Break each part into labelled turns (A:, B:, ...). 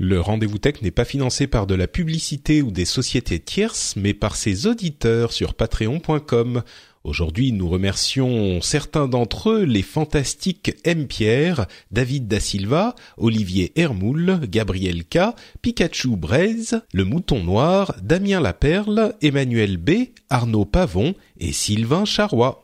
A: Le rendez-vous tech n'est pas financé par de la publicité ou des sociétés tierces, mais par ses auditeurs sur patreon.com. Aujourd'hui, nous remercions certains d'entre eux, les fantastiques M. Pierre, David Da Silva, Olivier Hermoul, Gabriel K, Pikachu Braise, Le Mouton Noir, Damien Laperle, Emmanuel B, Arnaud Pavon et Sylvain Charrois.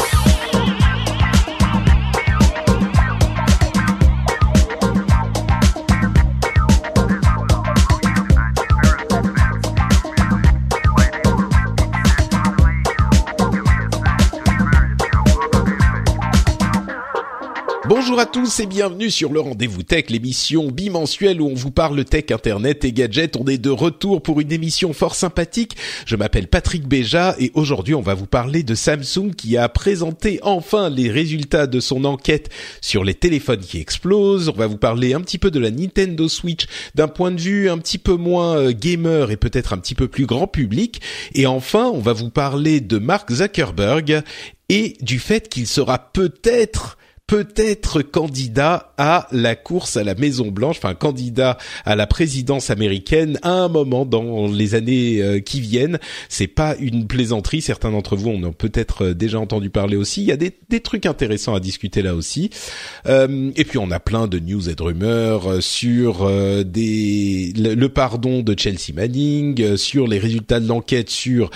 A: Bonjour à tous et bienvenue sur le Rendez-vous Tech, l'émission bimensuelle où on vous parle tech, internet et gadgets. On est de retour pour une émission fort sympathique. Je m'appelle Patrick Béja et aujourd'hui on va vous parler de Samsung qui a présenté enfin les résultats de son enquête sur les téléphones qui explosent. On va vous parler un petit peu de la Nintendo Switch d'un point de vue un petit peu moins euh, gamer et peut-être un petit peu plus grand public. Et enfin on va vous parler de Mark Zuckerberg et du fait qu'il sera peut-être peut-être candidat à la course à la Maison Blanche, enfin candidat à la présidence américaine à un moment dans les années euh, qui viennent. C'est pas une plaisanterie. Certains d'entre vous en ont peut-être euh, déjà entendu parler aussi. Il y a des, trucs intéressants à discuter là aussi. Euh, et puis on a plein de news et de rumeurs sur le, pardon de Chelsea Manning, sur les résultats de l'enquête sur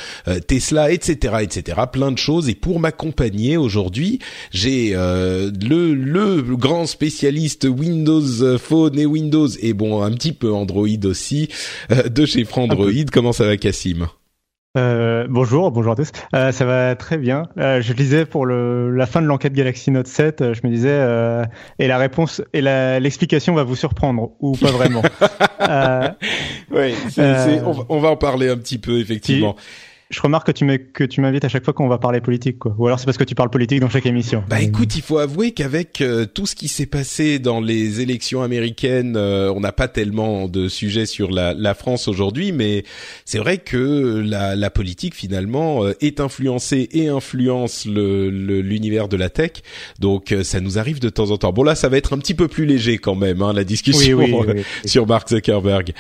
A: Tesla, etc., etc. Plein de choses. Et pour m'accompagner aujourd'hui, j'ai le, le grand spécialiste Windows Phone et Windows et bon un petit peu Android aussi euh, de chez Frandroid. Comment ça va Cassim
B: Euh, bonjour, bonjour à tous. Euh, ça va très bien. Euh, je lisais pour le, la fin de l'enquête Galaxy Note 7, euh, je me disais, et la réponse et l'explication va vous surprendre ou pas vraiment.
A: Oui, on, va- on va en parler un petit peu effectivement.
B: Je remarque que tu m'es- que tu m'invites à chaque fois qu'on va parler politique, quoi. Ou alors c'est parce que tu parles politique dans chaque émission.
A: Bah écoute, il faut avouer qu'avec euh, tout ce qui s'est passé dans les élections américaines, euh, on n'a pas tellement de sujets sur la, la France aujourd'hui, mais c'est vrai que la, la politique finalement euh, est influencée et influence le- le- l'univers de la tech, donc ça nous arrive de temps en temps. Bon là, ça va être un petit peu plus léger quand même, hein, la discussion
B: Oui, oui, oui, oui.
A: sur Mark Zuckerberg.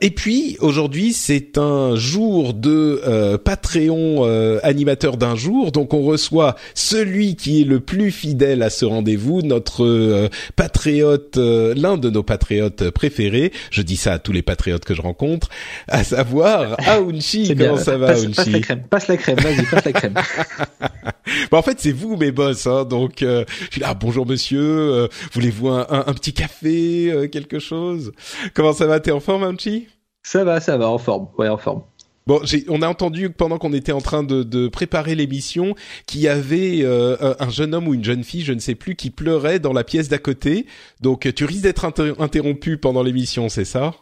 A: Et puis aujourd'hui, c'est un jour de euh, Patreon euh, animateur d'un jour, donc on reçoit celui qui est le plus fidèle à ce rendez-vous, notre euh, patriote, l'un de nos patriotes préférés. Je dis ça à tous les patriotes que je rencontre, à savoir Aounchi.
C: Bien.
A: Comment ça va,
C: passe, passe la
A: Aounchi
C: crème, passe la crème, vas-y, passe la crème.
A: Bon, En fait, c'est vous mes boss, hein, donc je suis là. Bonjour monsieur, voulez-vous un, un- un petit café, quelque chose? Comment ça va? T'es en forme, Aounchi?
C: Ça va, ça va, en forme, ouais, en forme.
A: Bon, on a entendu pendant qu'on était en train de, de préparer l'émission qu'il y avait euh, un- un jeune homme ou une jeune fille, je ne sais plus, qui pleurait dans la pièce d'à côté. Donc, tu risques d'être inter- interrompu pendant l'émission, c'est ça?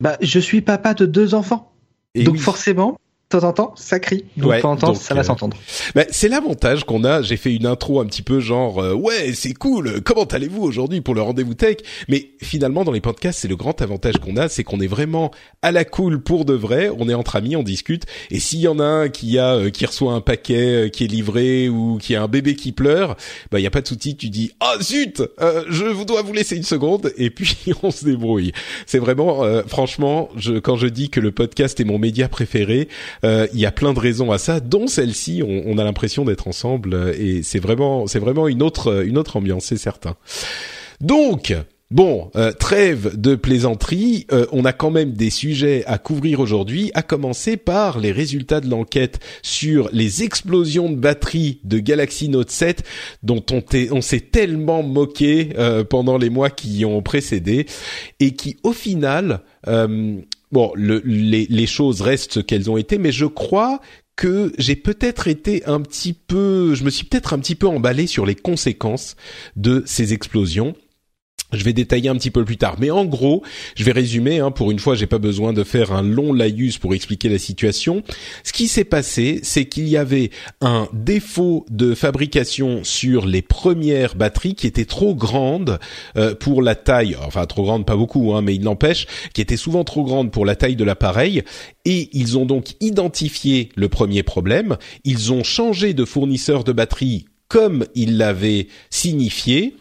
C: Bah, je suis papa de deux enfants,
A: Et
C: donc
A: oui.
C: forcément, de temps en temps, ça crie. Donc
A: Ouais,
C: de temps en temps,
A: donc,
C: ça va
A: euh,
C: s'entendre.
A: Bah, c'est l'avantage qu'on a. J'ai fait une intro un petit peu genre euh, ouais c'est cool. Comment allez-vous aujourd'hui pour le rendez-vous tech? Mais finalement dans les podcasts c'est le grand avantage qu'on a, c'est qu'on est vraiment à la cool pour de vrai. On est entre amis, on discute. Et s'il y en a un qui a euh, qui reçoit un paquet euh, qui est livré ou qui a un bébé qui pleure, bah il y a pas de souci. Tu dis ah zut, euh, je vous dois vous laisser une seconde et puis on se débrouille. C'est vraiment euh, franchement je quand je dis que le podcast est mon média préféré, il y a plein de raisons à ça, dont celle-ci. On, on a l'impression d'être ensemble euh, et c'est vraiment, c'est vraiment une autre, une autre ambiance, c'est certain. Donc. Bon, euh, trêve de plaisanterie, euh, on a quand même des sujets à couvrir aujourd'hui, à commencer par les résultats de l'enquête sur les explosions de batterie de Galaxy Note 7 dont on, on s'est tellement moqué euh, pendant les mois qui y ont précédé et qui au final euh, bon, le, les, les choses restent ce qu'elles ont été, mais je crois que j'ai peut-être été un petit peu, je me suis peut-être un petit peu emballé sur les conséquences de ces explosions je vais détailler un petit peu plus tard, mais en gros, je vais résumer. Hein, pour une fois, j'ai pas besoin de faire un long laïus pour expliquer la situation. Ce qui s'est passé, c'est qu'il y avait un défaut de fabrication sur les premières batteries qui étaient trop grandes euh, pour la taille. Enfin, trop grandes, pas beaucoup, hein, mais il n'empêche, qui étaient souvent trop grandes pour la taille de l'appareil. Et ils ont donc identifié le premier problème. Ils ont changé de fournisseur de batterie comme ils l'avaient signifié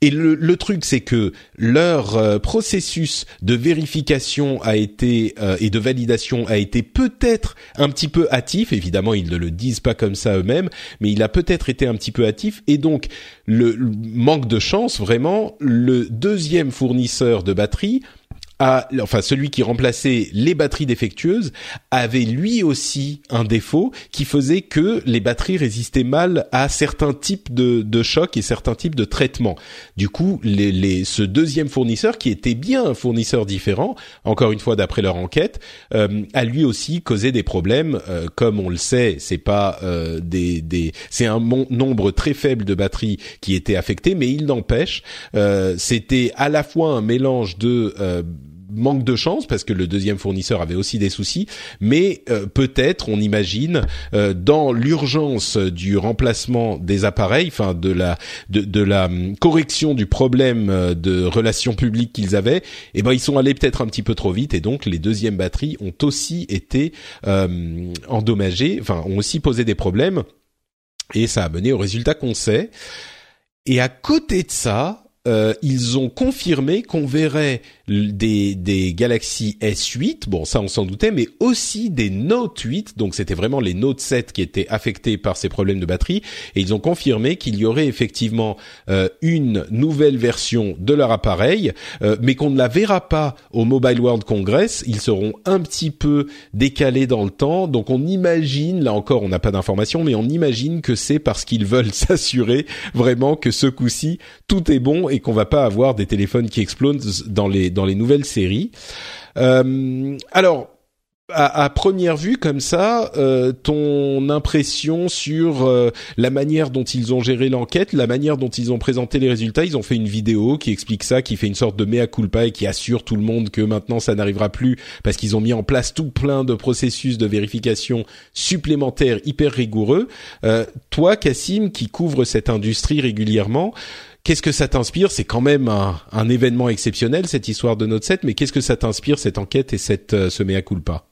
A: et le, le truc, c'est que leur euh, processus de vérification a été euh, et de validation a été peut-être un petit peu hâtif. Évidemment, ils ne le disent pas comme ça eux-mêmes, mais il a peut-être été un petit peu hâtif. Et donc, le manque de chance, vraiment, le deuxième fournisseur de batterie enfin celui qui remplaçait les batteries défectueuses, avait lui aussi un défaut qui faisait que les batteries résistaient mal à certains types de, de chocs et certains types de traitements. Du coup, les, les, ce deuxième fournisseur, qui était bien un fournisseur différent, encore une fois d'après leur enquête, euh, a lui aussi causé des problèmes. Euh, comme on le sait, c'est pas euh, des, des c'est un nombre très faible de batteries qui étaient affectées, mais il n'empêche, c'était à la fois un mélange de manque de chance parce que le deuxième fournisseur avait aussi des soucis, mais euh, peut-être, on imagine, euh, dans l'urgence du remplacement des appareils, enfin de la de, de, la hum, correction du problème euh, de relations publiques qu'ils avaient, eh ben ils sont allés peut-être un petit peu trop vite et donc les deuxièmes batteries ont aussi été endommagées, enfin ont aussi posé des problèmes et ça a mené au résultat qu'on sait. Et à côté de ça, euh, ils ont confirmé qu'on verrait des, des Galaxy S8, bon ça on s'en doutait, mais aussi des Note 8, donc c'était vraiment les Note 7 qui étaient affectés par ces problèmes de batterie, et ils ont confirmé qu'il y aurait effectivement euh, une nouvelle version de leur appareil, euh, mais qu'on ne la verra pas au Mobile World Congress, ils seront un petit peu décalés dans le temps, donc on imagine, là encore on n'a pas d'informations, mais on imagine que c'est parce qu'ils veulent s'assurer vraiment que ce coup-ci tout est bon et qu'on va pas avoir des téléphones qui explosent dans les dans les nouvelles séries. Euh, alors à, à, première vue comme ça, euh, ton impression sur euh, la manière dont ils ont géré l'enquête, la manière dont ils ont présenté les résultats, ils ont fait une vidéo qui explique ça, qui fait une sorte de mea culpa et qui assure tout le monde que maintenant ça n'arrivera plus parce qu'ils ont mis en place tout plein de processus de vérification supplémentaires hyper rigoureux. Euh, toi, Cassim, qui couvre cette industrie régulièrement, Qu'est-ce que ça t'inspire? C'est quand même un, événement exceptionnel cette histoire de Note 7, mais qu'est-ce que ça t'inspire cette enquête et cette euh, ce mea culpa?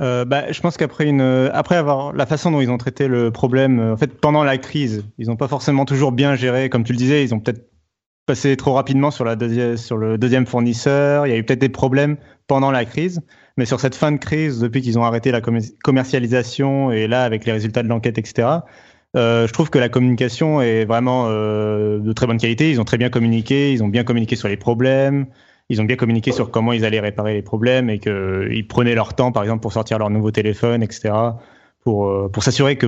B: Euh, bah, je pense qu'après une, après avoir la façon dont ils ont traité le problème, euh, en fait, pendant la crise, ils n'ont pas forcément toujours bien géré, comme tu le disais, ils ont peut-être passé trop rapidement sur la deuxième, sur le deuxième fournisseur. Il y a eu peut-être des problèmes pendant la crise, mais sur cette fin de crise, depuis qu'ils ont arrêté la commercialisation et là avec les résultats de l'enquête, etc. Euh, je trouve que la communication est vraiment euh, de très bonne qualité. Ils ont très bien communiqué, ils ont bien communiqué sur les problèmes, ils ont bien communiqué sur comment ils allaient réparer les problèmes et qu'ils prenaient leur temps, par exemple, pour sortir leur nouveau téléphone, etc. Pour, euh, pour s'assurer que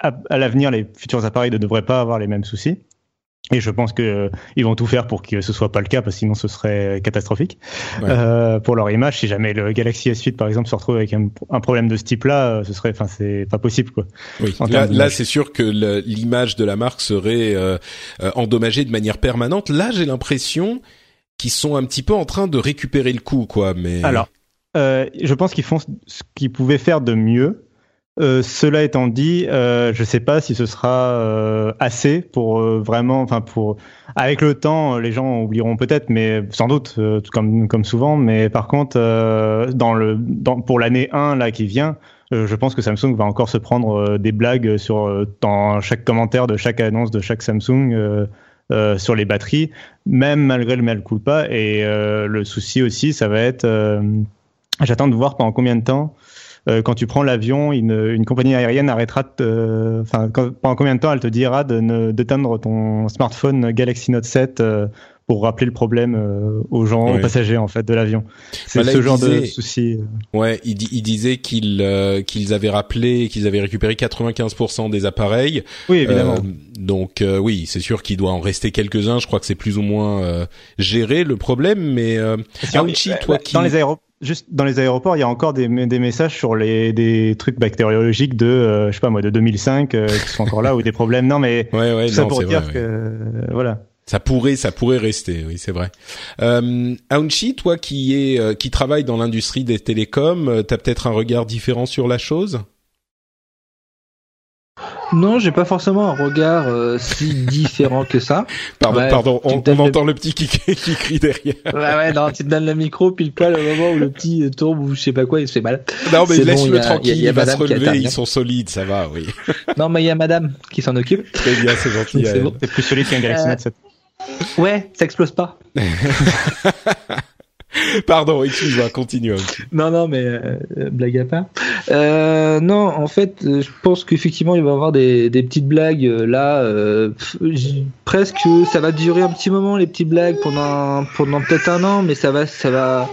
B: à, l'avenir, les futurs appareils ne devraient pas avoir les mêmes soucis. Et je pense que euh, ils vont tout faire pour que ce soit pas le cas, parce que sinon ce serait catastrophique euh, pour leur image. Si jamais le Galaxy S8 par exemple se retrouve avec un, un problème de ce type-là, euh, ce serait, enfin, c'est pas possible quoi.
A: Oui. Là, là c'est sûr que l'image de la marque serait euh, endommagée de manière permanente. Là, j'ai l'impression qu'ils sont un petit peu en train de récupérer le coup, quoi. Mais
B: alors, je pense qu'ils font ce qu'ils pouvaient faire de mieux. Euh, cela étant dit, euh, je ne sais pas si ce sera euh, assez pour vraiment, enfin pour avec le temps, les gens oublieront peut-être, mais sans doute, comme comme souvent. Mais par contre, dans le dans, pour l'année 1 là qui vient, je pense que Samsung va encore se prendre des blagues sur dans chaque commentaire de chaque annonce de chaque Samsung. sur les batteries, même malgré le mal pas. Et le souci aussi, ça va être, j'attends de voir pendant combien de temps euh, quand tu prends l'avion, une, une, compagnie aérienne arrêtera, enfin, pendant combien de temps elle te dira de d'éteindre ton smartphone Galaxy Note 7 euh, pour rappeler le problème euh, aux gens, aux passagers en fait de l'avion? C'est bah ce genre de souci.
A: Ouais, il, il disait qu'ils qu'ils avaient rappelé, qu'ils avaient récupéré 95% des appareils.
B: Oui, évidemment.
A: donc oui, c'est sûr qu'il doit en rester quelques-uns. Je crois que c'est plus ou moins géré le problème, mais
B: toi qui dans les aéroports juste dans les aéroports, il y a encore des, des messages sur les des trucs bactériologiques de, euh, je sais pas moi, de 2005 euh, qui sont encore là ou des problèmes. Non, mais
A: Ouais, ouais,
B: tout ça
A: non,
B: pour dire
A: vrai,
B: que
A: ouais.
B: euh, voilà.
A: Ça pourrait, ça pourrait rester, oui, c'est vrai. Euh, Aounchi, toi qui est, euh, qui travaille dans l'industrie des télécoms, euh, t'as peut-être un regard différent sur la chose?
C: Non, j'ai pas forcément un regard euh, si différent que ça.
A: Pardon,
C: Ouais,
A: pardon, on, on
C: le-
A: entend le petit qui, qui crie derrière.
C: Ouais, ouais, non, tu te donnes le micro pile poil au moment où le petit tourne ou je sais pas quoi, il se fait mal.
A: Non, mais
C: bon,
A: laisse-le
C: a-
A: tranquille,
C: il
A: il,
C: y a
A: va se
C: madame qui
A: relever, ils sont solides, ça va, oui.
C: Non, mais il y a madame qui s'en occupe.
A: Très bien, c'est gentil.
C: C'est bon.
B: Plus solide qu'un Galaxy
C: Euh,
B: Note 7.
C: Ouais, ça explose pas.
A: Pardon, excuse-moi, continue. Aounchi.
C: Non, non, mais euh, blague à part. Euh, non, en fait, euh, je pense qu'effectivement, il va y avoir des, des petites blagues euh, là. euh, presque, ça va durer un petit moment les petites blagues pendant pendant peut-être un an, mais ça va, ça va.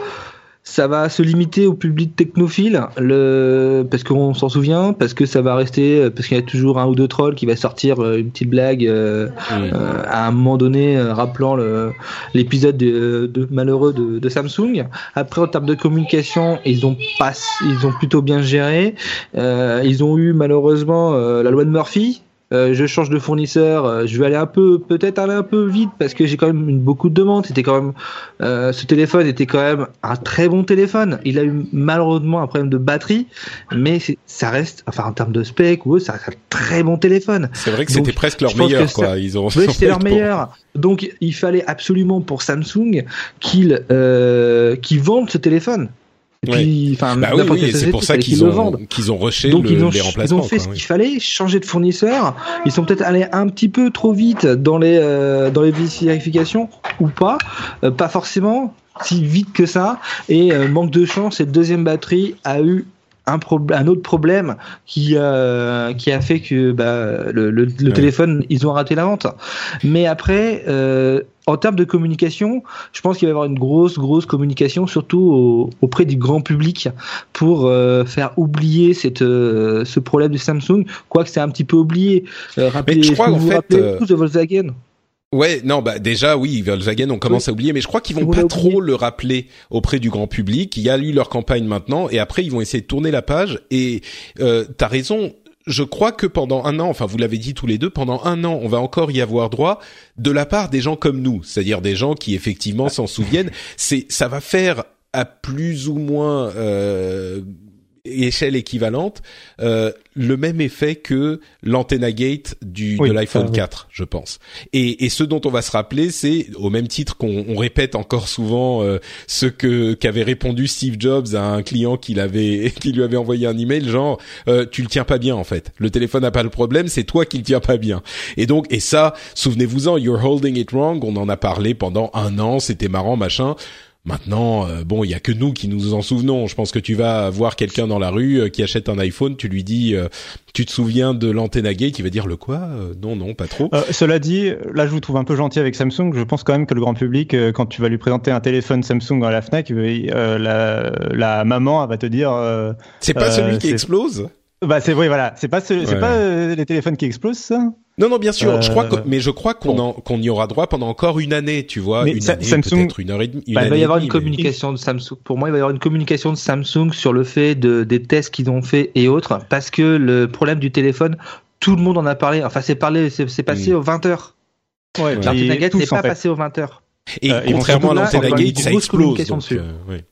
C: Ça va se limiter au public technophile, le... parce qu'on s'en souvient, parce que ça va rester, euh, parce qu'il y a toujours un ou deux trolls qui va sortir euh, une petite blague euh, euh, à un moment donné, rappelant l'épisode de, de malheureux de, de Samsung. Après, en termes de communication, ils ont pas, ils ont plutôt bien géré. Euh, ils ont eu malheureusement la loi de Murphy. Euh, je change de fournisseur, euh, je vais aller un peu, peut-être aller un peu vite parce que j'ai quand même une, beaucoup de demandes. C'était quand même, euh, ce téléphone était quand même un très bon téléphone. Il a eu malheureusement un problème de batterie, mais ça reste, enfin en termes de spec ou autre, ça reste un très bon téléphone.
A: C'est vrai que c'était presque leur meilleur,
C: ça-
A: quoi. Ils ont.
C: Oui, c'était leur meilleur. Donc, il fallait absolument pour Samsung qu'ils euh, qu'ils vendent ce téléphone. Et puis, enfin,
A: Bah oui, c'est pour ça qu'ils ont qu'ils ont rushé
C: Donc
A: le-
C: ils ont,
A: les
C: ils
A: remplacements.
C: ont fait
A: quoi,
C: ce
A: oui.
C: qu'il fallait, changer de fournisseur. Ils sont peut-être allés un petit peu trop vite dans les euh, dans les vérifications ou pas, Euh, pas forcément si vite que ça. Et euh, manque de chance, cette deuxième batterie a eu un, autre problème qui euh, qui a fait que bah, le, le, le
A: Ouais.
C: téléphone ils ont raté la vente. Mais après. Euh, en termes de communication, je pense qu'il va y avoir une grosse, grosse communication, surtout au- auprès du grand public, pour euh, faire oublier cette, euh, ce problème de Samsung, quoique c'est un petit peu oublié. Euh, rappelez,
A: je crois
C: vous vous
A: fait,
C: rappelez tous de Volkswagen?
A: Ouais, non, bah déjà oui, Volkswagen, on commence à oublier, mais je crois qu'ils vont
C: On
A: pas trop le rappeler auprès du grand public. Il y a eu leur campagne maintenant, et après ils vont essayer de tourner la page. Et euh, t'as raison. Je crois que pendant un an, enfin vous l'avez dit tous les deux, pendant un an, on va encore y avoir droit de la part des gens comme nous, c'est-à-dire des gens qui effectivement s'en souviennent. C'est, ça va faire à plus ou moins euh, échelle équivalente euh, le même effet que l'antenna gate du
B: Oui,
A: de l'iPhone
B: ça, oui.
A: 4, je pense. Et, et ce dont on va se rappeler, c'est au même titre qu'on on répète encore souvent euh, ce que qu'avait répondu Steve Jobs à un client qu'il avait qui lui avait envoyé un email genre euh, tu le tiens pas bien en fait. Le téléphone n'a pas le problème, c'est toi qui le tiens pas bien. Et donc et ça, souvenez-vous-en, you're holding it wrong, on en a parlé pendant un an, c'était marrant machin. Maintenant, euh, bon, il y a que nous qui nous en souvenons. Je pense que tu vas voir quelqu'un dans la rue euh, qui achète un iPhone, tu lui dis, euh, tu te souviens de l'antenna gate, il va dire le quoi Euh, Non, non, pas trop.
B: Euh, cela dit, là je vous trouve un peu gentil avec Samsung. Je pense quand même que le grand public, euh, quand tu vas lui présenter un téléphone Samsung à la Fnac, euh, la, la maman elle va te dire, euh,
A: C'est pas
B: euh,
A: celui qui explose?
B: Bah c'est oui voilà, c'est pas ce- c'est pas euh, les téléphones qui explosent ça?
A: Non, non, bien sûr. je
B: Euh,
A: crois que, mais je crois qu'on
B: bon.
A: qu'on y aura droit pendant encore une année, tu vois,
B: Mais
A: une
B: Sa-
A: année,
B: Samsung-
A: peut-être une heure et demie. une
C: Bah, il va y avoir une
A: mais-
C: communication de Samsung. Pour moi, il va y avoir une communication de Samsung sur le fait de, des tests qu'ils ont fait et autres, parce que le problème du téléphone, tout le monde en a parlé. Enfin, c'est parlé, c'est passé
A: Mm.
C: aux 20 h
B: Ouais,
C: L'Antenna Gate n'est pas
B: en fait.
C: passé aux 20 h
A: Et
B: Euh,
A: contrairement à
C: une
A: ça explose. Donc,
C: dessus.
A: euh, ouais.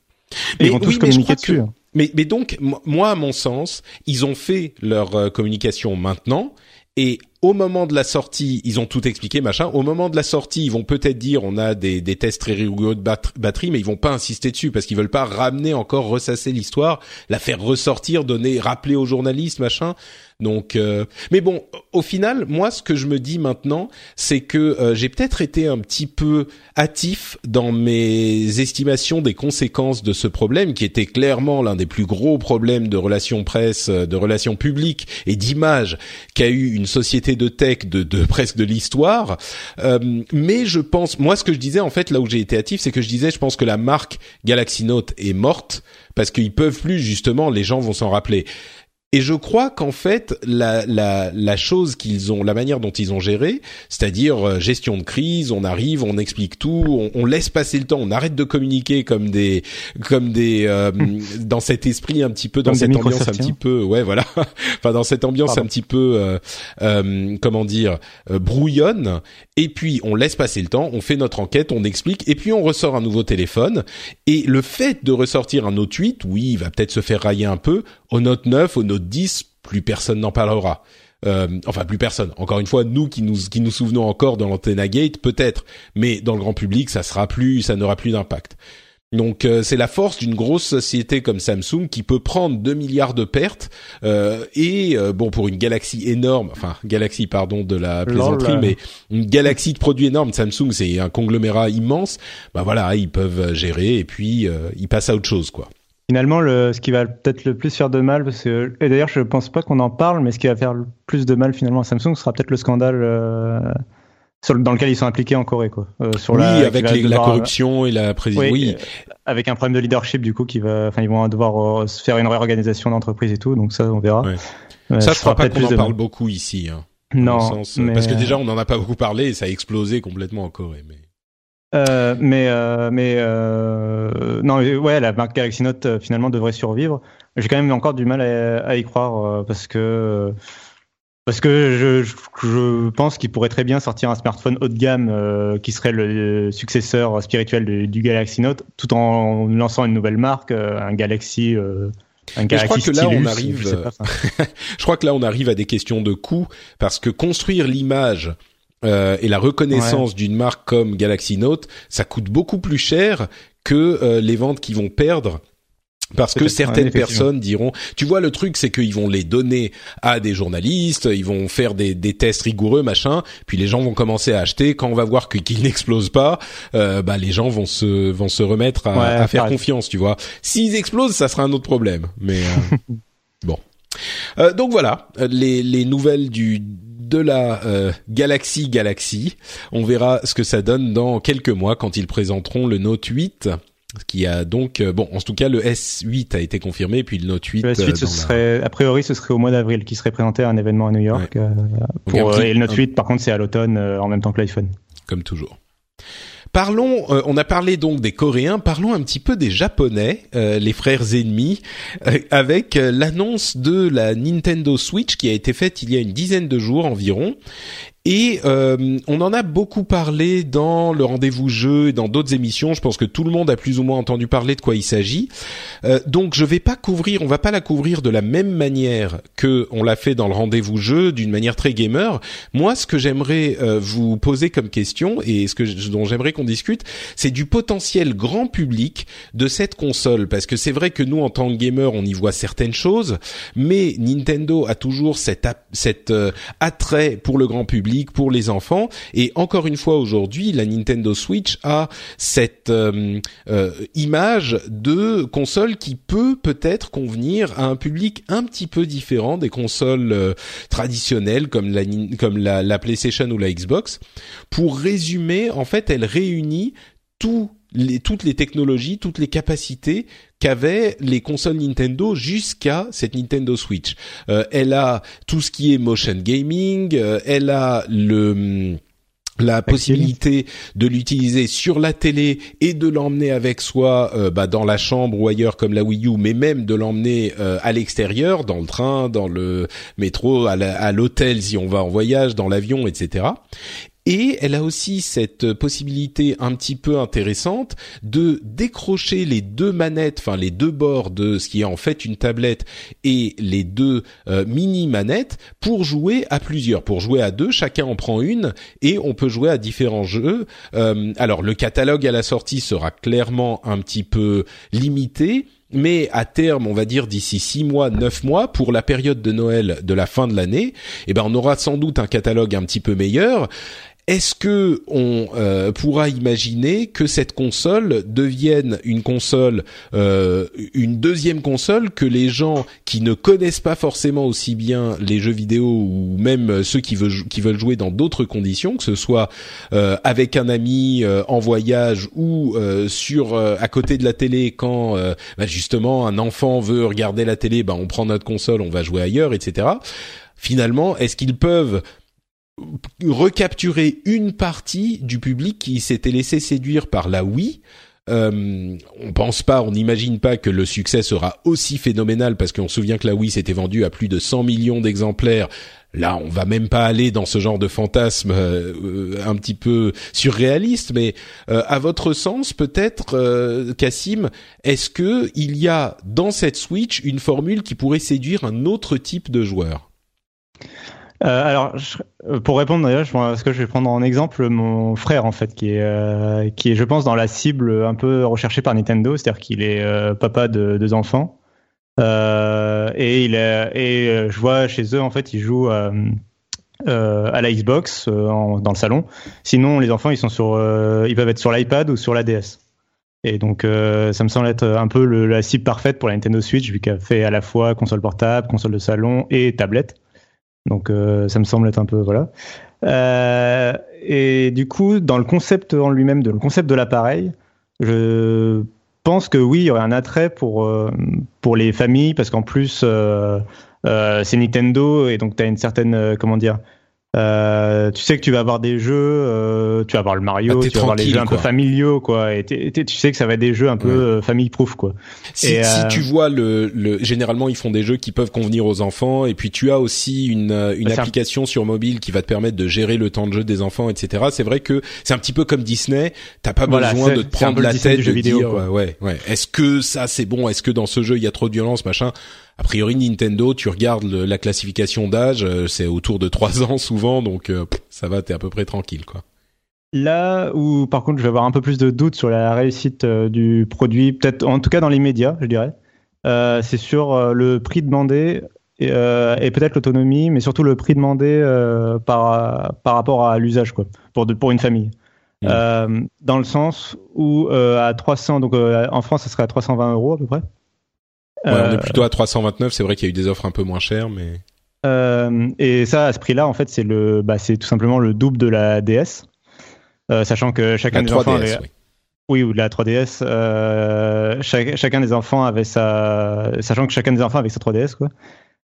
B: Ils
A: Mais
B: vont tous
A: oui, mais
B: communiquer dessus. hein.
A: Mais, mais donc, mo- moi, à mon sens, ils ont fait leur euh, communication maintenant. Et au moment de la sortie, ils ont tout expliqué, machin. Au moment de la sortie, ils vont peut-être dire on a des, tests très rigoureux de bat- batterie, mais ils vont pas insister dessus parce qu'ils veulent pas ramener encore ressasser l'histoire, la faire ressortir, donner, rappeler aux journalistes, machin. Donc, euh, mais bon, au final, moi, ce que je me dis maintenant, c'est que euh, j'ai peut-être été un petit peu hâtif dans mes estimations des conséquences de ce problème, qui était clairement l'un des plus gros problèmes de relations presse, euh, de relations publiques et d'image qu'a eu une société de tech de, de presque de l'histoire. Euh, mais je pense, moi, ce que je disais en fait, là où j'ai été hâtif, c'est que je disais, je pense que la marque Galaxy Note est morte parce qu'ils peuvent plus justement, les gens vont s'en rappeler Et je crois qu'en fait, la, la, la chose qu'ils ont, la manière dont ils ont géré, c'est-à-dire euh, gestion de crise, on arrive, on explique tout, on, on, laisse passer le temps, on arrête de communiquer comme des, comme des, euh, dans cet esprit un petit peu, dans cette ambiance un petit peu, ouais, voilà, enfin dans cette ambiance un petit peu, euh, euh comment dire, brouillonne. Et puis on laisse passer le temps, on fait notre enquête, on explique, et puis on ressort un nouveau téléphone. Et le fait de ressortir un Note 8, oui, il va peut-être se faire railler un peu. Au Note 9, au Note 10, plus personne n'en parlera. Euh, enfin, plus personne. Encore une fois, nous qui nous qui nous souvenons encore de l'Antenna Gate, peut-être, mais dans le grand public, ça sera plus, ça n'aura plus d'impact. Donc euh, c'est la force d'une grosse société comme Samsung qui peut prendre 2 milliards de pertes euh, et euh, bon pour une galaxie énorme, enfin galaxie pardon de la plaisanterie, mais une galaxie de produits énormes. Samsung c'est un conglomérat immense. Bah voilà, ils peuvent gérer et puis ils passent à autre chose quoi.
B: Finalement, le, ce qui va peut-être le plus faire de mal, parce que, et d'ailleurs je pense pas qu'on en parle, mais ce qui va faire le plus de mal finalement à Samsung sera peut-être le scandale dans lequel ils sont impliqués en Corée, quoi.
A: Euh, sur oui, avec la corruption et la présidence. Oui, euh,
B: avec un problème de leadership du coup qui va, enfin ils vont devoir euh, se faire une réorganisation d'entreprise et tout, donc ça on verra.
A: ça, je crois pas qu'on en parle beaucoup ici. Hein,
B: non,
A: parce que déjà on n'en a pas beaucoup parlé et ça a explosé complètement en Corée, mais.
B: Euh, mais mais euh, non ouais la marque Galaxy Note finalement devrait survivre. J'ai quand même encore du mal à, à y croire parce que parce que je, je pense qu'il pourrait très bien sortir un smartphone haut de gamme euh, qui serait le successeur spirituel du, Galaxy Note, tout en lançant une nouvelle marque, euh, un Galaxy. Euh, un Galaxy
A: je crois que là on arrive. Je, je, crois que là on arrive à des questions de coût parce que construire l'image et la reconnaissance d'une marque comme Galaxy Note, ça coûte beaucoup plus cher que les ventes qui vont perdre parce que certaines personnes diront, tu vois, le truc, c'est qu'ils vont les donner à des journalistes, ils vont faire des, des, tests rigoureux, machin, puis les gens vont commencer à acheter. Quand on va voir qu'ils n'explosent pas, euh, bah les gens vont se vont se remettre à, à faire confiance, tu vois. S'ils explosent, ça sera un autre problème. Mais euh, bon. Euh, donc voilà, les les nouvelles du de la euh, Galaxy Galaxy. On verra ce que ça donne dans quelques mois quand ils présenteront le Note 8 qui a donc euh, bon en tout cas le S8 a été confirmé puis le Note 8
B: le S8 ce serait a priori ce serait au mois d'avril qui serait présenté à un événement à New York euh, pour, euh, et le Note 8 par contre c'est à l'automne en même temps que l'iPhone.
A: Comme toujours Parlons, on a parlé donc des Coréens, parlons un petit peu des Japonais, les frères ennemis, avec l'annonce de la Nintendo Switch qui a été faite il y a une dizaine de jours environ et euh, on en a beaucoup parlé dans le rendez-vous jeu et dans d'autres émissions. Je pense que tout le monde a plus ou moins entendu parler de quoi il s'agit. Euh, donc je vais pas couvrir, on va pas la couvrir de la même manière que on l'a fait dans le rendez-vous jeu, d'une manière très gamer. Moi, ce que j'aimerais euh, vous poser comme question et ce que dont j'aimerais qu'on discute, c'est du potentiel grand public de cette console, parce que c'est vrai que nous en tant que gamer, on y voit certaines choses, mais Nintendo a toujours cet, cet euh, attrait pour le grand public pour les enfants. Et encore une fois aujourd'hui, la Nintendo Switch a cette euh, euh, image de console qui peut peut-être convenir à un public un petit peu différent des consoles euh, traditionnelles comme la comme la, la PlayStation ou la Xbox. Pour résumer, en fait, elle réunit tout les, toutes les technologies, toutes les capacités qu'avaient les consoles Nintendo jusqu'à cette Nintendo Switch. Euh, elle a tout ce qui est motion gaming, euh, elle a le hum, la possibilité de l'utiliser sur la télé et de l'emmener avec soi euh, bah, dans la chambre ou ailleurs comme la Wii U, mais même de l'emmener à l'extérieur, dans le train, dans le métro, à l'hôtel si on va en voyage, dans l'avion, etc. Et elle a aussi cette possibilité un petit peu intéressante de décrocher les deux manettes, enfin les deux bords de ce qui est en fait une tablette et les deux euh, mini manettes pour jouer à plusieurs. Pour jouer à deux, chacun en prend une et on peut jouer à différents jeux. Euh, alors le catalogue à la sortie sera clairement un petit peu limité mais à terme, on va dire d'ici six mois, neuf mois, pour la période de Noël de la fin de l'année, eh ben on aura sans doute un catalogue un petit peu meilleur. Est-ce que on euh, pourra imaginer que cette console devienne une console, euh, une deuxième console que les gens qui ne connaissent pas forcément aussi bien les jeux vidéo ou même ceux qui veulent jouer dans d'autres conditions, que ce soit euh, avec un ami en voyage ou sur à côté de la télé quand bah, justement un enfant veut regarder la télé, bah on prend notre console, on va jouer ailleurs, etc. Finalement, est-ce qu'ils peuvent recapturer une partie du public qui s'était laissé séduire par la Wii. Euh, on pense pas, on n'imagine pas que le succès sera aussi phénoménal parce qu'on se souvient que la Wii s'était vendue à plus de 100 millions d'exemplaires. Là, on va même pas aller dans ce genre de fantasme euh, un petit peu surréaliste, mais euh, à votre sens, peut-être, euh, Cassim, est-ce que il y a dans cette Switch une formule qui pourrait séduire un autre type de joueur?
B: Euh, alors, euh, pour répondre d'ailleurs, que je vais prendre en exemple mon frère en fait, qui est euh, qui est, je pense, dans la cible un peu recherchée par Nintendo, c'est-à-dire qu'il est papa de deux enfants et il je vois chez eux en fait, ils jouent à la Xbox dans le salon. Sinon, les enfants, ils sont sur, ils peuvent être sur l'iPad ou sur la DS. Et donc, ça me semble être un peu la cible parfaite pour la Nintendo Switch, vu qu'elle fait à la fois console portable, console de salon et tablette. Donc euh, ça me semble être un peu voilà. Euh, et du coup, dans le concept en lui-même, le concept de l'appareil, je pense que oui, il y aurait un attrait pour euh, pour les familles parce qu'en plus c'est Nintendo et donc tu as une certaine comment dire euh, tu sais que tu vas avoir des jeux, euh, tu vas avoir le Mario, ah, tu vas avoir les jeux un peu familiaux, quoi. Et tu sais que ça va être des jeux un peu euh, famille proof, quoi.
A: Si, et, si tu vois le, le, généralement ils font des jeux qui peuvent convenir aux enfants, et puis tu as aussi une, une bah, application sur mobile qui va te permettre de gérer le temps de jeu des enfants, etc. C'est vrai que c'est un petit peu comme Disney. T'as pas besoin de te prendre la tête de vidéo, dire, ouais, ouais. Est-ce que ça c'est bon? Est-ce que dans ce jeu il y a trop de violence, machin? A priori Nintendo, tu regardes la classification d'âge, euh, c'est autour de 3 ans souvent, donc euh, ça va, t'es à peu près tranquille, quoi.
B: Là où, par contre, je vais avoir un peu plus de doutes sur la réussite euh, du produit, peut-être en tout cas dans les médias, je dirais, c'est sur le prix demandé et, peut-être l'autonomie, mais surtout le prix demandé par, par rapport à l'usage, quoi, pour, pour une famille. Mmh. dans le sens où à 300, donc en France, ça serait à 320 euros à peu près.
A: Ouais, on est euh, plutôt à 329. C'est vrai qu'il y a eu des offres un peu moins chères, mais.
B: Euh, et ça, à ce prix-là, en fait, c'est le, bah, c'est tout simplement le double de la DS, euh, sachant que chacun des enfants avait, oui. oui. ou de la 3DS, euh, chacun des enfants avait sa, sachant que chacun des enfants avait sa 3DS, quoi.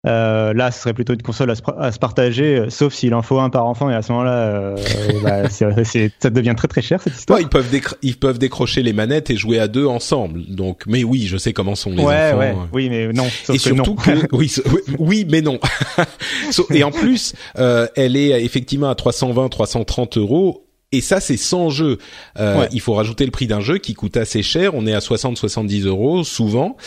B: Euh, là, ce serait plutôt une console à se, partager, euh, sauf s'il en faut un par enfant, et à ce moment-là, euh, bah, ça devient très très cher cette histoire.
A: ils peuvent ils peuvent décrocher les manettes et jouer à deux ensemble. Donc, mais oui, je sais comment sont les enfants. Ouais.
B: Oui, mais non.
A: Et surtout que, oui, oui, mais non. et en plus, elle est effectivement à 320, 330 euros et ça, c'est sans jeu. Euh, Il faut rajouter le prix d'un jeu qui coûte assez cher. On est à 60-70 euros souvent.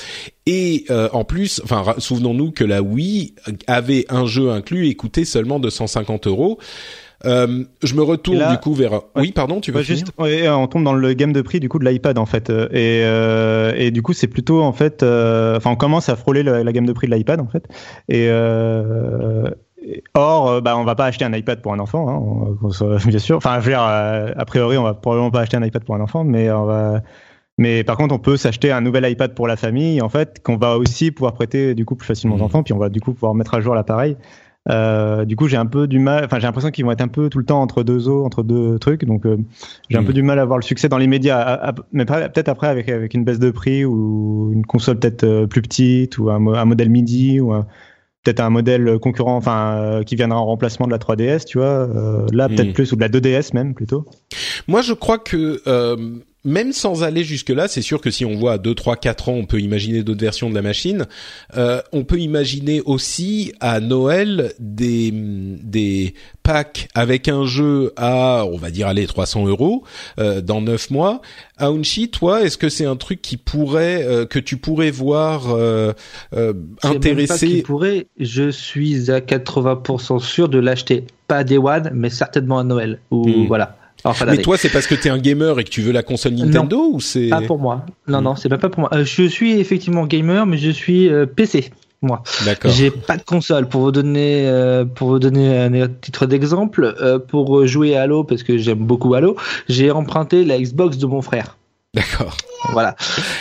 A: Et euh, en plus, enfin, souvenons-nous que la Wii avait un jeu inclus et coûtait seulement 250 euros. Euh, je me retourne du coup vers. Oui, pardon, tu veux juste
B: On tombe dans le game de prix du coup de l'iPad en fait, euh, et, euh, et du coup c'est plutôt en fait, euh, enfin on commence à frôler la, la gamme de prix de l'iPad en fait, et euh, Or, euh, bah, on va pas acheter un iPad pour un enfant, hein, bien sûr. Enfin, je veux dire, euh, a priori, on va probablement pas acheter un iPad pour un enfant, mais on va. Mais par contre, on peut s'acheter un nouvel iPad pour la famille, en fait, qu'on va aussi pouvoir prêter du coup plus facilement aux mmh. enfants, puis on va du coup pouvoir mettre à jour l'appareil. Euh, du coup, j'ai un peu du mal. Enfin, j'ai l'impression qu'ils vont être un peu tout le temps entre deux eaux, entre deux trucs. Donc, euh, j'ai un mmh. peu du mal à voir le succès dans les médias. mais peut-être après avec avec une baisse de prix ou une console peut-être plus petite ou un, un modèle MIDI ou un, peut-être un modèle concurrent, enfin euh, qui viendra en remplacement de la 3DS, tu vois. Euh, là, peut-être hmm. plus ou de la 2DS même plutôt.
A: Moi, je crois que euh, même sans aller jusque-là, c'est sûr que si on voit à 2, 3, 4 ans, on peut imaginer d'autres versions de la machine. Euh, on peut imaginer aussi à Noël des, des packs avec un jeu à, on va dire, allez, 300 euros euh, dans 9 mois. Aounchi, toi, est-ce que c'est un truc qui pourrait, euh, que tu pourrais voir euh, euh intéresser
C: pourrait, Je suis à 80% sûr de l'acheter. Pas à Day One, mais certainement à Noël. Ou hmm. voilà
A: mais toi, c'est parce que t'es un gamer et que tu veux la console Nintendo ou c'est
C: Pas pour moi. Non, non, c'est pas pour moi. Euh, je suis effectivement gamer, mais je suis euh, PC. moi.
A: D'accord.
C: J'ai pas de console pour vous donner euh, pour vous donner un titre d'exemple euh, pour jouer à Halo parce que j'aime beaucoup Halo, j'ai emprunté la Xbox de mon frère.
A: D'accord.
C: Voilà.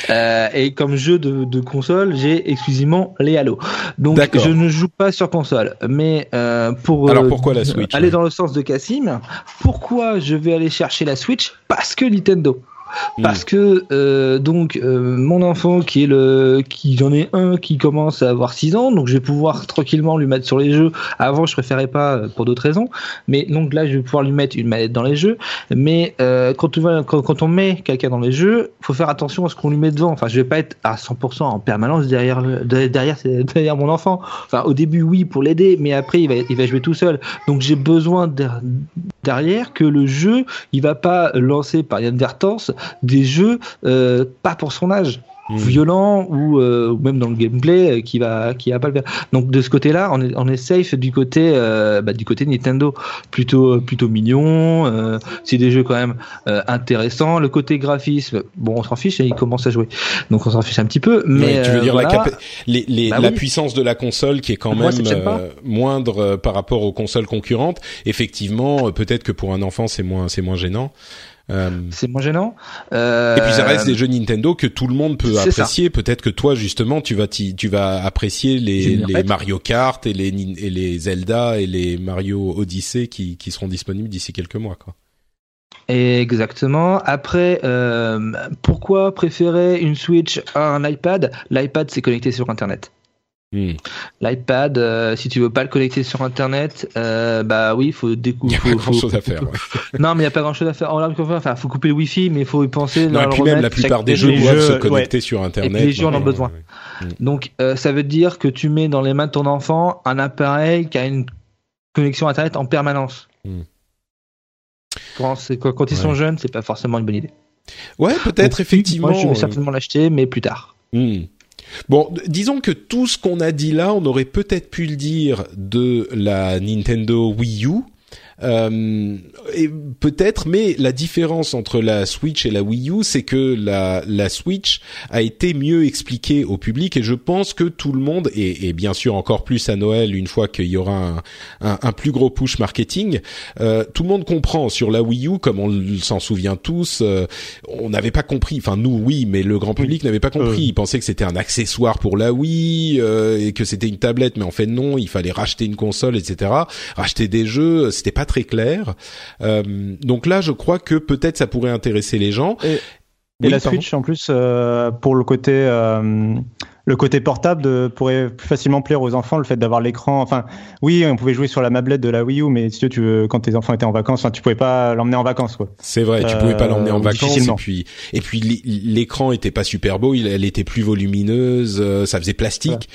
C: Euh, et comme jeu de, de console, j'ai exclusivement les Halo. Donc je ne joue pas sur console. Mais euh, pour
A: Alors,
C: euh,
A: pourquoi la Switch,
C: Aller
A: ouais?
C: dans le sens de Cassim, pourquoi je vais aller chercher la Switch? Parce que Nintendo.
A: Hmm.
C: Parce que euh, donc euh, mon enfant qui est le qui j'en ai un qui commence à avoir 6 ans donc je vais pouvoir tranquillement lui mettre sur les jeux. Avant je préférais pas euh, pour d'autres raisons. Mais donc là je vais pouvoir lui mettre une manette dans les jeux. Mais quand, on met quelqu'un dans les jeux faut faire attention à ce qu'on lui met devant. Enfin je vais pas être à 100% en permanence derrière derrière derrière mon enfant. Enfin au début oui pour l'aider mais après il va il va jouer tout seul. Donc j'ai besoin der- derrière que le jeu il va pas lancer par inadvertance des jeux euh, pas pour son âge
A: Hmm.
C: violent ou, euh, ou même dans le gameplay euh, qui va qui va pas le faire. Donc de ce côté-là, on est on est safe du côté euh, bah, du côté Nintendo, plutôt plutôt mignon. euh, c'est des jeux quand même euh, intéressants. Le côté graphisme, bon, on s'en fiche, il commence à jouer, donc on s'en fiche un petit peu. Mais
A: Ouais, tu veux
C: euh,
A: dire la,
C: voilà.
A: capa- les, les-
C: Bah
A: la
C: oui.
A: puissance de la console qui est quand
C: Moi,
A: même euh, moindre euh, par rapport aux consoles concurrentes. Effectivement, euh, peut-être que pour un enfant c'est moins c'est moins gênant. Euh,
C: c'est moins gênant. Euh,
A: et puis ça reste des jeux Nintendo que tout le monde peut apprécier. Peut-être que toi justement tu vas t'y- tu vas apprécier les. Mario Kart et les Nin- et les Zelda et les Mario Odyssey qui qui seront disponibles d'ici quelques mois quoi.
C: Exactement. Après, euh, pourquoi préférer une Switch à un iPad? L'iPad, c'est connecté sur Internet. L'iPad, euh, si tu veux pas le connecter sur Internet, euh, bah oui, faut
A: Il y
C: découvrir.
A: a pas grand chose à faire. ouais.
C: Non, mais il y a pas grand chose à faire. En enfin, faut couper le Wi-Fi, mais il faut y penser.
A: Non, et puis même la plupart des jeux doivent
B: jeux,
A: se connecter sur internet.
C: les jeux en ont
A: Ouais,
C: besoin.
A: ouais, ouais.
C: Donc, euh, ça veut dire que tu mets dans les mains de ton enfant un appareil qui a une connexion Internet en permanence.
A: Hmm.
C: Quand, ils sont jeunes, c'est pas forcément une bonne idée.
A: Ouais, peut-être effectivement.
C: Moi, je vais
A: euh,
C: certainement l'acheter, mais plus tard.
A: Hmm. Bon, disons que tout ce qu'on a dit là, on aurait peut-être pu le dire de la Nintendo Wii U. Euh, et peut-être, mais la différence entre la Switch et la Wii U, c'est que la, la Switch a été mieux expliquée au public et je pense que tout le monde, et, et bien sûr encore plus à Noël, une fois qu'il y aura un, un, un plus gros push marketing, euh, tout le monde comprend sur la Wii U, comme on s'en souvient tous, euh, on n'avait pas compris, enfin nous oui, mais le grand public n'avait pas compris,
B: Euh.
A: il pensait que c'était un accessoire pour la Wii euh, et que c'était une tablette, mais en fait non, il fallait racheter une console, etc. Racheter des jeux, c'était pas très clair. Euh, donc là, je crois que peut-être ça pourrait intéresser les gens.
B: Et
A: Oui,
B: la
A: pardon.
B: Switch, en plus, euh, pour le côté, euh, le côté portable, de- pourrait plus facilement plaire aux enfants. Le fait d'avoir l'écran. Enfin, oui, on pouvait jouer sur la mablette de la Wii U, mais si tu veux, tu quand tes enfants étaient en vacances, enfin, tu pouvais pas l'emmener en vacances, quoi.
A: C'est vrai, tu
B: Euh,
A: pouvais pas l'emmener en vacances et puis et puis l'é- l'écran était pas super beau, il, elle était plus volumineuse, euh, ça faisait plastique.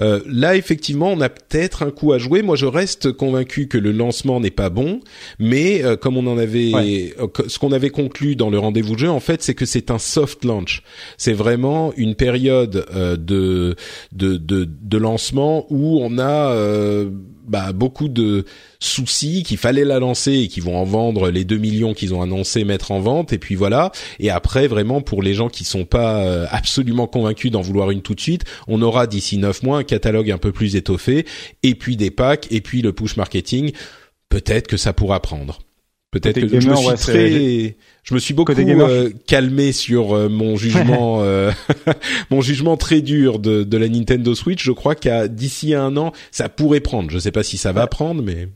A: Euh, là effectivement, on a peut-être un coup à jouer. Moi, je reste convaincu que le lancement n'est pas bon, mais euh, comme on en avait
B: Ouais.
A: euh, ce qu'on avait conclu dans le rendez-vous de jeu, en fait, c'est que c'est un soft launch. C'est vraiment une période euh, de, de de lancement où on a euh, bah, beaucoup de soucis qu'il fallait la lancer et qui vont en vendre les 2 millions qu'ils ont annoncé mettre en vente. Et puis voilà. Et après vraiment pour les gens qui sont pas euh, absolument convaincus d'en vouloir une tout de suite on aura d'ici 9 mois un catalogue un peu plus étoffé. Et puis des packs. Et puis le push marketing. Peut-être que ça pourra prendre peut-être que je me suis
B: ouais, c'est-
A: très je me suis beaucoup euh, calmé sur euh, mon jugement euh, mon jugement très dur de, de la Nintendo Switch. Je crois qu'à d'ici un an ça pourrait prendre. Je sais pas si ça va prendre mais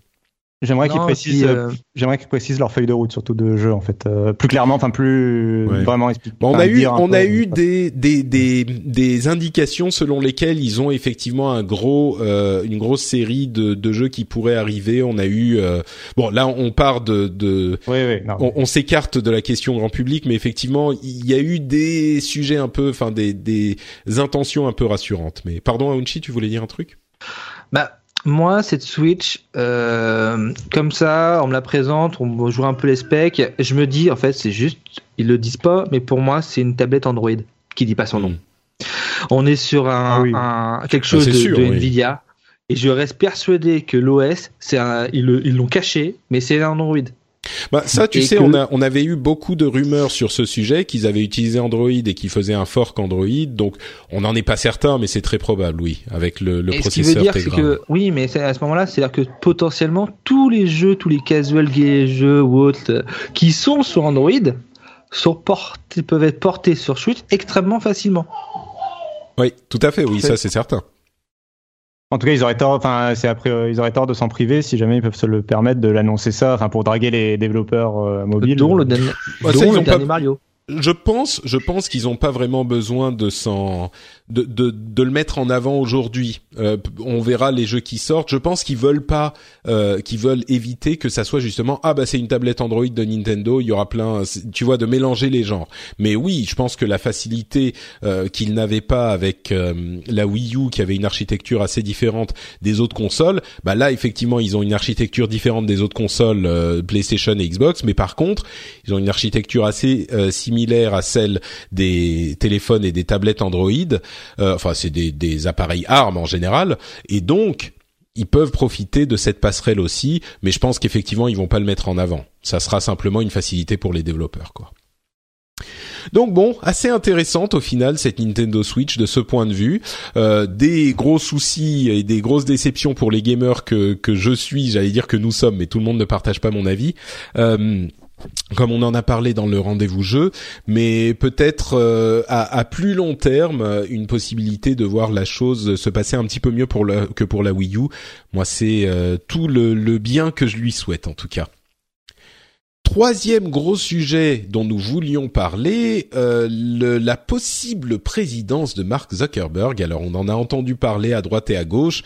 B: J'aimerais qu'ils précisent,
C: euh,
B: j'aimerais qu'ils précisent leur feuille de route, surtout de jeu, en fait, euh, plus clairement, enfin plus
A: Ouais.
B: vraiment expliqué.
A: Bon, on a eu, on
B: peu,
A: a
B: euh,
A: eu des, des, des, des indications selon lesquelles ils ont effectivement un gros, euh, une grosse série de, de jeux qui pourraient arriver. On a eu, euh, bon, là, on part de, de
B: Oui, oui. non.
A: on, on s'écarte de la question grand public, mais effectivement, il y a eu des sujets un peu, enfin, des, des intentions un peu rassurantes. Mais pardon, Aounchi, tu voulais dire un truc?
C: Bah, moi, cette Switch, euh, comme ça, on me la présente, on me joue un peu les specs. Je me dis, en fait, c'est juste, ils le disent pas, mais pour moi, c'est une tablette Android qui dit pas son nom.
A: Mm.
C: On est sur un,
B: Ah oui.
C: un- quelque chose de,
A: sûr,
C: de
A: oui.
C: Nvidia. Et je reste persuadé que l'OS, c'est ils l'ont caché, mais c'est un Android.
A: Bah ça, tu sais, on a on avait eu beaucoup de rumeurs sur ce sujet qu'ils avaient utilisé Android et qu'ils faisaient un fork Android. Donc on n'en est pas certain, mais c'est très probable, oui, avec le, le processeur. Ce qui veut dire, c'est que
C: oui, mais à ce moment-là, c'est-à-dire que potentiellement tous les jeux, tous les casual jeux ou autres qui sont sur Android sont portés, peuvent être portés sur Switch extrêmement facilement.
A: Oui, tout à fait, oui, ça c'est certain.
B: En tout cas, ils auraient tort, enfin, c'est après, euh, ils auraient tort de s'en priver si jamais ils peuvent se le permettre de l'annoncer ça, enfin, pour draguer les développeurs euh, mobiles.
C: Dont le, dernier, Mario
A: je pense, je pense qu'ils n'ont pas vraiment besoin de de, de, de le mettre en avant aujourd'hui. Euh, on verra les jeux qui sortent. Je pense qu'ils veulent pas, euh, qu'ils veulent éviter que ça soit justement ah bah c'est une tablette Android de Nintendo. Il y aura plein, tu vois, de mélanger les genres. Mais oui, je pense que la facilité euh, qu'ils n'avaient pas avec euh, la Wii U, qui avait une architecture assez différente des autres consoles, bah là effectivement ils ont une architecture différente des autres consoles euh, PlayStation et Xbox. Mais par contre, ils ont une architecture assez similaire à celle des téléphones et des tablettes Android. Euh, enfin c'est des, appareils armes en général, et donc ils peuvent profiter de cette passerelle aussi, mais je pense qu'effectivement ils vont pas le mettre en avant. Ça sera simplement une facilité pour les développeurs, quoi. Donc bon, assez intéressante au final cette Nintendo Switch de ce point de vue. Euh, des gros soucis et des grosses déceptions pour les gamers que que je suis, j'allais dire que nous sommes, mais tout le monde ne partage pas mon avis. Euh, comme on en a parlé dans le rendez-vous jeu, mais peut-être euh, à, plus long terme une possibilité de voir la chose se passer un petit peu mieux pour que pour la Wii U. Moi, c'est euh, tout le bien que je lui souhaite en tout cas. Troisième gros sujet dont nous voulions parler, euh, le, la possible présidence de Mark Zuckerberg. Alors on en a entendu parler à droite et à gauche.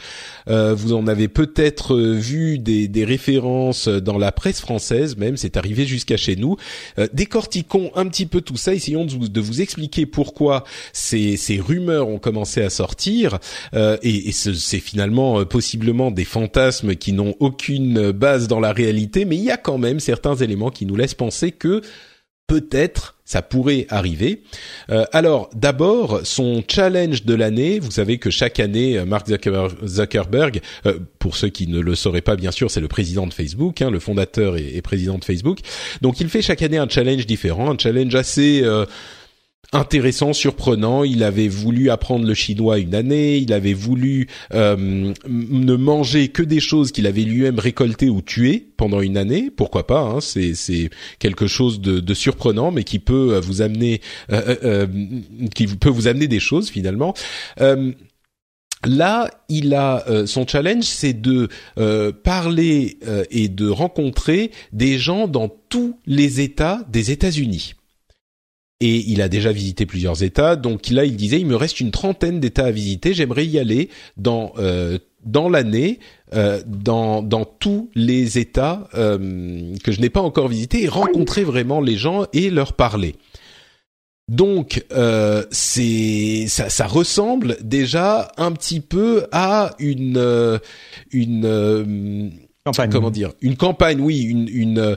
A: Euh, vous en avez peut-être vu des, des, références dans la presse française, même c'est arrivé jusqu'à chez nous. Euh, décortiquons un petit peu tout ça, essayons de vous, de vous expliquer pourquoi ces, ces, rumeurs ont commencé à sortir. Euh, et, et c'est finalement euh, possiblement des fantasmes qui n'ont aucune base dans la réalité, mais il y a quand même certains éléments qui nous laisse penser que peut-être ça pourrait arriver. Euh, alors d'abord son challenge de l'année. Vous savez que chaque année euh, Mark Zuckerberg, euh, pour ceux qui ne le sauraient pas bien sûr, c'est le président de Facebook, hein, le fondateur et, et, président de Facebook. Donc il fait chaque année un challenge différent, un challenge assez intéressant, surprenant. Il avait voulu apprendre le chinois une année. Il avait voulu euh, ne manger que des choses qu'il avait lui-même récoltées ou tuées pendant une année. Pourquoi pas hein, C'est quelque chose de, surprenant, mais qui peut vous amener, euh, euh, qui peut vous amener des choses finalement. Là, il a son challenge, c'est de parler et de rencontrer des gens dans tous les États des États-Unis et il a déjà visité plusieurs États. Donc là, il disait, il me reste une trentaine d'États à visiter. J'aimerais y aller dans euh, dans l'année, euh, dans dans tous les États euh, que je n'ai pas encore visités et rencontrer vraiment les gens et leur parler. Donc euh, c'est ça, ça ressemble déjà un petit peu à une euh, une euh,
B: campagne.
A: comment dire une campagne oui une une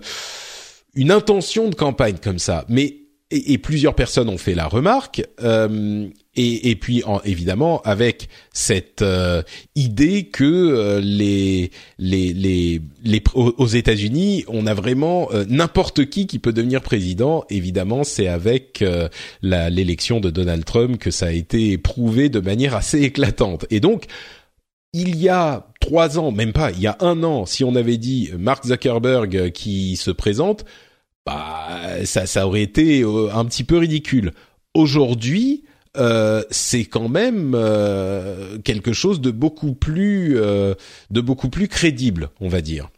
A: une intention de campagne comme ça mais et, plusieurs personnes ont fait la remarque. Euh, et, puis en, évidemment avec cette euh, idée que euh, les, les, les, les, aux États-Unis, on a vraiment euh, n'importe qui qui peut devenir président. Évidemment, c'est avec l'élection de Donald Trump que ça a été prouvé de manière assez éclatante. Et donc, il y a trois ans, même pas, il y a un an, si on avait dit Mark Zuckerberg qui se présente, bah ça ça aurait été euh, un petit peu ridicule. Aujourd'hui, euh, c'est quand même euh, quelque chose de beaucoup plus de beaucoup plus crédible, on va dire.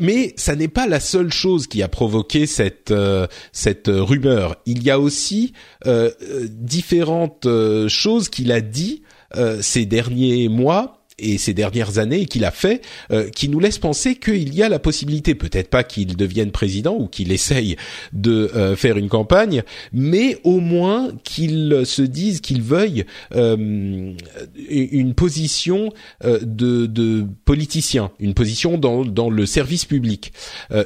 A: mais ça n'est pas la seule chose qui a provoqué cette cette rumeur. Il y a aussi différentes choses qu'il a dit ces derniers mois et ces dernières années qu'il a fait, euh, qui nous laisse penser qu'il y a la possibilité, peut-être pas qu'il devienne président ou qu'il essaye de euh, faire une campagne, mais au moins qu'il se dise, qu'il veuille euh, une position de, politicien, une position dans, dans le service public.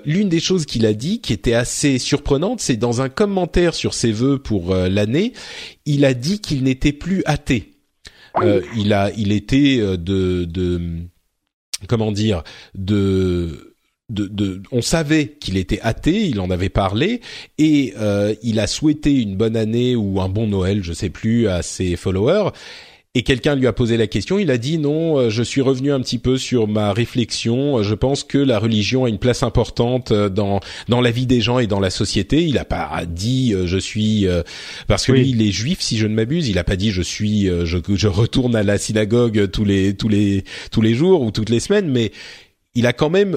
A: L'une des choses qu'il a dit, qui était assez surprenante, c'est dans un commentaire sur ses vœux pour l'année, il a dit qu'il n'était plus athée il a, il était euh, de, de, comment dire, de de, on savait qu'il était athée, il en avait parlé et euh, il a souhaité une bonne année ou un bon Noël, je sais plus, à ses followers. Et quelqu'un lui a posé la question, il a dit non, euh, je suis revenu un petit peu sur ma réflexion. Je pense que la religion a une place importante euh, dans dans la vie des gens et dans la société. Il a pas dit je suis parce que lui il est juif si je ne m'abuse. Il a pas dit je suis je, je retourne à la synagogue tous les tous les tous les jours ou toutes les semaines, mais il a quand même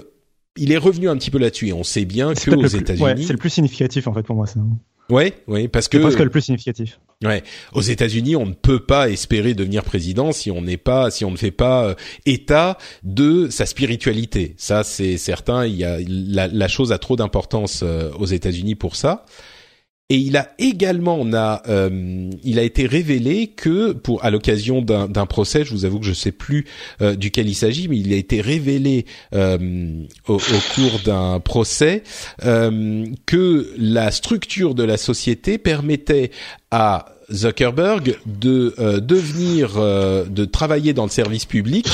A: il est revenu un petit peu là-dessus. Et on sait bien que aux États-Unis,
B: ouais, c'est le plus significatif en fait pour moi. Ça.
A: Ouais, ouais, parce que
B: c'est presque le plus significatif.
A: Ouais, aux États-Unis, on ne peut pas espérer devenir président si on n'est pas, si on ne fait pas euh, état de sa spiritualité. Ça, c'est certain. Il y a la, la chose a trop d'importance euh, aux États-Unis pour ça. Et il a également, on a, euh, il a été révélé que pour à l'occasion d'un procès, je vous avoue que je sais plus euh, duquel il s'agit, mais il a été révélé euh, au, cours d'un procès que la structure de la société permettait à Zuckerberg de devenir, de travailler dans le service public.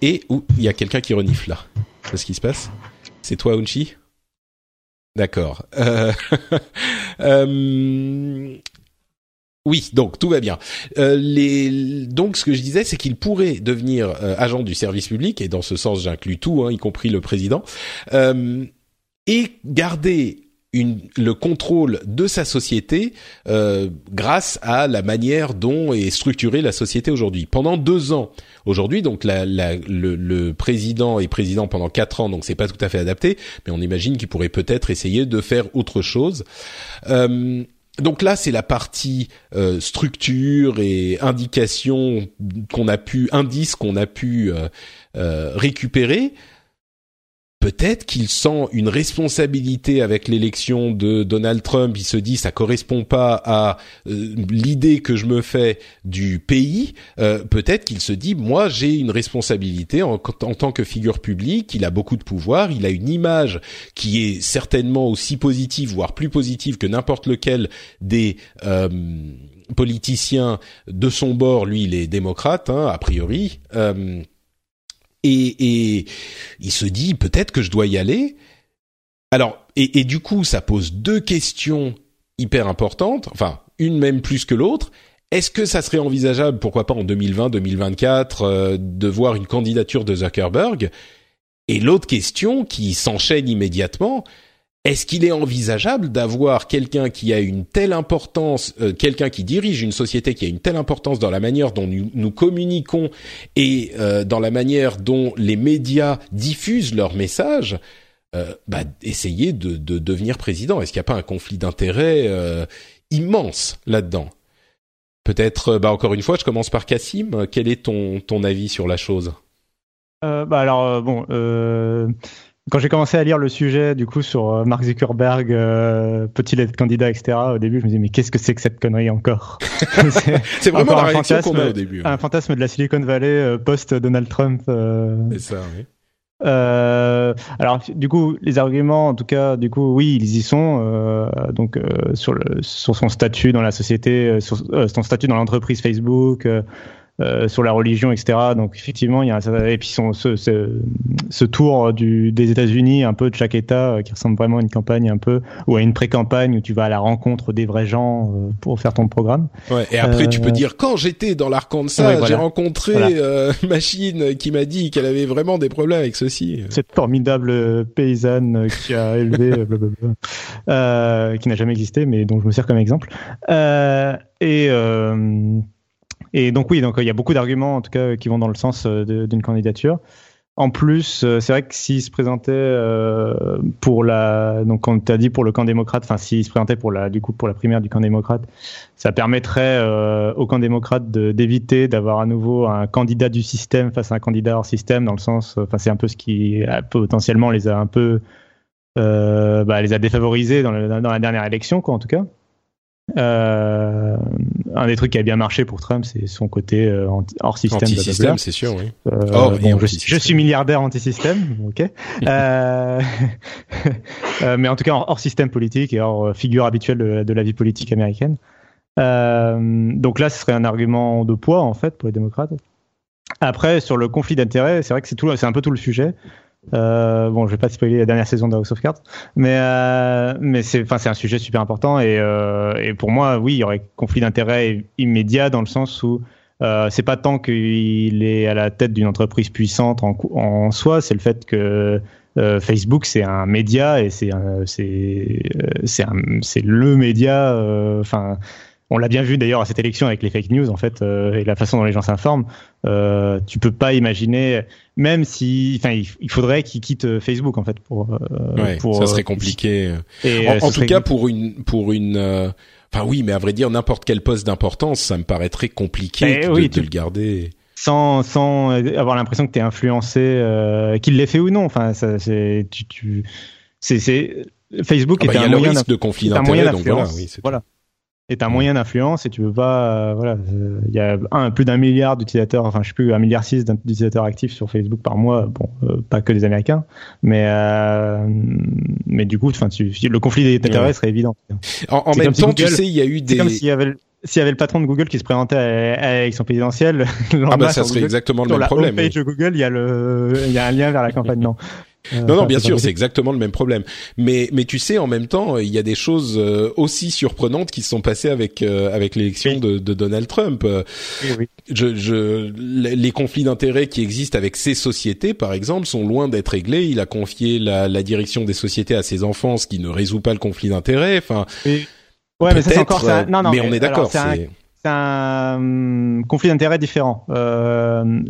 A: Et où il y a quelqu'un qui renifle là. Qu'est-ce qui se passe C'est toi, Unchi D'accord. Euh, euh, oui, donc tout va bien. Euh. Donc ce que je disais, c'est qu'il pourrait devenir agent du service public, et dans ce sens j'inclus tout, hein, y compris le président, et garder une, le contrôle de sa société euh, grâce à la manière dont est structurée la société aujourd'hui. Pendant deux ans, aujourd'hui, donc la, la, le, le, président est président pendant quatre ans, donc c'est pas tout à fait adapté, mais on imagine qu'il pourrait peut-être essayer de faire autre chose. Euh, donc là, c'est la partie euh, structure et indication qu'on a pu, indices qu'on a pu euh, euh, récupérer peut-être qu'il sent une responsabilité avec l'élection de Donald Trump. Il se dit ça correspond pas à euh, l'idée que je me fais du pays. Euh, peut-être qu'il se dit moi j'ai une responsabilité en, tant que figure publique. Il a beaucoup de pouvoir. Il a une image qui est certainement aussi positive, voire plus positive que n'importe lequel des euh, politiciens de son bord. Lui, il est démocrate hein, a priori. Et, et il se dit peut-être que je dois y aller. Alors, et, du coup, ça pose deux questions hyper importantes, enfin, une même plus que l'autre. Est-ce que ça serait envisageable, pourquoi pas en 2020, 2024, euh, de voir une candidature de Zuckerberg? Et l'autre question qui s'enchaîne immédiatement, est-ce qu'il est envisageable d'avoir quelqu'un qui a une telle importance, euh, quelqu'un qui dirige une société qui a une telle importance dans la manière dont nous, communiquons et euh, dans la manière dont les médias diffusent leurs messages, euh, bah, essayer de, de, devenir président? Est-ce qu'il n'y a pas un conflit d'intérêts immense là-dedans? Peut-être, bah encore une fois, je commence par Cassim. Quel est ton ton avis sur la chose?
B: Bah alors bon quand j'ai commencé à lire le sujet, du coup, sur euh, Mark Zuckerberg, euh, peut-il être candidat, etc., au début, je me disais, mais qu'est-ce que c'est que cette connerie encore?
A: C'est vraiment la qu'on a au début.
B: Un fantasme de la Silicon Valley euh, post-Donald Trump. Euh...
A: C'est ça, oui.
B: Euh, alors du coup les arguments en tout cas du coup oui ils y sont euh, donc euh, sur le sur son statut dans la société sur son statut dans l'entreprise Facebook euh, sur la religion, etc. Donc effectivement, il y a et puis son, ce, ce, ce tour du, des États-Unis, un peu de chaque État, euh, qui ressemble vraiment à une campagne un peu ou à une pré-campagne où tu vas à la rencontre des vrais gens euh, pour faire ton programme.
A: Ouais, et après, tu peux dire quand j'étais dans l'Arkansas, j'ai rencontré machine qui m'a dit qu'elle avait vraiment des problèmes avec ceci.
B: Cette formidable paysanne qui a élevé, blablabla, qui n'a jamais existé, mais dont je me sers comme exemple. et et donc oui, donc il y a beaucoup d'arguments en tout cas qui vont dans le sens euh, d'une candidature. En plus, euh, c'est vrai que s'il se présentait euh, pour la, donc on t'a dit pour le camp démocrate, enfin s'il se présentait pour la, du coup pour la primaire du camp démocrate, ça permettrait euh, au camp démocrate d'éviter d'avoir à nouveau un candidat du système face à un candidat hors système, dans le sens, enfin c'est un peu ce qui potentiellement les a un peu, bah, les a défavorisés dans, dans la dernière élection, quoi en tout cas. Euh, un des trucs qui a bien marché pour Trump, c'est son côté euh, hors système.
A: Anti-système, c'est sûr, oui.
B: Euh, bon, je, suis milliardaire anti-système, ok. euh, mais en tout cas hors système politique et hors figure habituelle de, de la vie politique américaine. donc là, ce serait un argument de poids en fait pour les démocrates. Après, sur le conflit d'intérêts, c'est vrai que c'est un peu tout le sujet. Euh, bon, je vais pas spoiler la dernière saison de House of Cards, mais euh, mais c'est enfin c'est un sujet super important et euh, et pour moi oui il y aurait conflit d'intérêts immédiat dans le sens où euh, c'est pas tant qu'il est à la tête d'une entreprise puissante en, en soi, c'est le fait que euh, Facebook c'est un média et c'est c'est c'est c'est le média enfin on l'a bien vu d'ailleurs à cette élection avec les fake news en fait euh, et la façon dont les gens s'informent. Euh, tu peux pas imaginer, même si, enfin, il, faudrait qu'ils quittent euh, Facebook en fait pour.
A: Euh, ouais, pour ça serait compliqué. Et, en, tout cas, pour une, pour une. Enfin oui, mais à vrai dire, n'importe quel poste d'importance, ça me paraît très compliqué eh de, de le garder
B: sans sans avoir l'impression que tu es influencé qu'il l'ait fait ou non enfin ça c'est tu, tu c'est Facebook
A: ah bah,
B: est un moyen
A: risque de conflit d'intérêt donc voilà oui,
B: voilà est un moyen d'influence et tu veux pas euh, voilà il y a un plus d'un milliard d'utilisateurs enfin je sais plus un milliard six d'utilisateurs actifs sur Facebook par mois bon euh, pas que des américains. Mais euh, mais du coup enfin le conflit d'intérêts serait évident.
A: En, même temps tu sais il y a eu des
B: comme s'il y avait s'il y avait le patron de Google qui se présentait à, l'élection présidentielle,
A: ah bah ça serait exactement le même problème.
B: Sur la page de Google, il y a le, il y a un lien vers la campagne. Non,
A: euh, non, non, bien sûr, c'est exactement le même problème. Mais, mais tu sais, en même temps, il y a des choses euh, aussi surprenantes qui se sont passées avec euh, avec l'élection de, de, Donald Trump. Oui, oui. Je, je, les conflits d'intérêts qui existent avec ces sociétés, par exemple, sont loin d'être réglés. Il a confié la, la, direction des sociétés à ses enfants, ce qui ne résout pas le conflit d'intérêts. Enfin,
B: oui. ouais, mais c'est encore ça.
A: Non, non, mais, on est d'accord.
B: C'est un, hum, conflit d'intérêts différent. Euh,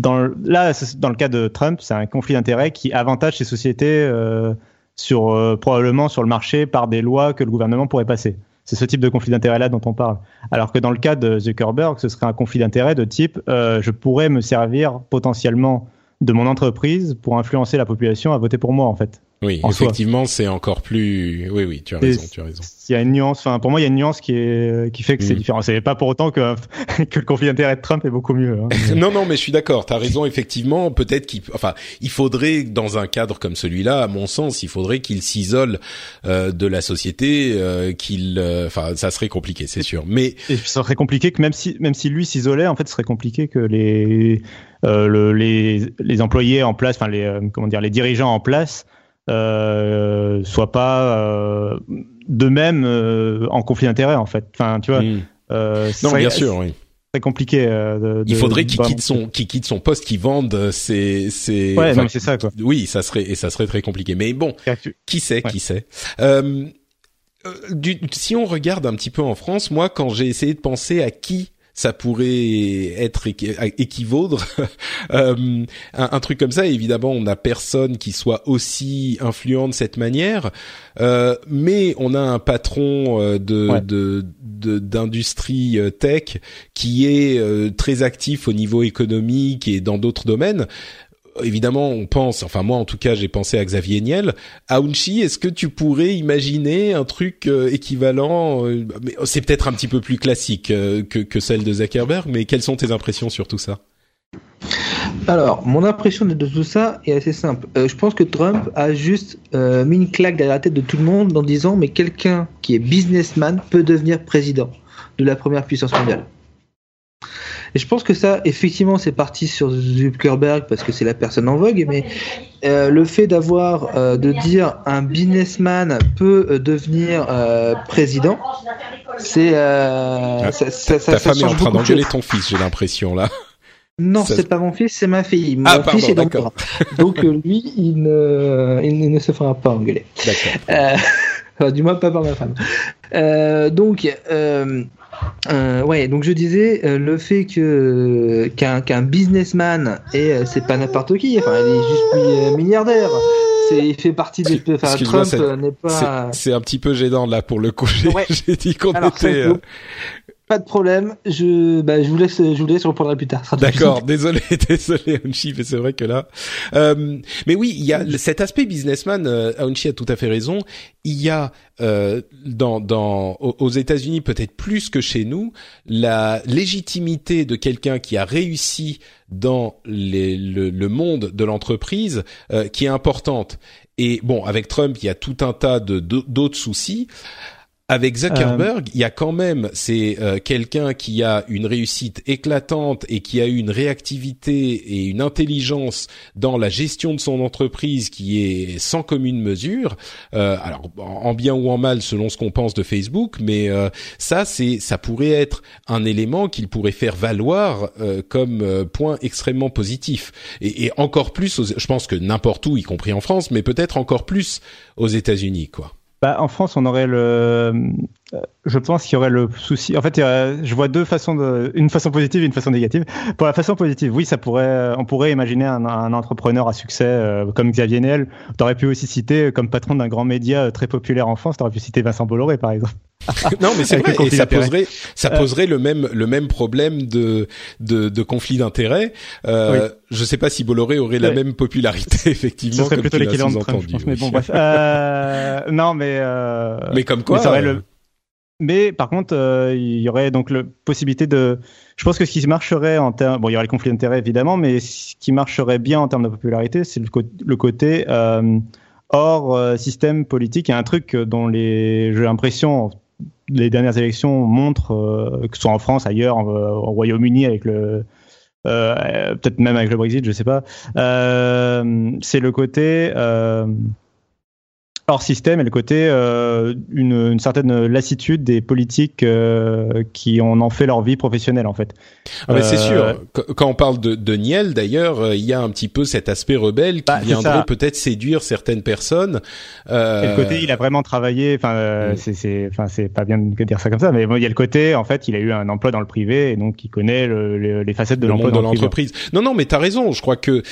B: dans là, dans le cas de Trump, c'est un conflit d'intérêts qui avantage ces sociétés euh, sur euh, probablement sur le marché par des lois que le gouvernement pourrait passer. C'est ce type de conflit d'intérêt là dont on parle. Alors que dans le cas de Zuckerberg, ce serait un conflit d'intérêt de type euh, je pourrais me servir potentiellement de mon entreprise pour influencer la population à voter pour moi en fait.
A: Oui, effectivement, c'est encore plus. Oui, oui, tu as raison, tu as raison.
B: Il y a une nuance. Enfin, pour moi, il y a une nuance qui est qui fait que c'est mm. différent. C'est pas pour autant que que le conflit d'intérêt de Trump est beaucoup mieux. Hein.
A: non, non, mais je suis d'accord. Tu as raison. Effectivement, peut-être qu'il. Enfin, il faudrait dans un cadre comme celui-là, à mon sens, il faudrait qu'il s'isole euh, de la société, euh, qu'il. Euh, enfin, ça serait compliqué, c'est sûr. Mais
B: et ça serait compliqué que même si même si lui s'isolait, en fait, ce serait compliqué que les euh, le, les les employés en place, enfin les euh, comment dire, les dirigeants en place euh, soit pas euh, de même euh, en conflit d'intérêt en fait. Enfin, tu vois.
A: Non, bien sûr, oui.
B: Très compliqué. De,
A: Il faudrait qu'il quitte son, qu'il quitte son poste, qu'il vende ses, ses.
B: Ouais, non, c'est ça quoi.
A: Oui, ça serait et ça serait très compliqué. Mais bon, qui sait, qui sait. Euh, du, si on regarde un petit peu en France, moi, quand j'ai essayé de penser à qui ça pourrait être équivaudre euh, un, truc comme ça. Évidemment, on n'a personne qui soit aussi influent de cette manière, euh, mais on a un patron euh, de d'industrie tech qui est très actif au niveau économique et dans d'autres domaines évidemment, on pense, enfin moi en tout cas, j'ai pensé à Xavier Niel. Aounchi, est-ce que tu pourrais imaginer un truc euh, équivalent euh, mais C'est peut-être un petit peu plus classique euh, que, que celle de Zuckerberg, mais quelles sont tes impressions sur tout ça?
C: Alors, mon impression de tout ça est assez simple. je pense que Trump a juste mis une claque derrière la tête de tout le monde en disant mais quelqu'un qui est businessman peut devenir président de la première puissance mondiale. Et je pense que ça, effectivement, c'est parti sur Zuckerberg parce que c'est la personne en vogue, mais euh, le fait d'avoir, euh, de dire un businessman peut euh, devenir président, c'est. Ah,
A: ça, ça, ta femme est en train d'engueuler ton fils, j'ai l'impression là.
C: Non, c'est pas mon fils, c'est ma fille. Mon
A: ah, pardon,
C: fils est
A: d'accord.
C: Donc lui, il ne, il ne se fera pas engueuler. D'accord. du moins pas par ma femme. donc, euh, ouais, donc je disais euh, le fait que qu'un qu'un businessman et euh, c'est pas n'importe qui, enfin il est juste milliardaire. C'est il fait partie des enfin, Trump n'est pas
A: c'est un petit peu gênant là pour le coup. J'ai dit qu'on était
C: pas de problème. Je, bah, je vous laisse, je vous laisse reprendre plus tard.
A: D'accord. Désolé, désolé, Aunchi, mais c'est vrai que là. Euh, mais oui, il y a cet aspect businessman. Euh, a tout à fait raison. Il y a euh, dans, dans aux États-Unis peut-être plus que chez nous la légitimité de quelqu'un qui a réussi dans les, le, le, monde de l'entreprise euh, qui est importante. Et bon, avec Trump, il y a tout un tas de d'autres soucis. Avec Zuckerberg, il y a quand même c'est euh, quelqu'un qui a une réussite éclatante et qui a eu une réactivité et une intelligence dans la gestion de son entreprise qui est sans commune mesure. Euh, alors en bien ou en mal selon ce qu'on pense de Facebook, mais euh, ça c'est ça pourrait être un élément qu'il pourrait faire valoir comme point extrêmement positif et, et encore plus, je pense que n'importe où, y compris en France, mais peut-être encore plus aux États-Unis, quoi.
B: Bah, en France, on aurait le. Je pense qu'il y aurait le souci. En fait, je vois deux façons de, une façon positive et une façon négative. Pour la façon positive, oui, ça pourrait, on pourrait imaginer un, un entrepreneur à succès euh, comme Xavier Niel. Tu aurais pu aussi citer comme patron d'un grand média euh, très populaire en France. Tu aurais pu citer Vincent Bolloré, par exemple.
A: non, mais c'est vrai. Et ça poserait, ça euh, poserait le même, le même problème de, de, de conflit d'intérêts. Euh, oui. Je sais pas si Bolloré aurait la même popularité, effectivement. Ce
B: serait plutôt l'équivalent de Trump, je pense, Mais bon, bref. Euh, non, mais. Euh,
A: mais comme quoi.
B: Mais, le... mais par contre, euh, il y aurait donc la possibilité de. Je pense que ce qui marcherait en termes, bon, il y aurait le conflit d'intérêts évidemment, mais ce qui marcherait bien en termes de popularité, c'est le, le, côté hors système politique. Il y a un truc dont les, j'ai l'impression, les dernières élections montrent, euh, que ce soit en France, ailleurs, au Royaume-Uni avec le, euh, peut-être même avec le Brexit, je sais pas. Euh, c'est le côté hors système et le côté euh, une, une, certaine lassitude des politiques euh, qui en ont fait leur vie professionnelle en fait.
A: Ah c'est euh, sûr. Quand on parle de, de Niel d'ailleurs, euh, il y a un petit peu cet aspect rebelle qui bah, viendrait peut-être séduire certaines personnes.
B: Et le côté, il a vraiment travaillé. Enfin, mm. c'est, enfin, c'est pas bien de dire ça comme ça, mais bon, il y a le côté, en fait, il a eu un emploi dans le privé et donc il connaît le, les facettes de l'emploi dans l'entreprise.
A: Non, non, mais t'as raison. Je crois que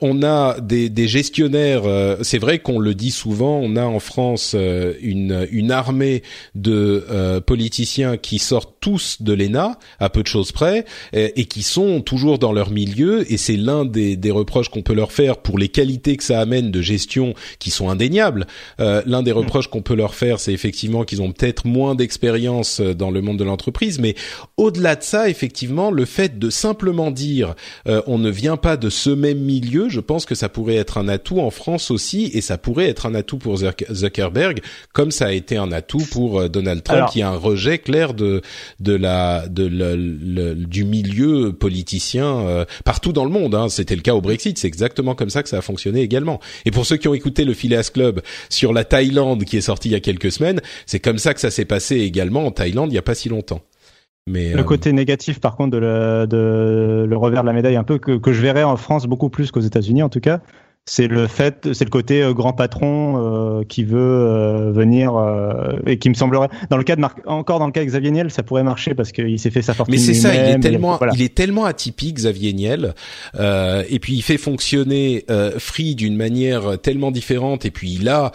A: on a des, des gestionnaires. c'est vrai qu'on le dit souvent. On on a en France euh, une, une armée de euh, politiciens qui sortent tous de l'ENA, à peu de choses près, et, qui sont toujours dans leur milieu, et c'est l'un des, des reproches qu'on peut leur faire pour les qualités que ça amène de gestion qui sont indéniables. Euh, l'un des mm. reproches qu'on peut leur faire, c'est effectivement qu'ils ont peut-être moins d'expérience dans le monde de l'entreprise, mais au-delà de ça, effectivement, le fait de simplement dire on ne vient pas de ce même milieu, je pense que ça pourrait être un atout en France aussi, et ça pourrait être un atout pour Zuckerberg, comme ça a été un atout pour euh, Donald Trump, qui a un rejet clair de de la de le, du milieu politicien euh, partout dans le monde. Hein. C'était le cas au Brexit, c'est exactement comme ça que ça a fonctionné également. Et pour ceux qui ont écouté le Phileas Club sur la Thaïlande qui est sorti il y a quelques semaines, c'est comme ça que ça s'est passé également en Thaïlande il y a pas si longtemps.
B: Mais, le euh, côté négatif, par contre, de le, de le revers de la médaille, un peu que, que je verrais en France beaucoup plus qu'aux États-Unis, en tout cas, c'est le fait, c'est le côté euh, grand patron euh, qui veut euh, venir et qui me semblerait, dans le cas de Marc, encore dans le cas de Xavier Niel, ça pourrait marcher parce qu'il s'est fait sa fortune.
A: Mais c'est ça, il est tellement, il, est tellement atypique Xavier Niel, et puis il fait fonctionner Free d'une manière tellement différente, et puis il a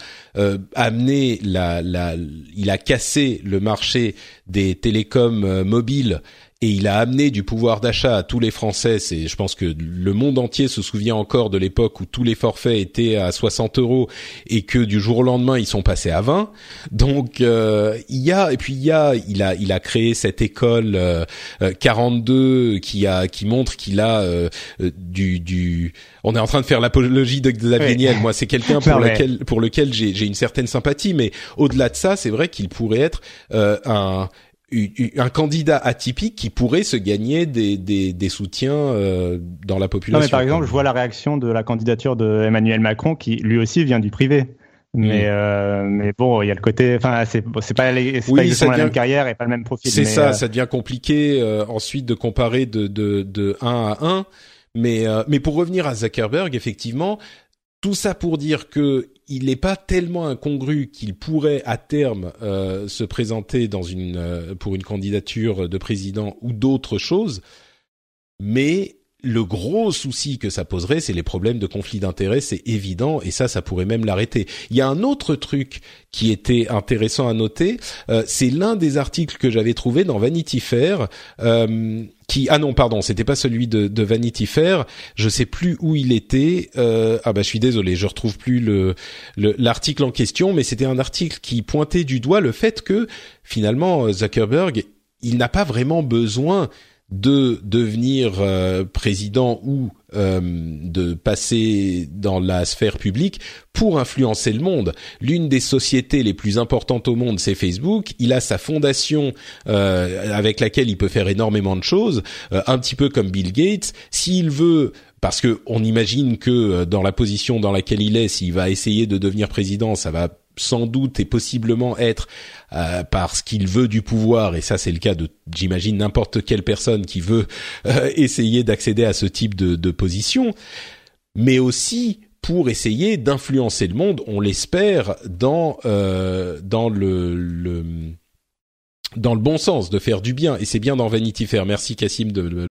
A: amené la, la, il a cassé le marché des télécoms mobiles et il a amené du pouvoir d'achat à tous les Français. C'est, je pense que le monde entier se souvient encore de l'époque où tous les forfaits étaient à 60 euros et que du jour au lendemain ils sont passés à 20. Donc euh, il y a et puis il y a, il a, il a créé cette école 42 euh, qui a, qui montre qu'il a euh, du, du. On est en train de faire l'apologie de Xavier Niel. Moi, c'est quelqu'un pour lequel, pour lequel j'ai, j'ai une certaine sympathie, mais au-delà de ça, c'est vrai qu'il pourrait être un un candidat atypique qui pourrait se gagner des, des, des soutiens euh, dans la population.
B: Non, mais par exemple, je vois la réaction de la candidature de Emmanuel Macron qui lui aussi vient du privé. Mais mm. euh, mais bon, il y a le côté, enfin c'est c'est pas, c'est pas exactement la même carrière et pas le même profil.
A: C'est ça, euh, ça devient compliqué euh, ensuite de comparer de de de un à un. Mais mais pour revenir à Zuckerberg, effectivement, tout ça pour dire que il n'est pas tellement incongru qu'il pourrait à terme euh, se présenter euh, pour une candidature de président ou d'autres choses, mais le gros souci que ça poserait, c'est les problèmes de conflit d'intérêts, c'est évident, et ça, ça pourrait même l'arrêter. Il y a un autre truc qui était intéressant à noter, euh, c'est l'un des articles que j'avais trouvé dans Vanity Fair, euh, qui ah non pardon, c'était pas celui de, de, Vanity Fair, je sais plus où il était. Euh, ah bah je suis désolé, je retrouve plus le l'article en question, mais c'était un article qui pointait du doigt le fait que finalement Zuckerberg, il n'a pas vraiment besoin de devenir euh, président ou euh, de passer dans la sphère publique pour influencer le monde. L'une des sociétés les plus importantes au monde, c'est Facebook. Il a sa fondation euh, avec laquelle il peut faire énormément de choses, un petit peu comme Bill Gates. S'il veut parce que on imagine que dans la position dans laquelle il est, s'il va essayer de devenir président, ça va sans doute et possiblement être euh, parce qu'il veut du pouvoir, et ça c'est le cas de, j'imagine, n'importe quelle personne qui veut euh, essayer d'accéder à ce type de, position, mais aussi pour essayer d'influencer le monde, on l'espère, dans euh, dans le, le dans le bon sens, de faire du bien. Et c'est bien dans Vanity Fair. Merci Cassim de, de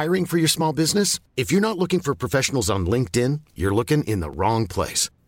D: Hiring for your small business? If you're not looking for professionals on LinkedIn, you're looking in the wrong place.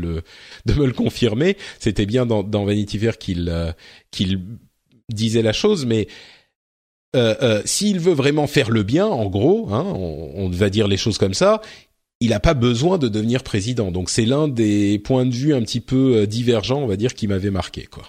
A: De me le confirmer. C'était bien dans, Vanity Fair qu'il euh, qu'il disait la chose, mais euh, euh, s'il veut vraiment faire le bien, en gros, hein, on, on, va dire les choses comme ça, il n'a pas besoin de devenir président. Donc c'est l'un des points de vue un petit peu divergents, on va dire, qui m'avait marqué, quoi.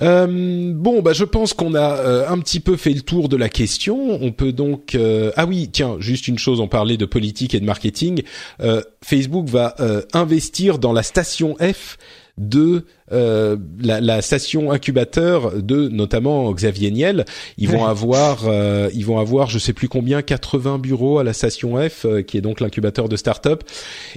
A: Euh, bon, bah je pense qu'on a euh, un petit peu fait le tour de la question. On peut donc euh, ah oui, tiens, juste une chose, on parlait de politique et de marketing. Euh, Facebook va investir dans la station F de la, la, station incubateur de notamment Xavier Niel. Ils vont avoir, ils vont avoir, je sais plus combien, 80 bureaux à la station F, qui est donc l'incubateur de start-up.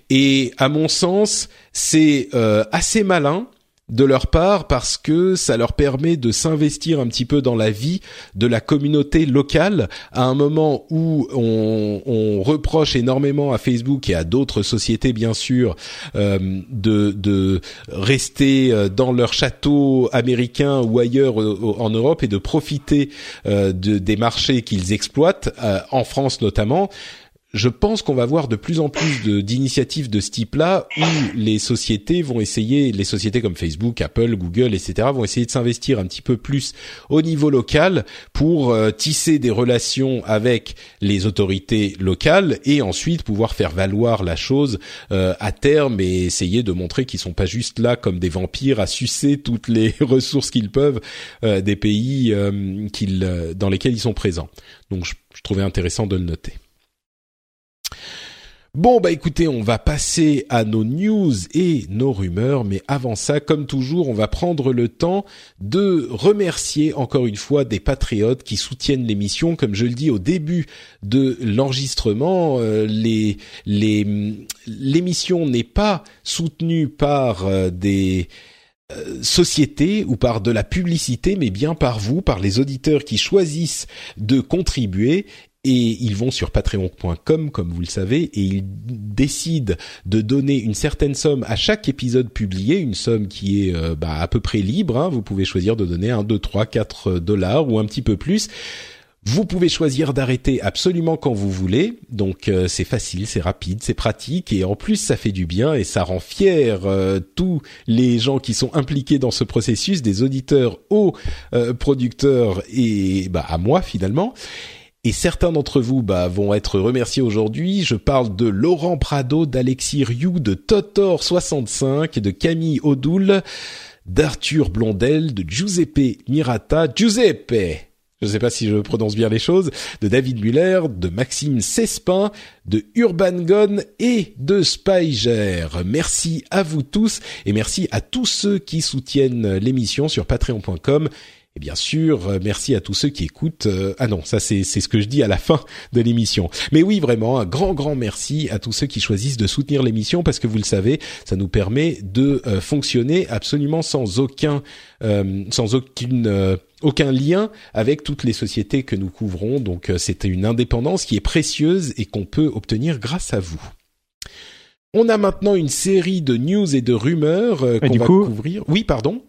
A: Et à mon sens, c'est assez malin de leur part parce que ça leur permet de s'investir un petit peu dans la vie de la communauté locale à un moment où on, reproche énormément à Facebook et à d'autres sociétés bien sûr euh, de, rester euh, dans leur château américain ou ailleurs en Europe et de profiter euh, de, des marchés qu'ils exploitent en France notamment je pense qu'on va voir de plus en plus d'initiatives de, ce type-là où les sociétés vont essayer, les sociétés comme Facebook, Apple, Google, etc., vont essayer de s'investir un petit peu plus au niveau local pour euh, tisser des relations avec les autorités locales et ensuite pouvoir faire valoir la chose euh, à terme et essayer de montrer qu'ils sont pas juste là comme des vampires à sucer toutes les ressources qu'ils peuvent euh, des pays qu'ils dans lesquels ils sont présents. Donc je, je trouvais intéressant de le noter. Bon bah écoutez, on va passer à nos news et nos rumeurs, mais avant ça, comme toujours, on va prendre le temps de remercier encore une fois des patriotes qui soutiennent l'émission. Comme je le dis au début de l'enregistrement, euh, l'émission n'est pas soutenue par euh, des euh, sociétés ou par de la publicité, mais bien par vous, par les auditeurs qui choisissent de contribuer et ils vont sur patreon.com comme vous le savez et ils décident de donner une certaine somme à chaque épisode publié, une somme qui est euh, bah, à peu près libre. Hein. Vous pouvez choisir de donner 1, 2, 3, 4 dollars ou un petit peu plus. Vous pouvez choisir d'arrêter absolument quand vous voulez, donc euh, c'est facile, c'est rapide, c'est pratique et en plus ça fait du bien et ça rend fier euh, tous les gens qui sont impliqués dans ce processus, des auditeurs aux producteurs et bah, à moi finalement. Et certains d'entre vous bah, vont être remerciés aujourd'hui. Je parle de Laurent Prado, d'Alexis Rioux, de Totor65, de Camille Odoul, d'Arthur Blondel, de Giuseppe Mirata, Giuseppe je ne sais pas si je prononce bien les choses, de David Muller, de Maxime Cespin, de Urban Gone et de Spiger. Merci à vous tous et merci à tous ceux qui soutiennent l'émission sur patreon.com Et bien sûr, euh, merci à tous ceux qui écoutent. Euh, ah non, ça c'est ce que je dis à la fin de l'émission. Mais oui, vraiment un grand grand merci à tous ceux qui choisissent de soutenir l'émission parce que vous le savez, ça nous permet de euh, fonctionner absolument sans aucun sans aucune aucun lien avec toutes les sociétés que nous couvrons. Donc c'est une indépendance qui est précieuse et qu'on peut obtenir grâce à vous. On a maintenant une série de news et de rumeurs qu'on va couvrir. Oui, pardon?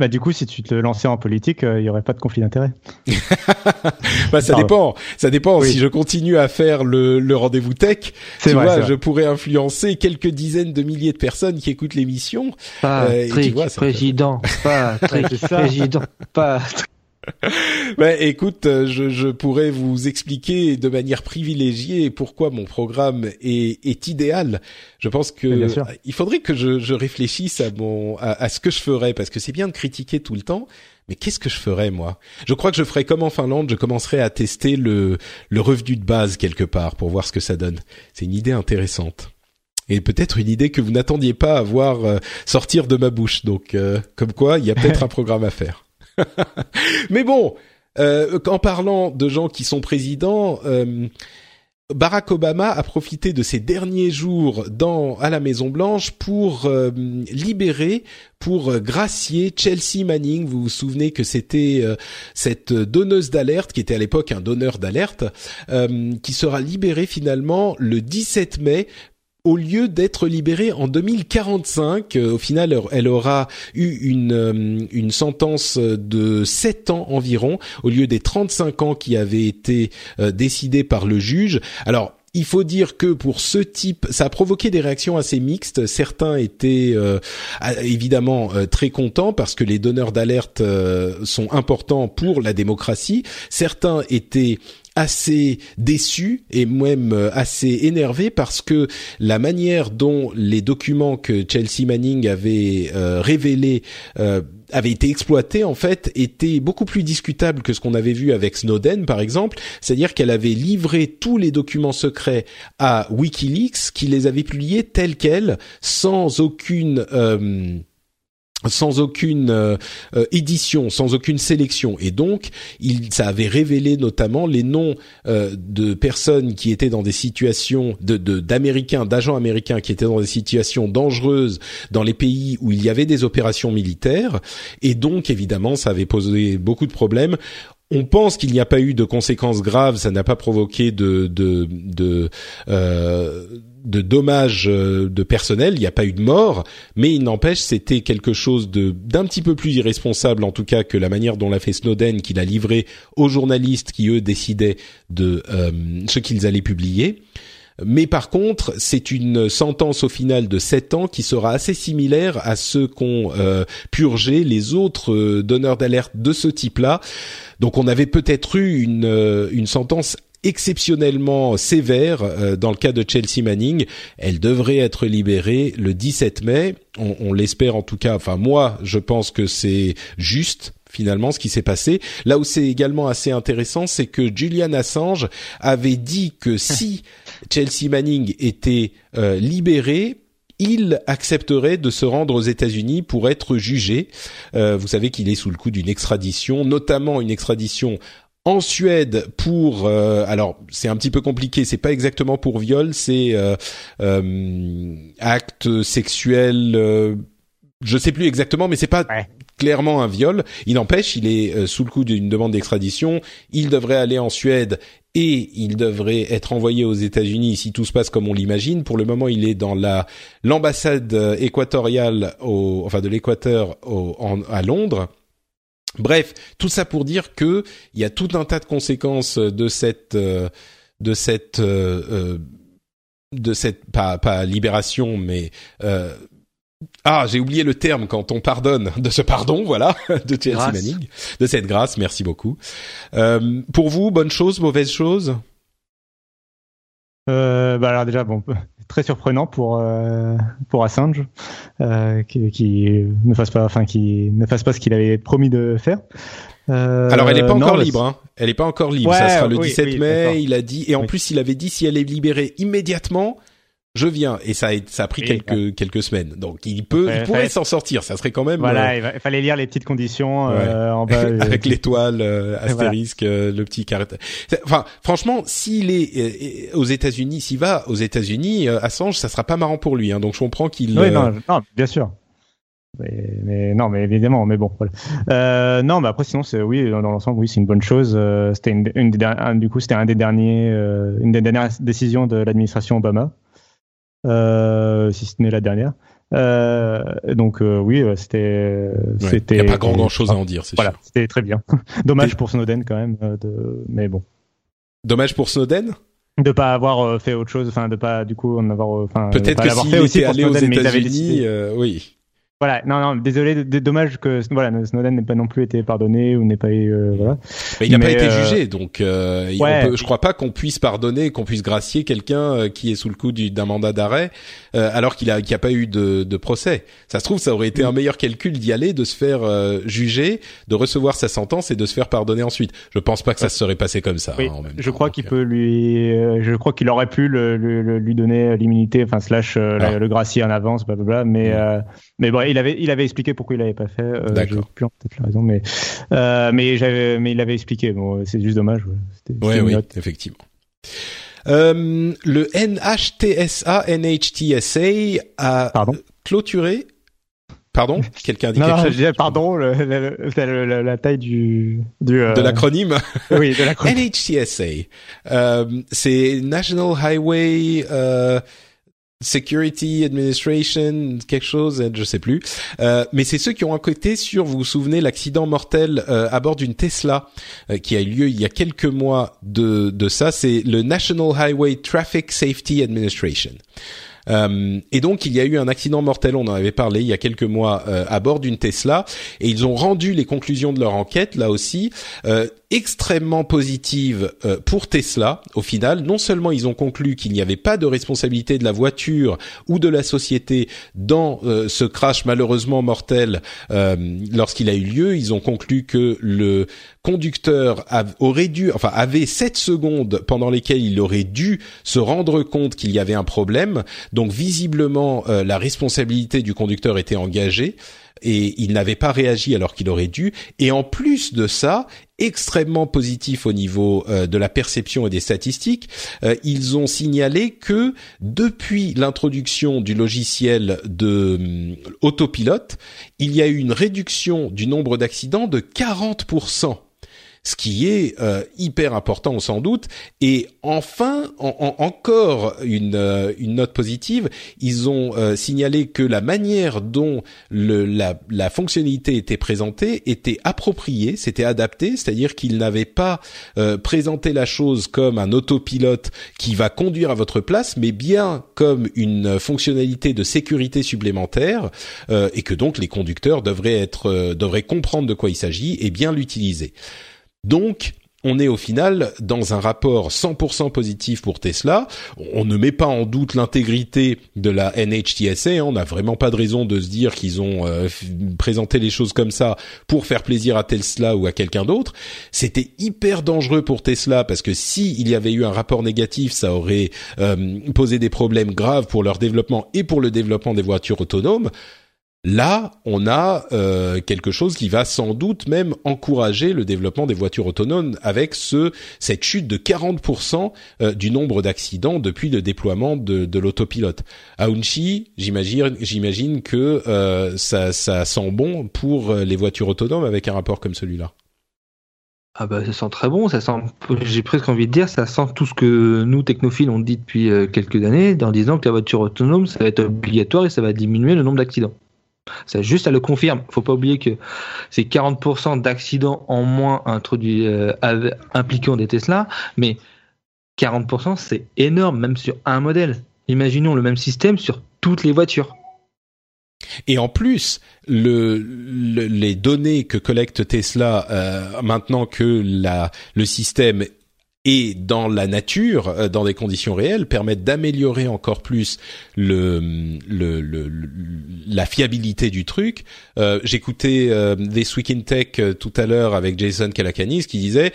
B: Bah du coup, si tu te lançais en politique, euh, il y aurait pas de conflit d'intérêt.
A: bah ça dépend. Ça dépend. Si je continue à faire le, le rendez-vous tech, tu vois, je pourrais influencer quelques dizaines de milliers de personnes qui écoutent l'émission.
C: Patrick, euh, président, Patrick, président, Patrick.
A: ben, écoute, euh, je, je, pourrais vous expliquer de manière privilégiée pourquoi mon programme est, est idéal. Je pense que il faudrait que je, je réfléchisse à mon à, à, ce que je ferais parce que c'est bien de critiquer tout le temps, mais qu'est-ce que je ferais moi? Je crois que je ferais comme en Finlande, je commencerai à tester le le revenu de base quelque part pour voir ce que ça donne. C'est une idée intéressante et peut-être une idée que vous n'attendiez pas à voir euh, sortir de ma bouche. Donc, euh, comme quoi, il y a peut-être un programme à faire. Mais bon, euh, en parlant de gens qui sont présidents, euh, Barack Obama a profité de ses derniers jours dans à la Maison Blanche pour euh, libérer, pour gracier Chelsea Manning. Vous vous souvenez que c'était cette donneuse d'alerte, qui était à l'époque un donneur d'alerte, qui sera libérée finalement le 17 mai au lieu d'être libérée en 2045, euh, au final, elle aura eu une, euh, une sentence de 7 ans environ, au lieu des 35 ans qui avaient été euh, décidés par le juge. Alors, il faut dire que pour ce type, ça a provoqué des réactions assez mixtes. Certains étaient évidemment très contents parce que les donneurs d'alerte sont importants pour la démocratie. Certains étaient assez déçu et même euh, assez énervé parce que la manière dont les documents que Chelsea Manning avait euh, révélés euh, avaient été exploités en fait était beaucoup plus discutable que ce qu'on avait vu avec Snowden par exemple, c'est-à-dire qu'elle avait livré tous les documents secrets à WikiLeaks qui les avait publiés tels quels sans aucune sans aucune euh, euh, édition, sans aucune sélection, et donc il, ça avait révélé notamment les noms euh, de personnes qui étaient dans des situations de d'américains, d'agents américains qui étaient dans des situations dangereuses dans les pays où il y avait des opérations militaires, et donc évidemment ça avait posé beaucoup de problèmes. On pense qu'il n'y a pas eu de conséquences graves, ça n'a pas provoqué de de de, de dommages euh, de personnel, il n'y a pas eu de mort, mais il n'empêche c'était quelque chose de d'un petit peu plus irresponsable en tout cas que la manière dont l'a fait Snowden, qu'il a livré aux journalistes qui eux décidaient de euh, ce qu'ils allaient publier. Mais par contre, c'est une sentence au final de 7 ans qui sera assez similaire à ce qu'ont euh, purgé les autres donneurs d'alerte de ce type-là. Donc on avait peut-être eu une, une sentence exceptionnellement sévère euh, dans le cas de Chelsea Manning. Elle devrait être libérée le 17 mai. On, on l'espère en tout cas. Enfin moi, je pense que c'est juste finalement ce qui s'est passé. Là où c'est également assez intéressant, c'est que Julian Assange avait dit que si Chelsea Manning était euh, libérée, il accepterait de se rendre aux États-Unis pour être jugé. Euh, vous savez qu'il est sous le coup d'une extradition, notamment une extradition en Suède pour euh, alors c'est un petit peu compliqué c'est pas exactement pour viol c'est euh, euh, acte sexuel euh, je sais plus exactement mais c'est pas clairement un viol il n'empêche il est euh, sous le coup d'une demande d'extradition il devrait aller en Suède et il devrait être envoyé aux États-Unis si tout se passe comme on l'imagine. Pour le moment, il est dans la l'ambassade équatoriale, au, enfin de l'Équateur à Londres. Bref, tout ça pour dire que il y a tout un tas de conséquences de cette euh, de cette euh, euh, de cette pas pas libération mais ah, j'ai oublié le terme quand on pardonne de ce pardon, voilà, de Chelsea Manning, de cette grâce. Merci beaucoup. pour vous, bonne chose, mauvaise chose?
B: Euh, bah alors déjà bon très surprenant pour euh, pour Assange euh, qui, qui, ne fasse pas enfin qui ne fasse pas ce qu'il avait promis de faire.
A: Euh, alors elle est pas encore libre hein. Elle est pas encore libre, ça sera le 17 mai, il a dit et en plus il avait dit si elle est libérée immédiatement je viens et ça a, ça a pris quelques quelques semaines. Donc il peut,
B: Ouais,
A: il pourrait s'en sortir. Ça serait quand même
B: Voilà,
A: euh,
B: il, fallait lire les petites conditions euh, en bas. euh,
A: avec l'étoile euh, astérisque, euh, le petit carré. C'est- Enfin, franchement, s'il est euh, aux États-Unis, s'il va aux États-Unis, euh, Assange, ça sera pas marrant pour lui. Hein, donc je comprends qu'il.
B: Oui,
A: euh,
B: non, non, bien sûr. Mais, mais non, mais évidemment, mais bon, voilà. Euh, non, mais après, sinon, c'est oui, dans l'ensemble, oui, c'est une bonne chose. Euh, c'était une, une du coup, c'était un des derniers, euh, une des dernières décisions de l'administration Obama, euh, si ce n'est la dernière. Euh, donc euh, oui, euh, c'était,
A: ouais,
B: c'était.
A: Il y a pas grand grand chose à en dire, c'est
B: Voilà, c'était très bien. Dommage pour Snowden quand même, euh, de, mais bon,
A: Dommage pour Snowden?
B: de pas avoir euh, fait autre chose, enfin de pas du coup en avoir, euh, enfin de
A: Peut-être
B: pas
A: que s'il
B: fait aussi
A: était allé aux
B: Snowden, avaient
A: États-Unis,
B: décidé-
A: euh, oui.
B: Voilà, non, non, désolé, dommage que voilà, Snowden n'ait pas non plus été pardonné ou n'ait pas eu, euh, voilà.
A: Mais il n'a pas été
B: euh,
A: jugé, donc euh,
B: ouais.
A: peut, je crois pas qu'on puisse pardonner, qu'on puisse gracier quelqu'un euh, qui est sous le coup du- d'un mandat d'arrêt, euh, alors qu'il a, qu'il a pas eu de, de procès. Ça se trouve, ça aurait été un meilleur calcul d'y aller, de se faire euh, juger, de recevoir sa sentence et de se faire pardonner ensuite. Je pense pas que ça se serait passé comme ça.
B: Oui,
A: hein, en même
B: je
A: temps,
B: crois qu'il peut lui, euh, je crois qu'il aurait pu le, le- le- lui donner l'immunité, enfin slash
A: Ah.
B: le, le gracier en avance, blablabla. Mais
A: Mm.
B: Mais bon, il avait il avait expliqué pourquoi il l'avait pas fait. Euh,
A: D'accord.
B: plus tête la raison, mais euh, mais j'avais mais il avait expliqué. Bon, c'est juste dommage. C'était-
A: Ouais, oui,
B: note.
A: effectivement. Euh, le NHTSA, NHTSA a
B: Pardon?
A: clôturé. Pardon? Quelqu'un a dit
B: Non,
A: quelque
B: non,
A: chose?
B: pardon, le- le- le- le- la taille du du euh,
A: de l'acronyme?
B: Oui de l'acronyme.
A: NHTSA. Euh, c'est National Highway euh, Security Administration, quelque chose, je sais plus. Euh, mais c'est ceux qui ont enquêté sur, vous vous souvenez, l'accident mortel euh, à bord d'une Tesla euh, qui a eu lieu il y a quelques mois de, de ça. C'est le National Highway Traffic Safety Administration. Euh, et donc il y a eu un accident mortel, on en avait parlé il y a quelques mois euh, à bord d'une Tesla, et ils ont rendu les conclusions de leur enquête là aussi euh, extrêmement positives euh, pour Tesla. Au final, non seulement ils ont conclu qu'il n'y avait pas de responsabilité de la voiture ou de la société dans euh, ce crash malheureusement mortel euh, lorsqu'il a eu lieu, ils ont conclu que le conducteur aurait dû, enfin avait 7 secondes pendant lesquelles il aurait dû se rendre compte qu'il y avait un problème. Donc visiblement, la responsabilité du conducteur était engagée et il n'avait pas réagi alors qu'il aurait dû. Et en plus de ça, extrêmement positif au niveau euh, de la perception et des statistiques, euh, ils ont signalé que depuis l'introduction du logiciel de hum, autopilote, il y a eu une réduction du nombre d'accidents de 40% ce qui est euh, hyper important sans doute. Et enfin, en- en- encore une, euh, une note positive, ils ont euh, signalé que la manière dont le, la, la fonctionnalité était présentée était appropriée, c'était adapté, c'est-à-dire qu'ils n'avaient pas euh, présenté la chose comme un autopilote qui va conduire à votre place, mais bien comme une fonctionnalité de sécurité supplémentaire, euh, et que donc les conducteurs devraient être devraient comprendre de quoi il s'agit et bien l'utiliser. Donc, on est au final dans un rapport 100% positif pour Tesla. On ne met pas en doute l'intégrité de la NHTSA. hein. On n'a vraiment pas de raison de se dire qu'ils ont euh, présenté les choses comme ça pour faire plaisir à Tesla ou à quelqu'un d'autre. C'était hyper dangereux pour Tesla parce que si y avait eu un rapport négatif, ça aurait euh, posé des problèmes graves pour leur développement et pour le développement des voitures autonomes. Là, on a euh, quelque chose qui va sans doute même encourager le développement des voitures autonomes avec ce cette chute de 40% euh, du nombre d'accidents depuis le déploiement de, de l'autopilote. Aounchi, j'imagine, j'imagine que euh, ça, ça sent bon pour les voitures autonomes avec un rapport comme celui-là.
C: Ah bah ça sent très bon, ça sent, j'ai presque envie de dire, ça sent tout ce que nous technophiles on dit depuis quelques années, en disant que la voiture autonome ça va être obligatoire et ça va diminuer le nombre d'accidents. Ça juste ça le confirme. Faut pas oublier que c'est 40% d'accidents en moins introduits euh, impliquant des Tesla, mais 40% c'est énorme même sur un modèle. Imaginons le même système sur toutes les voitures.
A: Et en plus, le, le- les données que collecte Tesla euh, maintenant que le système est dans la nature, euh, dans des conditions réelles, permettent d'améliorer encore plus le, le, le- la fiabilité du truc. Euh, J'écoutais euh, This Tech euh, tout à l'heure avec Jason Calacanis qui disait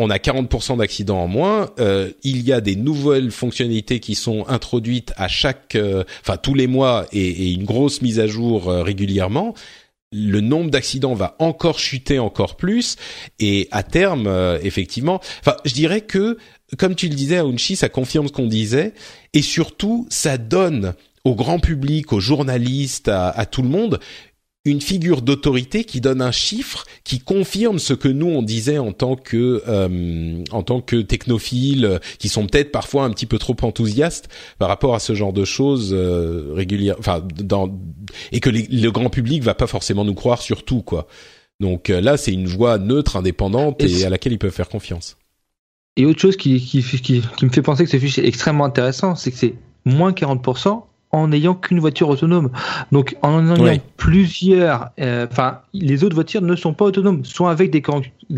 A: on a 40% d'accidents en moins. Euh, il y a des nouvelles fonctionnalités qui sont introduites à chaque, euh, enfin tous les mois et, et, une grosse mise à jour régulièrement. Le nombre d'accidents va encore chuter encore plus. Et à terme, effectivement, enfin je dirais que comme tu le disais, Aounchi, ça confirme ce qu'on disait. Et surtout ça donne au grand public, aux journalistes, à tout le monde une figure d'autorité qui donne un chiffre qui confirme ce que nous on disait en tant que euh, en tant que technophiles qui sont peut-être parfois un petit peu trop enthousiastes par rapport à ce genre de choses euh, régulières enfin dans et que le grand public va pas forcément nous croire sur tout quoi. Donc euh, là c'est une voix neutre indépendante et, à laquelle ils peuvent faire confiance.
C: Et autre chose qui, qui, qui, qui me fait penser que ce fichier est extrêmement intéressant c'est que c'est moins 40% en n'ayant qu'une voiture autonome. Donc en ayant plusieurs, euh, enfin les autres voitures ne sont pas autonomes, sont avec des,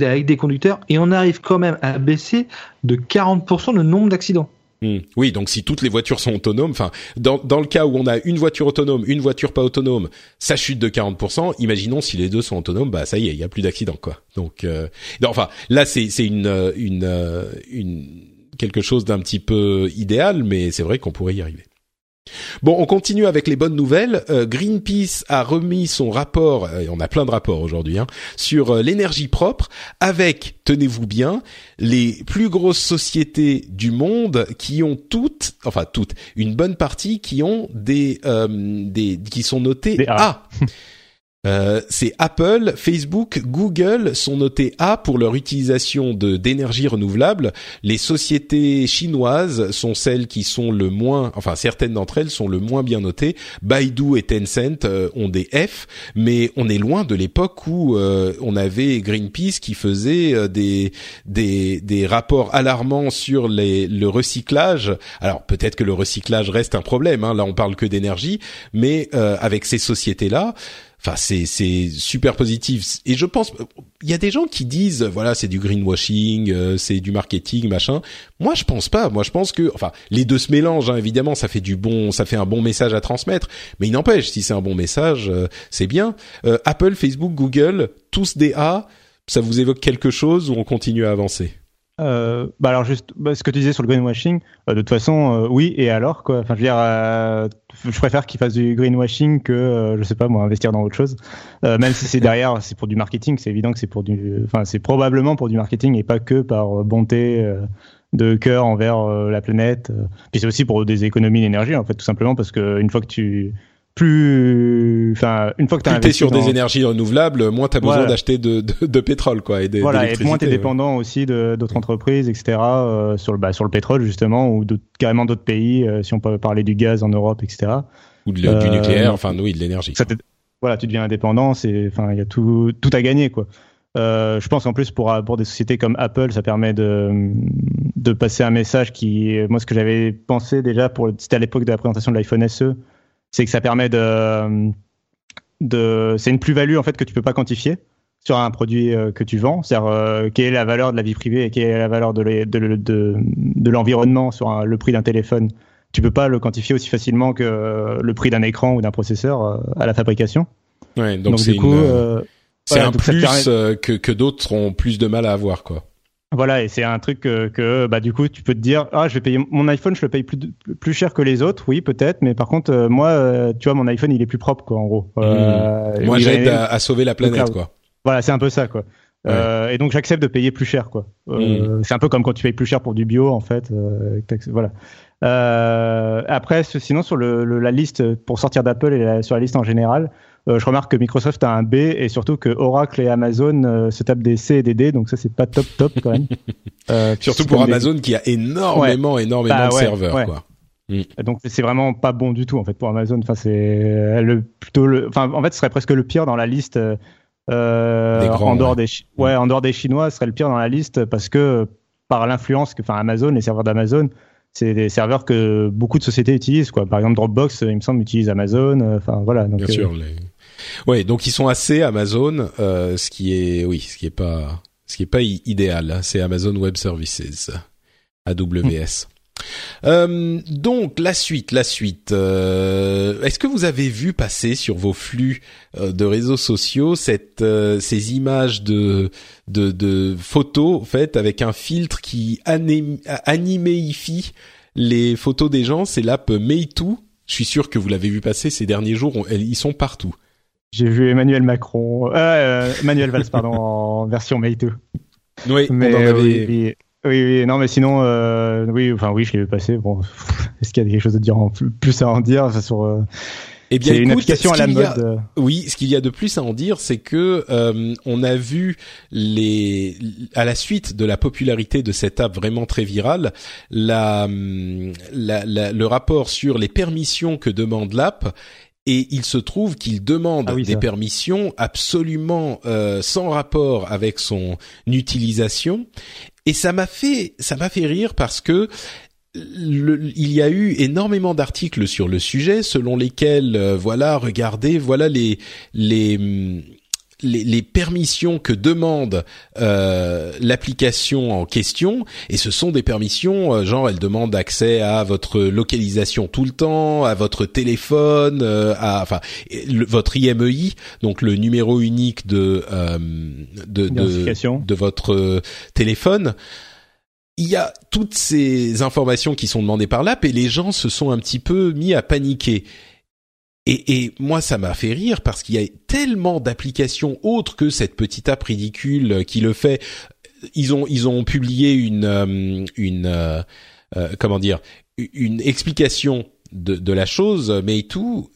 C: avec des conducteurs et on arrive quand même à baisser de 40% le nombre d'accidents.
A: Hmm. Oui, donc si toutes les voitures sont autonomes, enfin dans, dans le cas où on a une voiture autonome, une voiture pas autonome, ça chute de 40%. Imaginons si les deux sont autonomes, bah ça y est, il y a plus d'accidents quoi. Donc euh, enfin là c'est c'est une euh, une une quelque chose d'un petit peu idéal, mais c'est vrai qu'on pourrait y arriver. Bon, on continue avec les bonnes nouvelles. Euh, Greenpeace a remis son rapport, et on a plein de rapports aujourd'hui, hein, sur euh, l'énergie propre, avec, tenez-vous bien, les plus grosses sociétés du monde qui ont toutes, enfin toutes, une bonne partie qui ont des, euh, des qui sont notées A. Euh, c'est Apple, Facebook, Google sont notés A pour leur utilisation d'énergie renouvelable. Les sociétés chinoises sont celles qui sont le moins, enfin certaines d'entre elles sont le moins bien notées. Baidu et Tencent euh, ont des F, mais on est loin de l'époque où euh, on avait Greenpeace qui faisait des, des des rapports alarmants sur le recyclage. Alors peut-être que le recyclage reste un problème. Hein, là, on parle que d'énergie, mais avec ces sociétés là Enfin, c'est c'est super positif. Et je pense, il y a des gens qui disent, voilà, c'est du greenwashing, euh, c'est du marketing, machin. Moi, je pense pas. Moi, je pense que, enfin, les deux se mélangent. Hein, évidemment, ça fait du bon, ça fait un bon message à transmettre. Mais il n'empêche, si c'est un bon message, euh, c'est bien. Euh, Apple, Facebook, Google, tous des A. Ça vous évoque quelque chose ou on continue à avancer?
B: Euh, bah alors juste bah, ce que tu disais sur le greenwashing, euh, de toute façon, euh, oui et alors quoi. Enfin, je veux dire, je préfère qu'ils fassent du greenwashing que je sais pas moi investir dans autre chose. même si c'est derrière, c'est pour du marketing, c'est évident que c'est pour du, enfin c'est probablement pour du marketing et pas que par bonté de cœur envers la planète. Puis c'est aussi pour des économies d'énergie en fait, tout simplement parce que une fois que tu plus, enfin, une fois que tu
A: es sur des énergies renouvelables, moins tu as besoin d'acheter de, de, de, pétrole, quoi, et
B: Voilà, et moins tu es dépendant aussi d'autres entreprises, etc., euh, sur le, bah, sur le pétrole, justement, ou carrément d'autres pays, euh, si on peut parler du gaz en Europe, etc.
A: Ou de, du euh, nucléaire, enfin, oui, de l'énergie.
B: Voilà, tu deviens indépendant, c'est, enfin, il y a tout, tout à gagner, quoi. je pense en plus pour pour des sociétés comme Apple, ça permet de de passer un message qui, moi, ce que j'avais pensé déjà pour, c'était à l'époque de la présentation de l'iPhone SE, c'est que ça permet de, de c'est une plus-value en fait que tu peux pas quantifier sur un produit euh, que tu vends, c'est-à-dire euh, quelle est la valeur de la vie privée et quelle est la valeur de, de, de, de l'environnement sur le prix d'un téléphone. Tu peux pas le quantifier aussi facilement que le prix d'un écran ou d'un processeur euh, à la fabrication.
A: Ouais, donc, c'est un plus que, que d'autres ont plus de mal à avoir, quoi.
B: Voilà, et c'est un truc que, bah, du coup, tu peux te dire, ah, je vais payer mon iPhone, je le paye plus, plus cher que les autres, oui, peut-être, mais par contre, euh, moi, euh, tu vois, mon iPhone, il est plus propre, quoi, en gros.
A: Euh, mmh. Moi, j'aide à, sauver la planète, quoi.
B: Voilà, c'est un peu ça, quoi. et donc, j'accepte de payer plus cher, quoi. Mmh. C'est un peu comme quand tu payes plus cher pour du bio, en fait. voilà. après, sinon, sur le, la liste, pour sortir d'Apple et sur la liste en général, je remarque que Microsoft a un B et surtout que Oracle et Amazon euh, se tapent des C et des D, donc ça c'est pas top top quand même.
A: Euh, surtout pour Amazon qui a énormément énormément bah de serveurs quoi.
B: Mm. Donc c'est vraiment pas bon du tout en fait pour Amazon. Enfin c'est le plutôt le, enfin en fait ce serait presque le pire dans la liste. Euh, en dehors des ouais en dehors des Chinois ce serait le pire dans la liste parce que par l'influence que enfin Amazon les serveurs d'Amazon c'est des serveurs que beaucoup de sociétés utilisent quoi par exemple Dropbox il me semble utilise Amazon enfin voilà donc,
A: bien sûr les Ouais, donc ils sont assez Amazon, euh, ce qui est oui, ce qui est pas ce qui est pas idéal. Hein. c'est Amazon Web Services, AWS. Euh, donc la suite, la suite. Euh, Est-ce que vous avez vu passer sur vos flux euh, de réseaux sociaux cette euh, ces images de, de de photos faites avec un filtre qui anim, animéifie les photos des gens? C'est l'app Meitu. Je suis sûr que vous l'avez vu passer ces derniers jours. Ils sont partout.
B: J'ai vu Emmanuel Macron, euh, Emmanuel Valls, pardon, en version Mate2.
A: Oui,
B: Mais
A: on en
B: euh,
A: avait-
B: oui, oui, oui, oui, non, mais sinon, euh, oui, enfin oui, je l'ai vu passer. Bon, est-ce qu'il y a quelque chose à dire en plus, plus à en dire enfin, sur euh,
A: Eh bien,
B: une application à la
A: a-
B: mode. euh,
A: Oui, ce qu'il y a de plus à en dire, c'est que euh, on a vu les à la suite de la popularité de cette app vraiment très virale, la, hum, la- la- le rapport sur les permissions que demande l'app. Et il se trouve qu'il demande
B: Ah oui,
A: des permissions absolument euh, sans rapport avec son utilisation. Et ça m'a fait ça m'a fait rire parce que le- il y a eu énormément d'articles sur le sujet selon lesquels euh, voilà regardez voilà les les hum, les, les permissions que demande euh, l'application en question et ce sont des permissions euh, genre elle demande accès à votre localisation tout le temps à votre téléphone euh, à enfin le- votre IMEI donc le numéro unique de euh, de, de de votre euh, téléphone il y a toutes ces informations qui sont demandées par l'app et les gens se sont un petit peu mis à paniquer. Et, et moi, ça m'a fait rire parce qu'il y a tellement d'applications autres que cette petite app ridicule qui le fait. Ils ont ils ont publié une euh, une euh, euh, comment dire une explication de, de la chose, mais tout.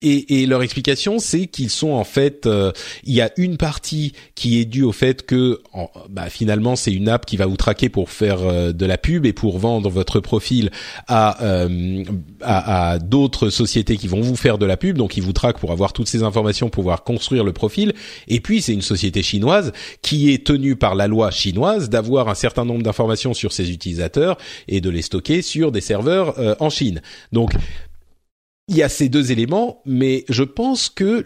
A: Et, et leur explication, c'est qu'ils sont en fait, euh, il y a une partie qui est due au fait que, bah, finalement, c'est une app qui va vous traquer pour faire euh, de la pub et pour vendre votre profil à euh, à, à d'autres sociétés qui vont vous faire de la pub. Donc, ils vous traquent pour avoir toutes ces informations pour pouvoir construire le profil. Et puis, c'est une société chinoise qui est tenue par la loi chinoise d'avoir un certain nombre d'informations sur ses utilisateurs et de les stocker sur des serveurs euh, en Chine. Donc il y a ces deux éléments, mais je pense que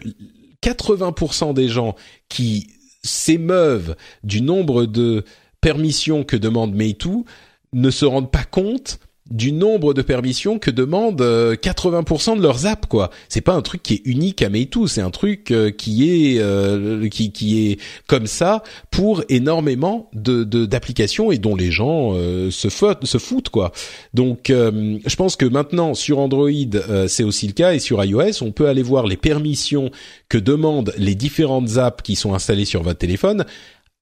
A: 80% des gens qui s'émeuvent du nombre de permissions que demande Meitu ne se rendent pas compte du nombre de permissions que demandent euh, 80% de leurs apps quoi. C'est pas un truc qui est unique à Meitu, c'est un truc euh, qui est euh, qui qui est comme ça pour énormément de de- d'applications et dont les gens euh, se foutent se foutent quoi. Donc euh, je pense que maintenant sur Android euh, c'est aussi le cas et sur iOS on peut aller voir les permissions que demandent les différentes apps qui sont installées sur votre téléphone.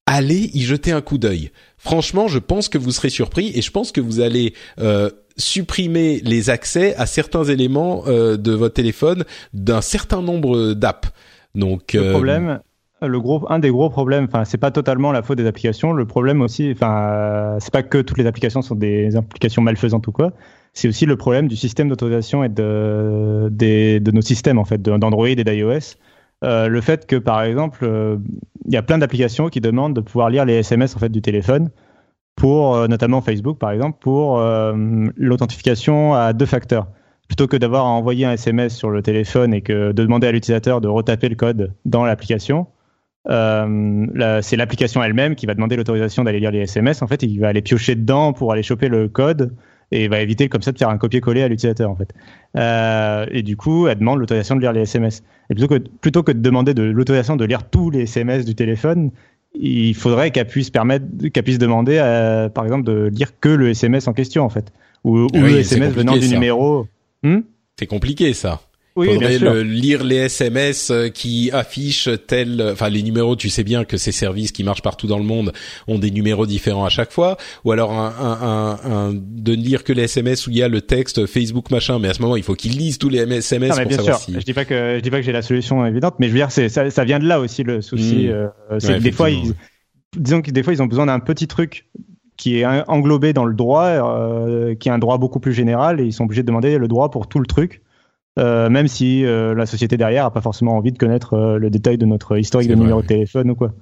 A: Allez y jeter un coup d'œil. Franchement, je pense que vous serez surpris et je pense que vous allez euh, supprimer les accès à certains éléments euh, de votre téléphone d'un certain nombre d'apps. Donc
B: Le
A: euh,
B: problème, le gros, un des gros problèmes, enfin, c'est pas totalement la faute des applications. Le problème aussi, enfin, c'est pas que toutes les applications sont des applications malfaisantes ou quoi. C'est aussi le problème du système d'autorisation et de, des, de nos systèmes, en fait, d'Android et d'iOS. Euh, le fait que, par exemple, euh, il y a plein d'applications qui demandent de pouvoir lire les SMS, en fait, du téléphone pour, euh, notamment Facebook, par exemple, pour l'authentification à deux facteurs plutôt que d'avoir à envoyer un SMS sur le téléphone et que de demander à l'utilisateur de retaper le code dans l'application, c'est l'application elle-même qui va demander l'autorisation d'aller lire les SMS. En fait, il va aller piocher dedans pour aller choper le code et va éviter comme ça de faire un copier-coller à l'utilisateur en fait. Euh, et du coup, elle demande l'autorisation de lire les SMS. Et plutôt que plutôt que de demander de l'autorisation de lire tous les SMS du téléphone, il faudrait qu'elle puisse permettre, qu'elle puisse demander, à, par exemple, de lire que le SMS en question en fait, ou, ou
A: Oui,
B: le SMS venant du
A: ça.
B: numéro. Hmm?
A: C'est compliqué ça.
B: Oui, bien
A: Faudrait
B: sûr.
A: le- lire les SMS euh, qui affichent tel, enfin les numéros. Tu sais bien que ces services qui marchent partout dans le monde ont des numéros différents à chaque fois, ou alors un, un, un, un- de ne lire que les SMS où il y a le texte Facebook machin. Mais à ce moment, il faut qu'ils lisent tous les SMS
B: Non, mais
A: pour
B: bien
A: savoir
B: sûr.
A: si.
B: Je dis pas que je dis pas que j'ai la solution évidente, mais je veux dire, c'est ça, ça vient de là aussi le souci.
A: Mm.
B: euh, c'est
A: Ouais,
B: que des fois, ils, disons que des fois, ils ont besoin d'un petit truc qui est englobé dans le droit, euh, qui est un droit beaucoup plus général, et ils sont obligés de demander le droit pour tout le truc. Euh, même si euh, la société derrière a pas forcément envie de connaître euh, le détail de notre historique de
A: vrai,
B: numéro de téléphone ou quoi.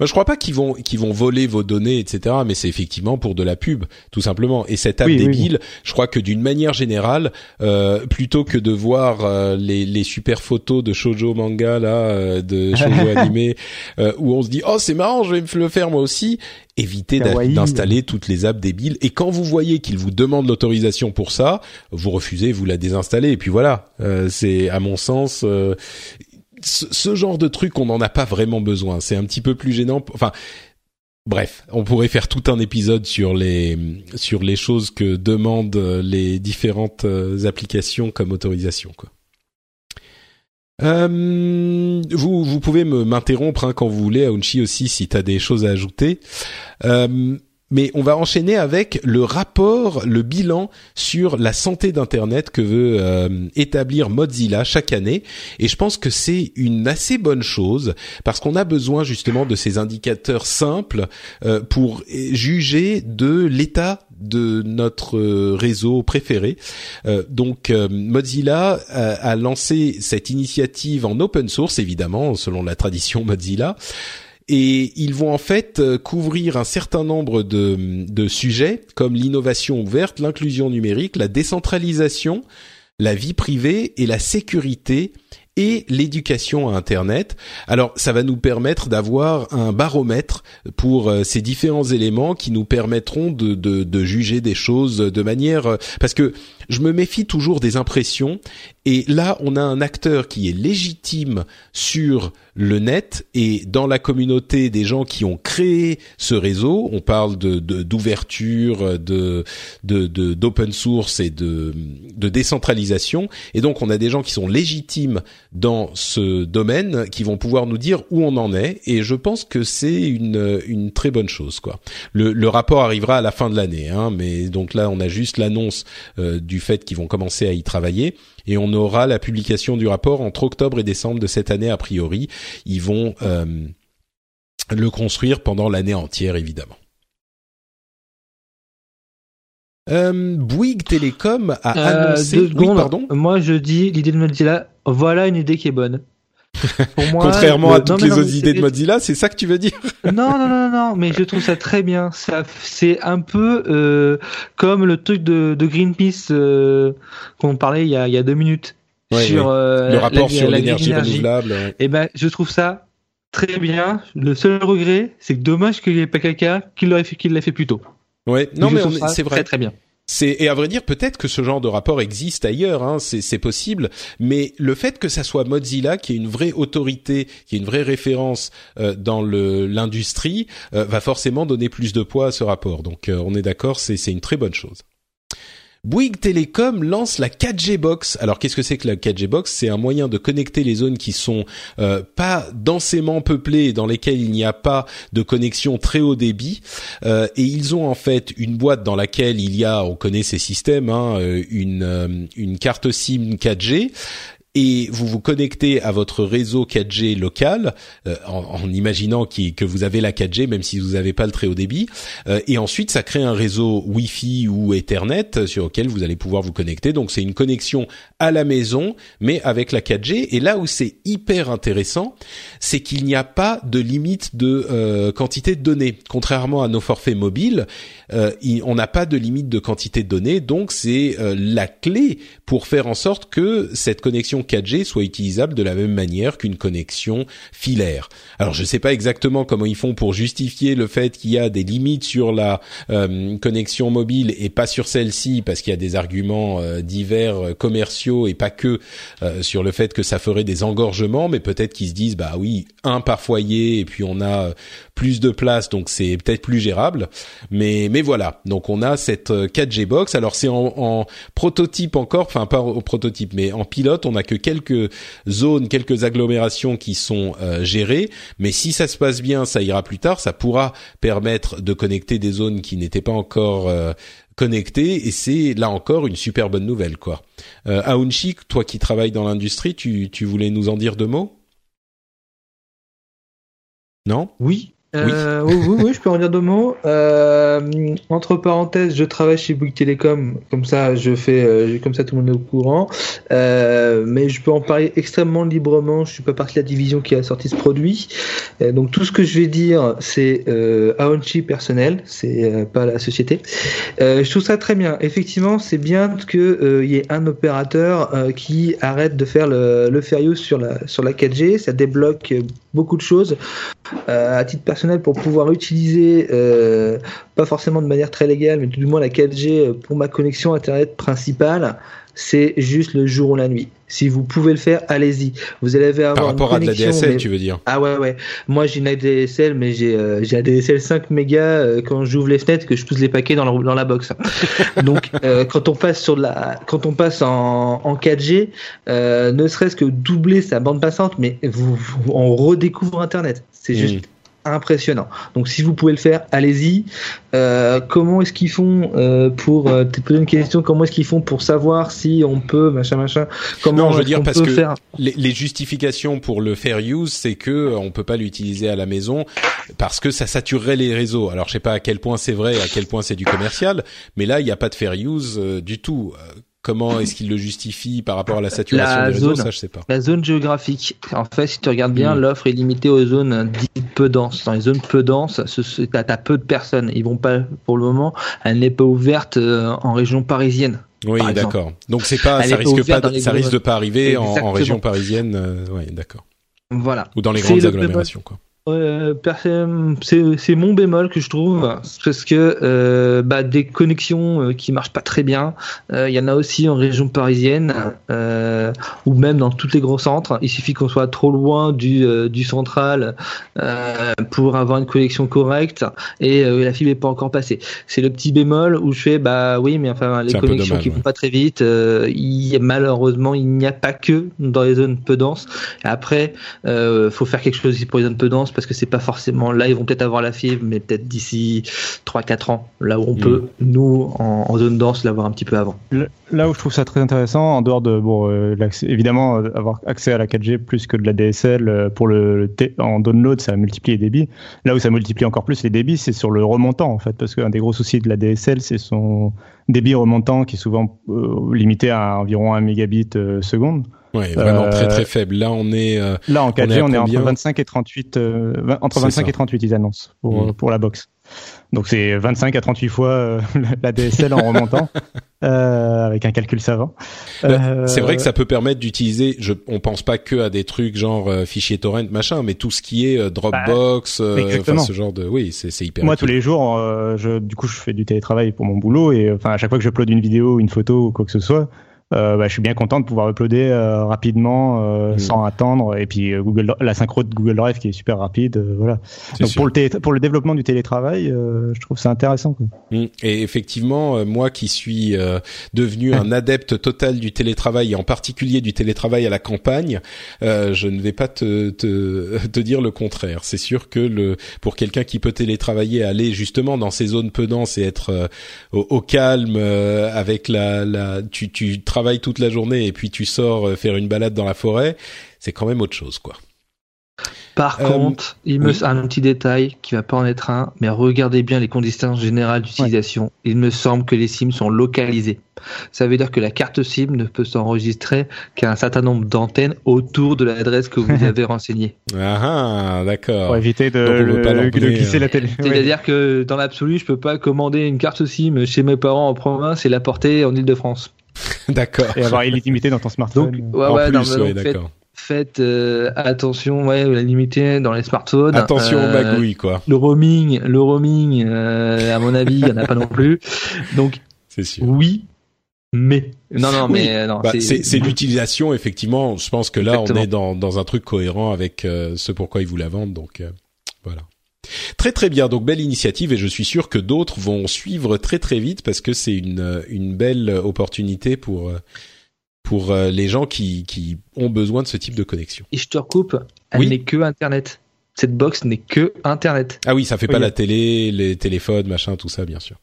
A: Moi, je crois pas qu'ils vont qu'ils vont voler vos données, etc. Mais c'est effectivement pour de la pub, tout simplement. Et cette app
B: Oui, oui,
A: débile, je crois que d'une manière générale, euh, plutôt que de voir euh, les, les super photos de shoujo manga là, euh, de shoujo animé, euh, où on se dit oh c'est marrant, je vais me le faire moi aussi. Évitez d'installer toutes les apps débiles. Et quand vous voyez qu'ils vous demandent l'autorisation pour ça, vous refusez, vous la désinstallez. Et puis voilà, euh, c'est à mon sens euh, ce, genre de truc, on n'en a pas vraiment besoin. C'est un petit peu plus gênant. Enfin. Bref, on pourrait faire tout un épisode sur les sur les choses que demandent les différentes euh, applications comme autorisation quoi. Euh, vous, vous pouvez m'interrompre hein, quand vous voulez, Aounchi aussi, si tu as des choses à ajouter. Euh, mais on va enchaîner avec le rapport, le bilan sur la santé d'Internet que veut euh, établir Mozilla chaque année. Et je pense que c'est une assez bonne chose parce qu'on a besoin justement de ces indicateurs simples euh, pour juger de l'état de notre réseau préféré. Euh, donc Mozilla a, a lancé cette initiative en open source, évidemment, selon la tradition Mozilla et ils vont en fait euh, couvrir un certain nombre de, de sujets comme l'innovation ouverte, l'inclusion numérique, la décentralisation, la vie privée et la sécurité et l'éducation à Internet. Alors, ça va nous permettre d'avoir un baromètre pour euh, ces différents éléments qui nous permettront de, de, de juger des choses de manière... Euh, parce que je me méfie toujours des impressions et là, on a un acteur qui est légitime sur le net et dans la communauté des gens qui ont créé ce réseau. On parle de d'ouverture, de de d'open source et de de décentralisation. Et donc, on a des gens qui sont légitimes dans ce domaine, qui vont pouvoir nous dire où on en est. Et je pense que c'est une une très bonne chose, quoi. Le, le rapport arrivera à la fin de l'année, hein, mais donc là, on a juste l'annonce euh, du fait qu'ils vont commencer à y travailler et on aura la publication du rapport entre octobre et décembre de cette année a priori. Ils vont euh, le construire pendant l'année entière évidemment. Euh, Bouygues Télécom a euh, annoncé.
C: Oui, pardon. Moi, je dis l'idée de Mozilla. Voilà une idée qui est bonne.
A: Contrairement à toutes les autres idées de Mozilla, c'est ça que tu veux dire
C: Non, non, non, non, mais je trouve ça très bien. Ça, c'est un peu euh, comme le truc de, de Greenpeace euh, qu'on parlait il y, a, il y a deux minutes sur
A: euh, le rapport sur l'énergie renouvelable.
C: Et eh ben, je trouve ça très bien. Le seul regret, c'est que dommage qu'il n'y ait pas quelqu'un qui l'aurait fait, qui l'a fait plus tôt.
A: Ouais, non, mais, c'est vrai.
C: Très, très bien.
A: C'est et à vrai dire peut-être que ce genre de rapport existe ailleurs, hein, c'est possible. Mais le fait que ça soit Mozilla qui est une vraie autorité, qui est une vraie référence euh, dans l'industrie, euh, va forcément donner plus de poids à ce rapport. Donc euh, on est d'accord, c'est une très bonne chose. Bouygues Telecom lance la 4G Box. Alors qu'est-ce que c'est que la 4G Box? C'est un moyen de connecter les zones qui sont euh, pas densément peuplées et dans lesquelles il n'y a pas de connexion très haut débit. Euh, et ils ont en fait une boîte dans laquelle il y a, on connaît ces systèmes, hein, euh, une, une carte SIM 4G et vous vous connectez à votre réseau 4G local euh, en, imaginant que vous avez la 4G même si vous n'avez pas le très haut débit. Euh, et ensuite ça crée un réseau Wi-Fi ou Ethernet sur lequel vous allez pouvoir vous connecter. Donc c'est une connexion à la maison mais avec la 4G et là où c'est hyper intéressant c'est qu'il n'y a pas de limite de euh, quantité de données. Contrairement à nos forfaits mobiles on n'a pas de limite de quantité de données donc c'est la clé pour faire en sorte que cette connexion 4G soit utilisable de la même manière qu'une connexion filaire. Alors je ne sais pas exactement comment ils font pour justifier le fait qu'il y a des limites sur la euh, connexion mobile et pas sur celle-ci parce qu'il y a des arguments euh, divers euh, commerciaux et pas que sur le fait que ça ferait des engorgements, mais peut-être qu'ils se disent bah oui un par foyer et puis on a plus de place donc c'est peut-être plus gérable. Mais mais voilà. Donc on a cette 4G box. Alors c'est en, en prototype encore, enfin pas au prototype mais en pilote. On a que quelques zones, quelques agglomérations qui sont euh, gérées, mais si ça se passe bien, ça ira plus tard, ça pourra permettre de connecter des zones qui n'étaient pas encore euh, connectées, et c'est là encore une super bonne nouvelle, quoi. Euh, Aounchi, toi qui travailles dans l'industrie, tu, tu voulais nous en dire deux mots? Non?
C: Oui, euh, oui. oui, je peux en dire deux mots. Euh, entre parenthèses, je travaille chez Bouygues Télécom, comme ça, je fais, euh, comme ça, tout le monde est au courant. Euh, mais je peux en parler extrêmement librement. Je suis pas partie de la division qui a sorti ce produit, euh, donc tout ce que je vais dire, c'est euh, Aonchi personnel, c'est pas la société. je trouve ça très bien. Effectivement, c'est bien que il y ait un opérateur qui arrête de faire le, le sur la sur la 4G. Ça débloque beaucoup de choses. à titre personnel pour pouvoir utiliser, euh, pas forcément de manière très légale, mais tout du moins la 4G pour ma connexion Internet principale, c'est juste le jour ou la nuit. Si vous pouvez le faire, allez-y. Vous allez avoir
A: Par rapport
C: une
A: à de la DSL,
C: mais-
A: tu veux dire
C: Ah ouais ouais. Moi j'ai une ADSL mais j'ai euh, j'ai un ADSL 5 mégas euh, quand j'ouvre les fenêtres que je pousse les paquets dans la, dans la box. Donc euh, quand on passe sur de la quand on passe en, en 4G, euh, ne serait-ce que doubler sa bande passante, mais vous, vous- on redécouvre Internet. C'est juste
A: Mhm.
C: Impressionnant. Donc si vous pouvez le faire, allez-y. Euh, comment est-ce qu'ils font euh, pour euh, te poser une question Comment est-ce qu'ils font pour savoir si on peut machin machin Comment
A: Non, je veux dire parce que
C: faire
A: les, les justifications pour le fair use, c'est que euh, on peut pas l'utiliser à la maison parce que ça saturerait les réseaux. Alors je sais pas à quel point c'est vrai, à quel point c'est du commercial, mais là il n'y a pas de fair use euh, du tout. Comment est-ce qu'il le justifie par rapport à la saturation
C: La
A: des réseaux
C: zone.
A: Ça je sais pas.
C: La zone géographique. En fait, si tu regardes bien,
A: Mm.
C: l'offre est limitée aux zones dites peu denses. Dans les zones peu denses, t'as t'as peu de personnes. Ils vont pas, pour le moment, elle n'est pas ouverte euh, en région parisienne.
A: Oui,
C: par
A: d'accord. Donc c'est pas,
C: Elle
A: ça
C: pas
A: risque pas, ça risque de pas arriver en, région parisienne. euh, ouais, d'accord.
C: Voilà.
A: Ou dans les grandes agglomérations, quoi.
C: Euh, c'est mon bémol que je trouve parce que euh, bah, des connexions euh, qui marchent pas très bien. Il y en a aussi en région parisienne ou même dans tous les gros centres. Il suffit qu'on soit trop loin du, du central pour avoir une connexion correcte et la fibre est pas encore passée. C'est le petit bémol où je fais bah oui mais enfin les connexions
A: dommage,
C: qui
A: ouais.
C: vont pas très vite il, malheureusement il n'y a pas que dans les zones peu denses. Après faut faire quelque chose pour les zones peu denses parce que c'est pas forcément là ils vont peut-être avoir la fibre mais peut-être d'ici 3-4 ans là où on
A: Mm.
C: peut nous en, en zone dense l'avoir un petit peu avant
B: Là où je trouve ça très intéressant, en dehors de bon, euh, évidemment euh, avoir accès à la 4G plus que de la DSL euh, pour le, en download, ça multiplie les débits. Là où ça multiplie encore plus les débits, c'est sur le remontant en fait, parce qu'un des gros soucis de la DSL, c'est son débit remontant qui est souvent euh, limité à environ 1 mégabit euh, seconde.
A: Ouais, vraiment
B: Euh,
A: très très faible. Là on est euh,
B: Là en 4G,
A: est à
B: on est, entre 25 et 38, euh, entre
A: C'est
B: 25
A: ça.
B: et 38 ils annoncent pour,
A: Mm.
B: euh, pour la box. Donc c'est 25 à 38 fois euh, la DSL en remontant euh, avec un calcul savant. Euh,
A: C'est vrai que ça peut permettre d'utiliser. Je, on pense pas que à des trucs genre euh, fichier torrent machin, mais tout ce qui est euh, Dropbox, euh,
B: exactement.
A: ce genre de. Oui, c'est hyper.
B: Moi,
A: utile.
B: tous les jours, euh, je, du coup, je fais du télétravail pour mon boulot et enfin, à chaque fois que j'upload une vidéo, une photo ou quoi que ce soit, euh, bah, je suis bien content de pouvoir uploader euh, rapidement, euh,
A: Mm.
B: sans attendre. Et puis euh, Google, la synchro de Google Drive qui est super rapide, euh, voilà. Donc pour le, pour le développement du télétravail, euh, je trouve ça intéressant. Quoi.
A: Mm. Et effectivement, euh, moi qui suis euh, devenu un adepte total du télétravail et en particulier du télétravail à la campagne, euh, je ne vais pas te, te, te dire le contraire. C'est sûr que le pour quelqu'un qui peut télétravailler, aller justement dans ces zones peu denses et être euh, au, au calme euh, avec la, la tu, tu travailles toute la journée et puis tu sors euh, faire une balade dans la forêt, c'est quand même autre chose quoi.
C: par
A: Euh,
C: contre il me
A: oui.
C: un petit détail qui va pas en être un mais regardez bien les conditions générales d'utilisation il me semble que les SIM sont localisés ça veut dire que la carte SIM ne peut s'enregistrer qu'à un certain nombre d'antennes autour de l'adresse que vous avez renseignée
A: Ah, ah, d'accord.
B: Pour éviter de,
A: Donc, on veut pas
B: de glisser
A: euh,
B: la télé. Ouais.
C: C'est-à-dire que dans l'absolu, je peux pas commander une carte SIM chez mes parents en province et la porter en Ile-de-France.
A: D'accord.
B: Et avoir illimité dans ton smartphone.
C: Donc, ouais,
A: en
C: ouais,
A: plus,
C: non,
A: ouais,
C: donc,
A: d'accord.
C: faites, euh, attention, ouais, la limiter dans les smartphones.
A: Attention aux
C: Euh,
A: magouilles quoi.
C: Le roaming, le roaming, euh, à mon avis, il y en a pas non plus. Donc,
A: C'est sûr.
C: oui, mais non, non,
A: Oui.
C: mais euh, non,
A: Bah, c'est c'est l'utilisation effectivement. Je pense que là
C: Exactement.
A: on est dans dans un truc cohérent avec euh, ce pourquoi ils vous la vendent. Donc euh, voilà. Très très bien. Donc belle initiative et je suis sûr que d'autres vont suivre très très vite parce que c'est une euh, une belle opportunité pour euh, pour euh, les gens qui qui ont besoin de ce type de connexion.
C: Et je te recoupe, elle
A: Oui.
C: n'est que Internet. Cette box n'est que Internet.
A: Ah oui, ça fait pas la télé, les téléphones, machin, tout ça, bien sûr.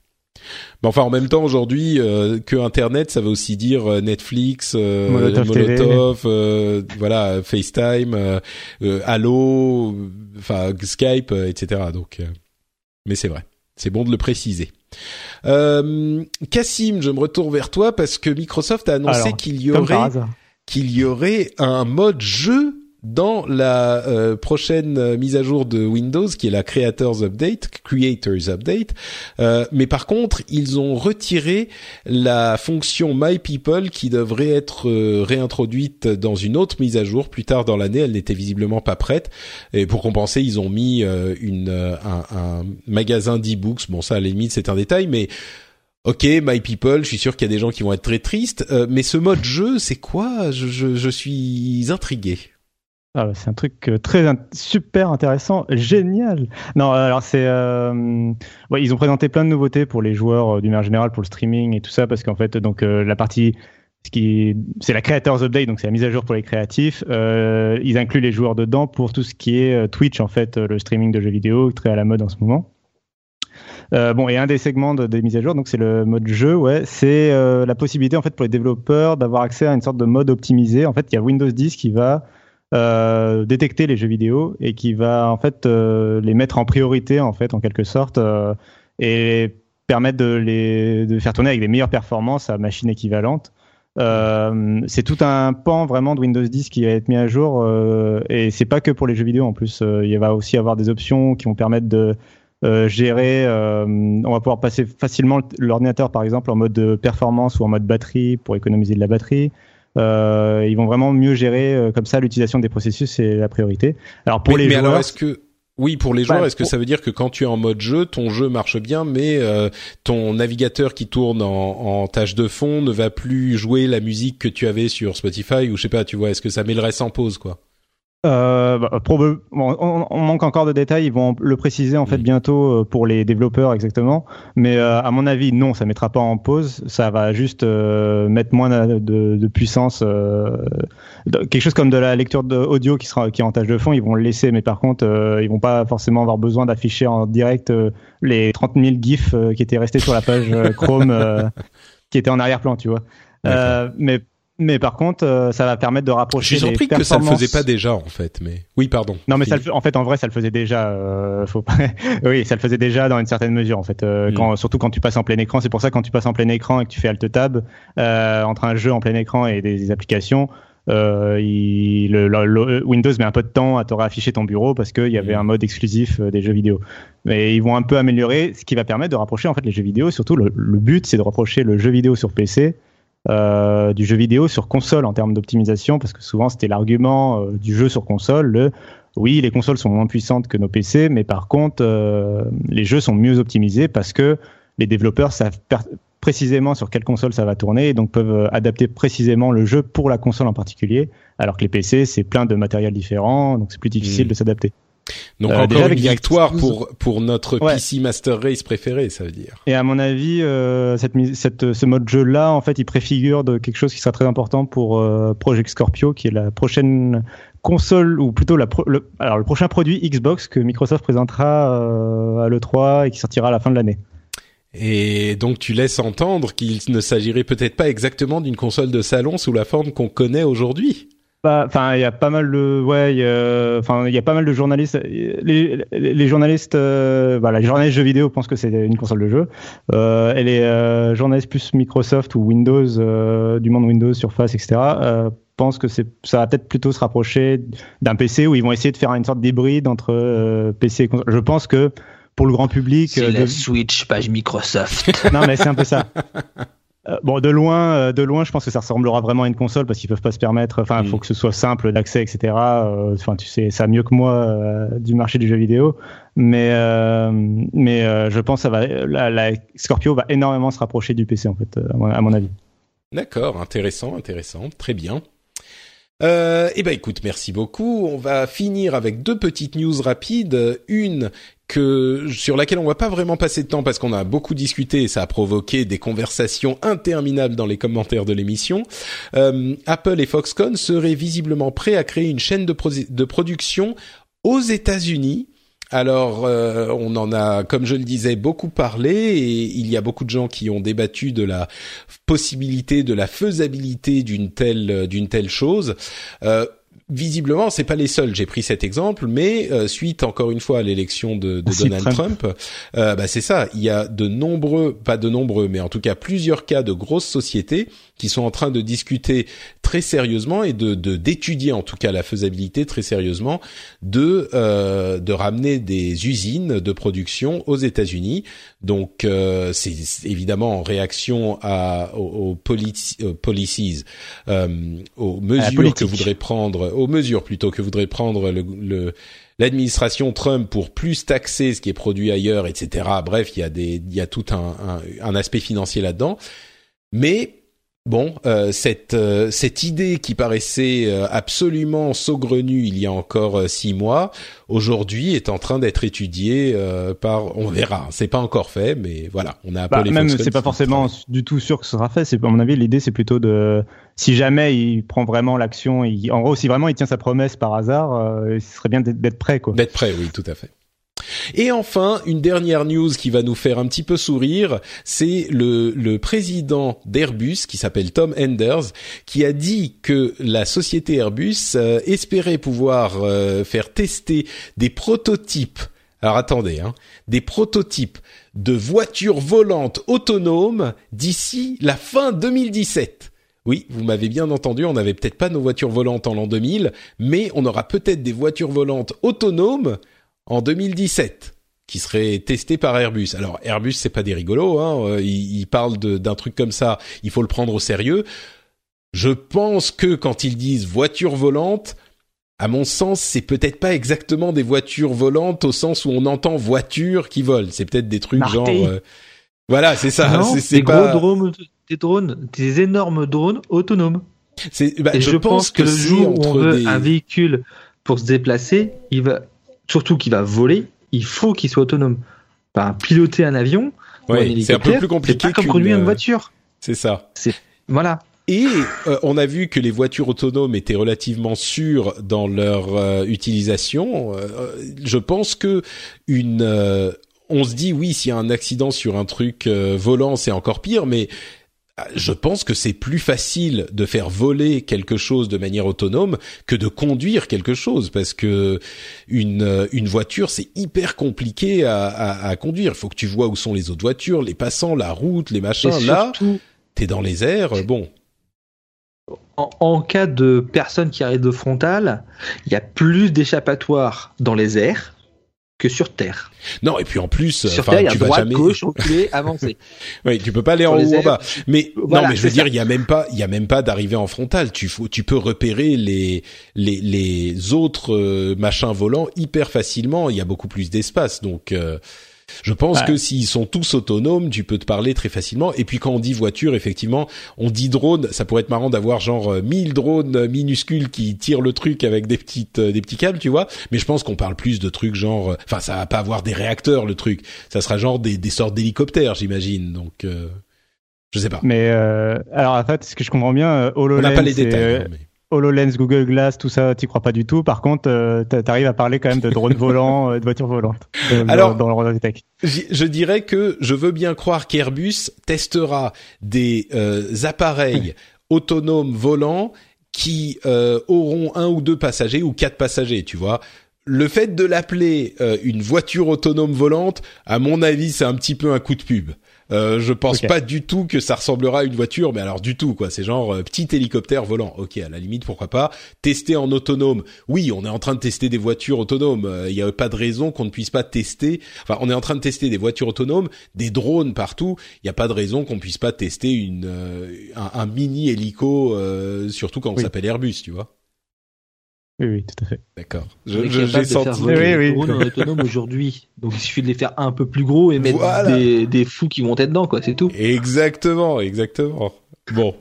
A: Mais enfin, en même temps, aujourd'hui, euh, que Internet, ça veut aussi dire euh, Netflix, euh,
B: Molotov
A: euh, voilà, FaceTime, euh, euh, Allo, enfin Skype, euh, etc. Donc, euh, mais c'est vrai, c'est bon de le préciser. Euh, Cassim, je me retourne vers toi parce que Microsoft a annoncé qu'il y aurait qu'il y aurait un mode jeu dans la euh, prochaine euh, mise à jour de Windows, qui est la Creators Update, Creators Update. Euh, mais par contre, ils ont retiré la fonction My People qui devrait être réintroduite dans une autre mise à jour plus tard dans l'année. Elle n'était visiblement pas prête. Et pour compenser, ils ont mis une un, un magasin d'e-books. Bon, ça à la limite c'est un détail, mais Ok, My People, je suis sûr qu'il y a des gens qui vont être très tristes, mais ce mode jeu, c'est quoi? Je, je, je suis intrigué.
B: Ah, c'est un truc euh, très super intéressant, génial. Non, alors c'est, euh, ils ont présenté plein de nouveautés pour les joueurs euh, du manière générale, pour le streaming et tout ça, parce qu'en fait, donc la partie, c'est la Creators Update, donc c'est la mise à jour pour les créatifs. ils incluent les joueurs dedans pour tout ce qui est Twitch, en fait, le streaming de jeux vidéo, très à la mode en ce moment. bon, et un des segments des mises à jour, donc c'est le mode jeu, ouais, c'est la possibilité en fait pour les développeurs d'avoir accès à une sorte de mode optimisé. En fait, il y a Windows 10 qui va euh, détecter les jeux vidéo et qui va en fait euh, les mettre en priorité en fait en quelque sorte euh, et permettre de les faire tourner avec des meilleures performances à machine équivalente. c'est tout un pan vraiment de Windows 10 qui va être mis à jour et c'est pas que pour les jeux vidéo en plus. il va aussi avoir des options qui vont permettre de gérer. on va pouvoir passer facilement l'ordinateur par exemple en mode de performance ou en mode batterie pour économiser de la batterie. Euh, ils vont vraiment mieux gérer euh, comme ça l'utilisation des processus, c'est la priorité.
A: Alors pour les mais joueurs, alors est-ce que oui, pour les joueurs, est-ce que ça veut dire que quand tu es en mode jeu, ton jeu marche bien, mais euh, ton navigateur qui tourne en, en, tâche de fond ne va plus jouer la musique que tu avais sur Spotify ou je sais pas, tu vois, est-ce que ça met le reste en pause, quoi?
B: Euh, bah, on, manque encore de détails. Ils vont le préciser en fait bientôt euh, pour les développeurs exactement. Mais euh, à mon avis, non, ça mettra pas en pause. Ça va juste euh, mettre moins de, de puissance. quelque chose comme de la lecture audio qui sera qui est en tâche de fond, ils vont le laisser. Mais par contre, ils vont pas forcément avoir besoin d'afficher en direct les 30 000 gifs qui étaient restés sur la page Chrome, qui étaient en arrière-plan, tu vois. mais mais par contre, euh, ça va permettre de rapprocher.
A: Suis surpris que ça le faisait pas déjà en fait, mais oui, pardon.
B: Non, mais ça, en fait, en vrai, ça le faisait déjà. Euh, faut pas... oui, ça le faisait déjà dans une certaine mesure en fait. Euh, mm. quand, surtout quand tu passes en plein écran, c'est pour ça quand tu passes en plein écran et que tu fais Alt Tab entre un jeu en plein écran et des, applications. Il, le, Windows met un peu de temps à te réafficher ton bureau parce qu'il y avait mm. un mode exclusif des jeux vidéo. Mais ils vont un peu améliorer, ce qui va permettre de rapprocher en fait les jeux vidéo. Surtout, le but, c'est de rapprocher le jeu vidéo sur PC euh, du jeu vidéo sur console en termes d'optimisation, parce que souvent c'était l'argument euh, du jeu sur console, le oui, les consoles sont moins puissantes que nos PC, mais par contre, euh, les jeux sont mieux optimisés parce que les développeurs savent précisément sur quelle console ça va tourner et donc peuvent adapter précisément le jeu pour la console en particulier, alors que les PC, c'est plein de matériel différent, donc c'est plus difficile mmh. de s'adapter.
A: Donc euh, encore une victoire pour pour notre PC Master Race préféré, ça veut dire.
B: Et à mon avis, euh, cette, cette, ce mode jeu là, en fait, il préfigure de quelque chose qui sera très important pour euh, Project Scorpio, qui est la prochaine console ou plutôt la le, alors le prochain produit Xbox que Microsoft présentera euh, à l'E3 et qui sortira à la fin de l'année.
A: Et donc tu laisses entendre qu'il ne s'agirait peut-être pas exactement d'une console de salon sous la forme qu'on connaît aujourd'hui.
B: Enfin, il y a pas mal de, ouais, enfin, il y a pas mal de journalistes. Les, les journalistes, euh, voilà, les journalistes jeux vidéo pensent que c'est une console de jeu. Euh, et les euh, journalistes plus Microsoft ou Windows, du monde Windows, Surface, etc., pensent que c'est, ça va peut-être plutôt se rapprocher d'un PC où ils vont essayer de faire une sorte d'hybride entre PC et console. Je pense que pour le grand public,
C: c'est la Switch page Microsoft.
B: non, mais c'est un peu ça. Euh, bon, de loin, euh, de loin, je pense que ça ressemblera vraiment à une console parce qu'ils peuvent pas se permettre. Enfin, il faut mm. que ce soit simple d'accès, etc. Euh, enfin, tu sais ça mieux que moi du marché du jeu vidéo, mais mais je pense que ça va. La, Scorpio va énormément se rapprocher du PC en fait, à mon, avis.
A: D'accord, intéressant, intéressant, très bien. Euh, eh ben écoute, merci beaucoup. On va finir avec deux petites news rapides. Une que sur laquelle on va pas vraiment passer de temps parce qu'on a beaucoup discuté et ça a provoqué des conversations interminables dans les commentaires de l'émission. Euh, Apple et Foxconn seraient visiblement prêts à créer une chaîne de, production aux États-Unis. Alors, euh, on en a, comme je le disais, beaucoup parlé et il y a beaucoup de gens qui ont débattu de la possibilité, de la faisabilité d'une telle d'une telle chose. Euh, visiblement, c'est pas les seuls. J'ai pris cet exemple, mais euh, suite encore une fois à l'élection de, de Donald Trump, euh, bah c'est ça. Il y a de nombreux, pas de nombreux, mais en tout cas plusieurs cas de grosses sociétés qui sont en train de discuter très sérieusement et de d'étudier en tout cas la faisabilité très sérieusement de euh, de ramener des usines de production aux États-Unis. Donc euh, c'est évidemment en réaction à aux, aux policies, euh, aux mesures que voudrait prendre, aux mesures plutôt que voudrait prendre le, le l'administration Trump pour plus taxer ce qui est produit ailleurs, etc. Bref, il y a des, il y a tout un, un, un aspect financier là-dedans. Mais Bon, euh, cette euh, cette idée qui paraissait euh, absolument saugrenue il y a encore six mois, aujourd'hui est en train d'être étudiée par. On verra. C'est pas encore fait, mais voilà, on a
B: bah, Même c'est pas forcément du tout sûr que ce sera fait. C'est à mon avis l'idée c'est plutôt de si jamais il prend vraiment l'action, en gros si vraiment il tient sa promesse par hasard, ce serait bien d'être prêt quoi.
A: D'être prêt, oui, tout à fait. Et enfin, une dernière news qui va nous faire un petit peu sourire, c'est le, le président d'Airbus, qui s'appelle Tom Enders, qui a dit que la société Airbus euh, espérait pouvoir euh, faire tester des prototypes. Alors attendez, hein, des prototypes de voitures volantes autonomes d'ici la fin 2017. Oui, vous m'avez bien entendu, on n'avait peut-être pas nos voitures volantes en l'an 2000, mais on aura peut-être des voitures volantes autonomes en 2017 qui serait testé par Airbus. Alors Airbus c'est pas des rigolos, hein, euh, ils, parlent d'un truc comme ça, il faut le prendre au sérieux. Je pense que quand ils disent voiture volante, à mon sens, c'est peut-être pas exactement des voitures volantes au sens où on entend voiture qui vole. C'est peut-être des trucs genre, euh, voilà, c'est ça.
C: C'est des gros drones, des drones, des énormes drones autonomes. Bah, Et je, pense, que, le jour où on veut un véhicule pour se déplacer, il va, surtout qu'il va voler, il faut qu'il soit autonome. Ben, piloter un avion,
A: c'est un peu plus compliqué.
C: Pas comme conduire une euh, voiture.
A: C'est ça.
C: C'est voilà.
A: Et euh, on a vu que les voitures autonomes étaient relativement sûres dans leur euh, utilisation. je pense que une, on se dit oui, s'il y a un accident sur un truc volant, c'est encore pire, mais je pense que c'est plus facile de faire voler quelque chose de manière autonome que de conduire quelque chose parce que une une voiture c'est hyper compliqué à, à, à, conduire. Il faut que tu vois où sont les autres voitures, les passants, la route, les machins. Là, t'es dans les airs. Bon.
C: En, en, cas de personne qui arrive de frontale, il y a plus d'échappatoires dans les airs que sur Terre.
A: Non, et puis en plus,
C: sur Terre, il y a droite, jamais... gauche, reculer, avancer.
A: oui, tu peux pas aller en haut ou en bas. Mais non, mais je veux dire, il y a même pas, il y a même pas d'arrivée en frontal. Tu faut, tu peux repérer les les les autres euh, machins volants hyper facilement. Il y a beaucoup plus d'espace, donc. Euh, je pense que s'ils sont tous autonomes, tu peux te parler très facilement. Et puis quand on dit voiture, effectivement, on dit drone. Ça pourrait être marrant d'avoir genre 1000 euh, drones minuscules qui tirent le truc avec des petites euh, des petits câbles, tu vois. Mais je pense qu'on parle plus de trucs genre, euh, enfin, ça va pas avoir des réacteurs le truc. Ça sera genre des, des sortes d'hélicoptères, j'imagine. Donc, euh, je sais pas.
B: Mais alors en fait, ce que je comprends bien, HoloLens,
A: on n'a pas les détails.
B: HoloLens, Google Glass, tout ça, t'y crois pas du tout. Par contre, euh, t'arrives à parler quand même de drones volants, euh, de voitures volantes. Euh, Alors, dans, le tech.
A: Je dirais que je veux bien croire qu'Airbus testera des appareils autonomes volants qui auront un ou deux passagers ou quatre passagers, tu vois le fait de l'appeler une voiture autonome volante, à mon avis, c'est un petit peu un coup de pub. Euh, je pense pas du tout que ça ressemblera à une voiture, mais alors du tout quoi. C'est genre euh, petit hélicoptère volant. Ok, à la limite pourquoi pas. Tester en autonome. Oui, on est en train de tester des voitures autonomes. Il euh, n'y a pas de raison qu'on ne puisse pas tester. Enfin, on est en train de tester des voitures autonomes, des drones partout. Il n'y a pas de raison qu'on puisse pas tester une un, mini hélico, surtout quand on s'appelle Airbus, tu vois.
B: Oui, oui, tout à fait.
A: D'accord.
C: J'ai senti. Oui, oui. drones autonomes aujourd'hui. Donc il suffit de les faire un peu plus gros et mettre des, des fous qui vont être dedans, quoi. C'est tout.
A: Exactement, exactement. Bon.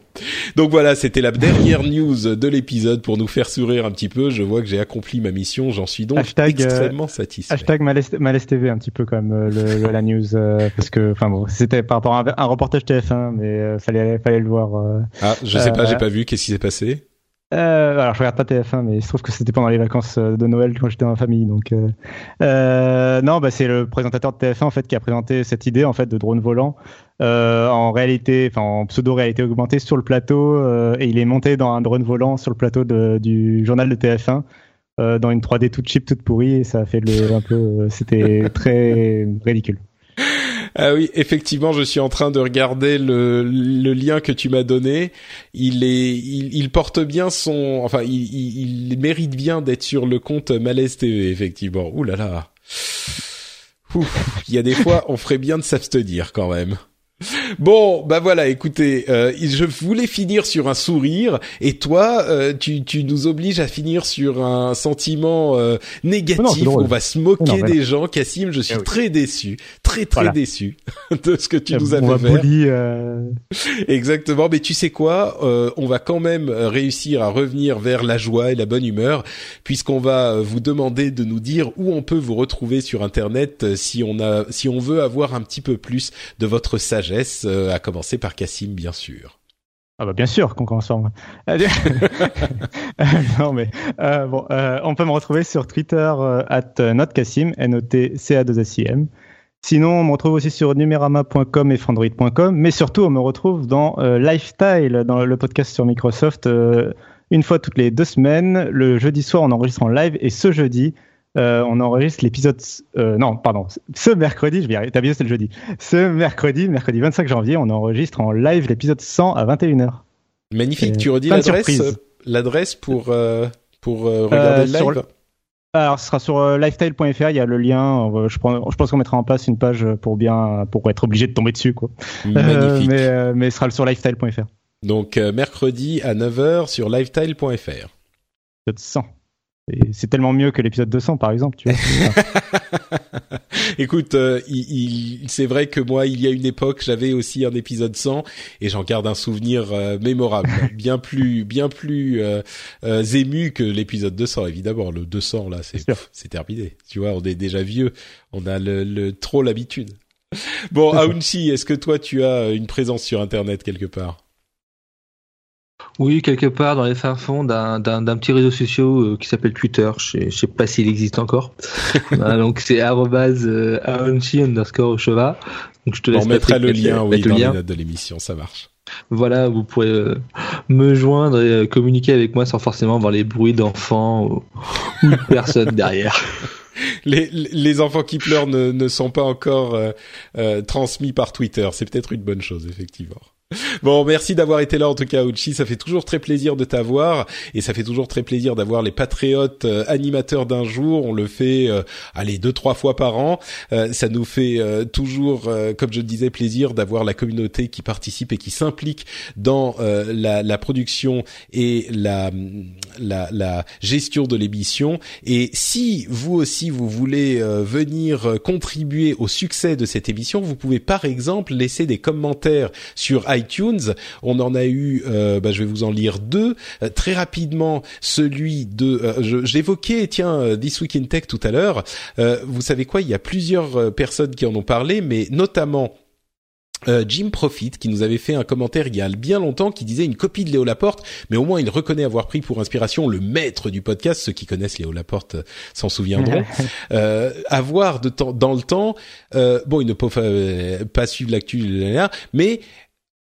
A: Donc voilà, c'était la dernière news de l'épisode pour nous faire sourire un petit peu. Je vois que j'ai accompli ma mission, j'en suis donc hashtag, euh, extrêmement satisfait.
B: Hashtag Malaise TV un petit peu comme le, la news euh, parce que enfin bon, c'était par rapport à un, reportage TF1 mais euh, fallait fallait le voir.
A: ah, je sais pas, j'ai pas vu. Qu'est-ce qui s'est passé?
B: Euh, alors, je regarde pas TF1, mais il se trouve que c'était pendant les vacances euh, de Noël quand j'étais en famille. Donc, euh, euh, non, bah, c'est le présentateur de TF1 en fait qui a présenté cette idée en fait de drone volant euh, en réalité, enfin en pseudo-réalité augmentée sur le plateau, et il est monté dans un drone volant sur le plateau du journal de TF1 euh, dans une 3D toute cheap, toute pourrie, et ça a fait le un peu, c'était très ridicule.
A: Ah oui, effectivement, je suis en train de regarder le, lien que tu m'as donné. Il est, il, il porte bien son, enfin, il, il, il mérite bien d'être sur le compte Malaise TV, effectivement. Ouh là là. Ouf, il y a des fois, on ferait bien de s'abstenir quand même. Bon, bah voilà, écoutez, euh, je voulais finir sur un sourire, et toi, euh, tu, tu nous obliges à finir sur un sentiment euh, négatif.
B: Non,
A: on va se moquer
B: Non,
A: des gens. Cassim, je suis
B: Eh oui.
A: très déçu, très très
B: Voilà.
A: déçu de ce que tu nous as
B: on va
A: fait faire.
B: bully, euh,
A: Exactement, mais tu sais quoi Euh, On va quand même euh, réussir à revenir vers la joie et la bonne humeur, puisqu'on va vous demander de nous dire où on peut vous retrouver sur Internet si on a, si on veut avoir un petit peu plus de votre sagesse, euh, à commencer par Cassim, bien sûr.
B: Ah bah bien sûr qu'on commence ensemble. Euh, non mais euh, bon, euh, on peut me retrouver sur Twitter euh, at notcassim, n o t c a 2 s i m Sinon, on me retrouve aussi sur numerama.com et frandroid.com, mais surtout, on me retrouve dans euh, Lifestyle, dans le podcast sur Microsoft, euh, une fois toutes les deux semaines. Le jeudi soir, on enregistre en live, et ce jeudi, euh, on enregistre l'épisode. Euh, non, pardon, ce mercredi, je vais y arriver. T'as vu, c'est le jeudi. Ce mercredi, mercredi 25 janvier, on enregistre en live l'épisode 100 à 21h.
A: Magnifique.
B: Euh,
A: tu redis
B: plein de
A: l'adresse, euh, l'adresse pour euh, pour euh, regarder
B: Euh,
A: le live.
B: Alors, ce sera sur euh, lifestyle.fr. Il y a le lien. euh, je, prends- je pense qu'on mettra en place une page pour bien, pour être obligé de tomber dessus, quoi. Euh,
A: Magnifique.
B: mais, euh, mais ce sera sur lifestyle.fr.
A: Donc euh, mercredi à 9h sur lifetile.fr.
B: Épisode 100. C'est tellement mieux que l'épisode 200, par exemple. Tu vois.
A: Écoute, euh, il, il- c'est vrai que moi, il y a une époque, j'avais aussi un épisode 100 et j'en garde un souvenir euh, mémorable, bien plus, bien plus euh, euh, ému que l'épisode 200. Évidemment, le 200 là, c'est terminé. Tu vois, on est déjà vieux, on a le, le trop l'habitude. Bon. Aounchi, est-ce que toi, tu as une présence sur Internet quelque part?
C: Oui, quelque part dans les fins fonds d'un d'un- d'un petit réseau social euh, qui s'appelle Twitter. Je sais, je sais pas s'il existe encore. Donc c'est arrobase euh, underscore Oshova. Donc je te laisse
A: On mettra le lien,
C: mettre
A: oui,
C: le
A: dans
C: lien.
A: les notes de l'émission, ça marche.
C: Voilà, vous pourrez euh, me joindre et euh, communiquer avec moi sans forcément avoir les bruits d'enfants ou, ou de personnes derrière.
A: Les, les enfants qui pleurent ne, ne sont pas encore euh, transmis par Twitter. C'est peut-être une bonne chose, effectivement. Bon, merci d'avoir été là en tout cas, Uchi. Ça fait toujours très plaisir de t'avoir et ça fait toujours très plaisir d'avoir les patriotes euh, animateurs d'un jour. On le fait, euh, allez, deux trois fois par an. Euh, ça nous fait euh, toujours, euh, comme je le disais, plaisir d'avoir la communauté qui participe et qui s'implique dans la, la production et la, la, la gestion de l'émission. Et si vous aussi vous voulez venir contribuer au succès de cette émission, vous pouvez par exemple laisser des commentaires sur iTunes. On en a eu, euh, bah, je vais vous en lire deux Euh, très rapidement. Celui de, euh, j'évoquais tiens euh, This Week in Tech tout à l'heure. Euh, vous savez quoi Il y a plusieurs personnes qui en ont parlé, mais notamment Jim Profit qui nous avait fait un commentaire il y a bien longtemps qui disait une copie de Léo Laporte, mais au moins il reconnaît avoir pris pour inspiration le maître du podcast. Ceux qui connaissent Léo Laporte s'en souviendront. euh, avoir de temps dans le temps, euh, bon, ils ne euh, pas suivre l'actu, mais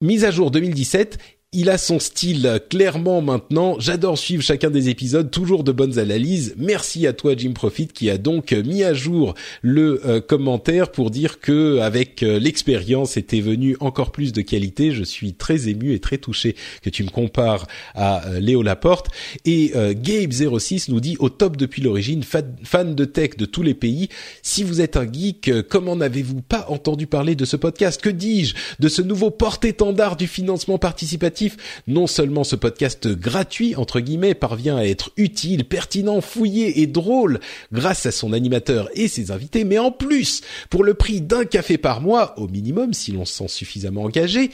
A: mise à jour 2017. Il a son style euh, clairement maintenant. J'adore suivre chacun des épisodes, toujours de bonnes analyses. Merci à toi Jim Profit qui a donc euh, mis à jour le euh, commentaire pour dire que avec l'expérience était venu encore plus de qualité. Je suis très ému et très touché que tu me compares à Léo Laporte. Et euh, Gabe06 nous dit au top depuis l'origine, fa- fan de tech de tous les pays. Si vous êtes un geek, comment n'avez-vous pas entendu parler de ce podcast? Que dis-je? De ce nouveau porte-étendard du financement participatif? Non seulement ce podcast gratuit, entre guillemets, parvient à être utile, pertinent, fouillé et drôle grâce à son animateur et ses invités, mais en plus, pour le prix d'un café par mois, au minimum, si l'on se sent suffisamment engagé,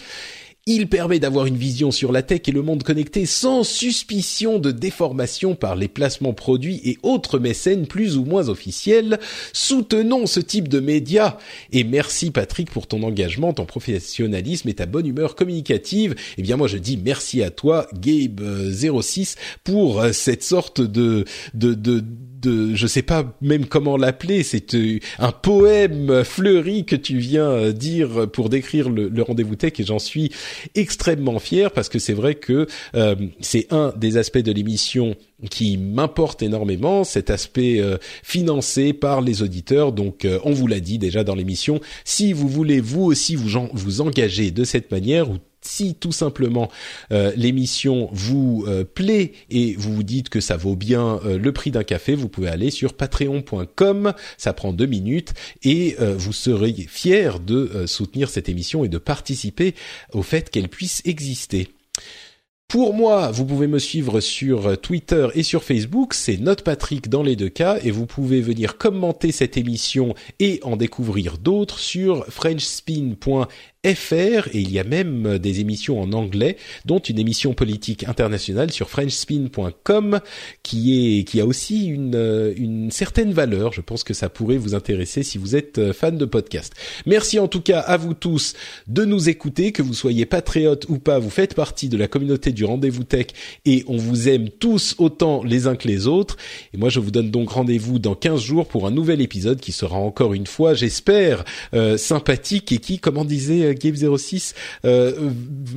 A: Il permet d'avoir une vision sur la tech et le monde connecté sans suspicion de déformation par les placements produits et autres mécènes plus ou moins officiels. Soutenons ce type de médias et merci Patrick pour ton engagement, ton professionnalisme et ta bonne humeur communicative. Eh bien moi je dis merci à toi Gabe06 pour cette sorte de de de de, je sais pas même comment l'appeler, c'est euh, un poème fleuri que tu viens euh, dire pour décrire le, rendez-vous tech et j'en suis extrêmement fier parce que c'est vrai que euh, c'est un des aspects de l'émission qui m'importe énormément, cet aspect financé par les auditeurs. Donc, on vous l'a dit déjà dans l'émission. Si vous voulez vous aussi vous, vous engager de cette manière ou si tout simplement euh, l'émission vous euh, plaît et vous vous dites que ça vaut bien euh, le prix d'un café, vous pouvez aller sur patreon.com, ça prend deux minutes et vous serez fier de soutenir cette émission et de participer au fait qu'elle puisse exister. Pour moi, vous pouvez me suivre sur Twitter et sur Facebook, c'est NotePatrick dans les deux cas, et vous pouvez venir commenter cette émission et en découvrir d'autres sur frenchspin.fr FR et il y a même des émissions en anglais, dont une émission politique internationale sur FrenchSpin.com qui est qui a aussi une une certaine valeur. Je pense que ça pourrait vous intéresser si vous êtes euh, fan de podcast. Merci en tout cas à vous tous de nous écouter, que vous soyez patriotes ou pas, vous faites partie de la communauté du rendez-vous tech et on vous aime tous autant les uns que les autres. Et moi je vous donne donc rendez-vous dans 15 jours pour un nouvel épisode qui sera encore une fois, j'espère, euh, sympathique et qui, comment disait Game 06 euh,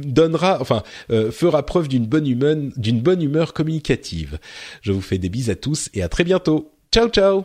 A: donnera, enfin, euh, fera preuve d'une bonne humeur, d'une bonne humeur communicative. Je vous fais des bises à tous et à très bientôt. Ciao ciao.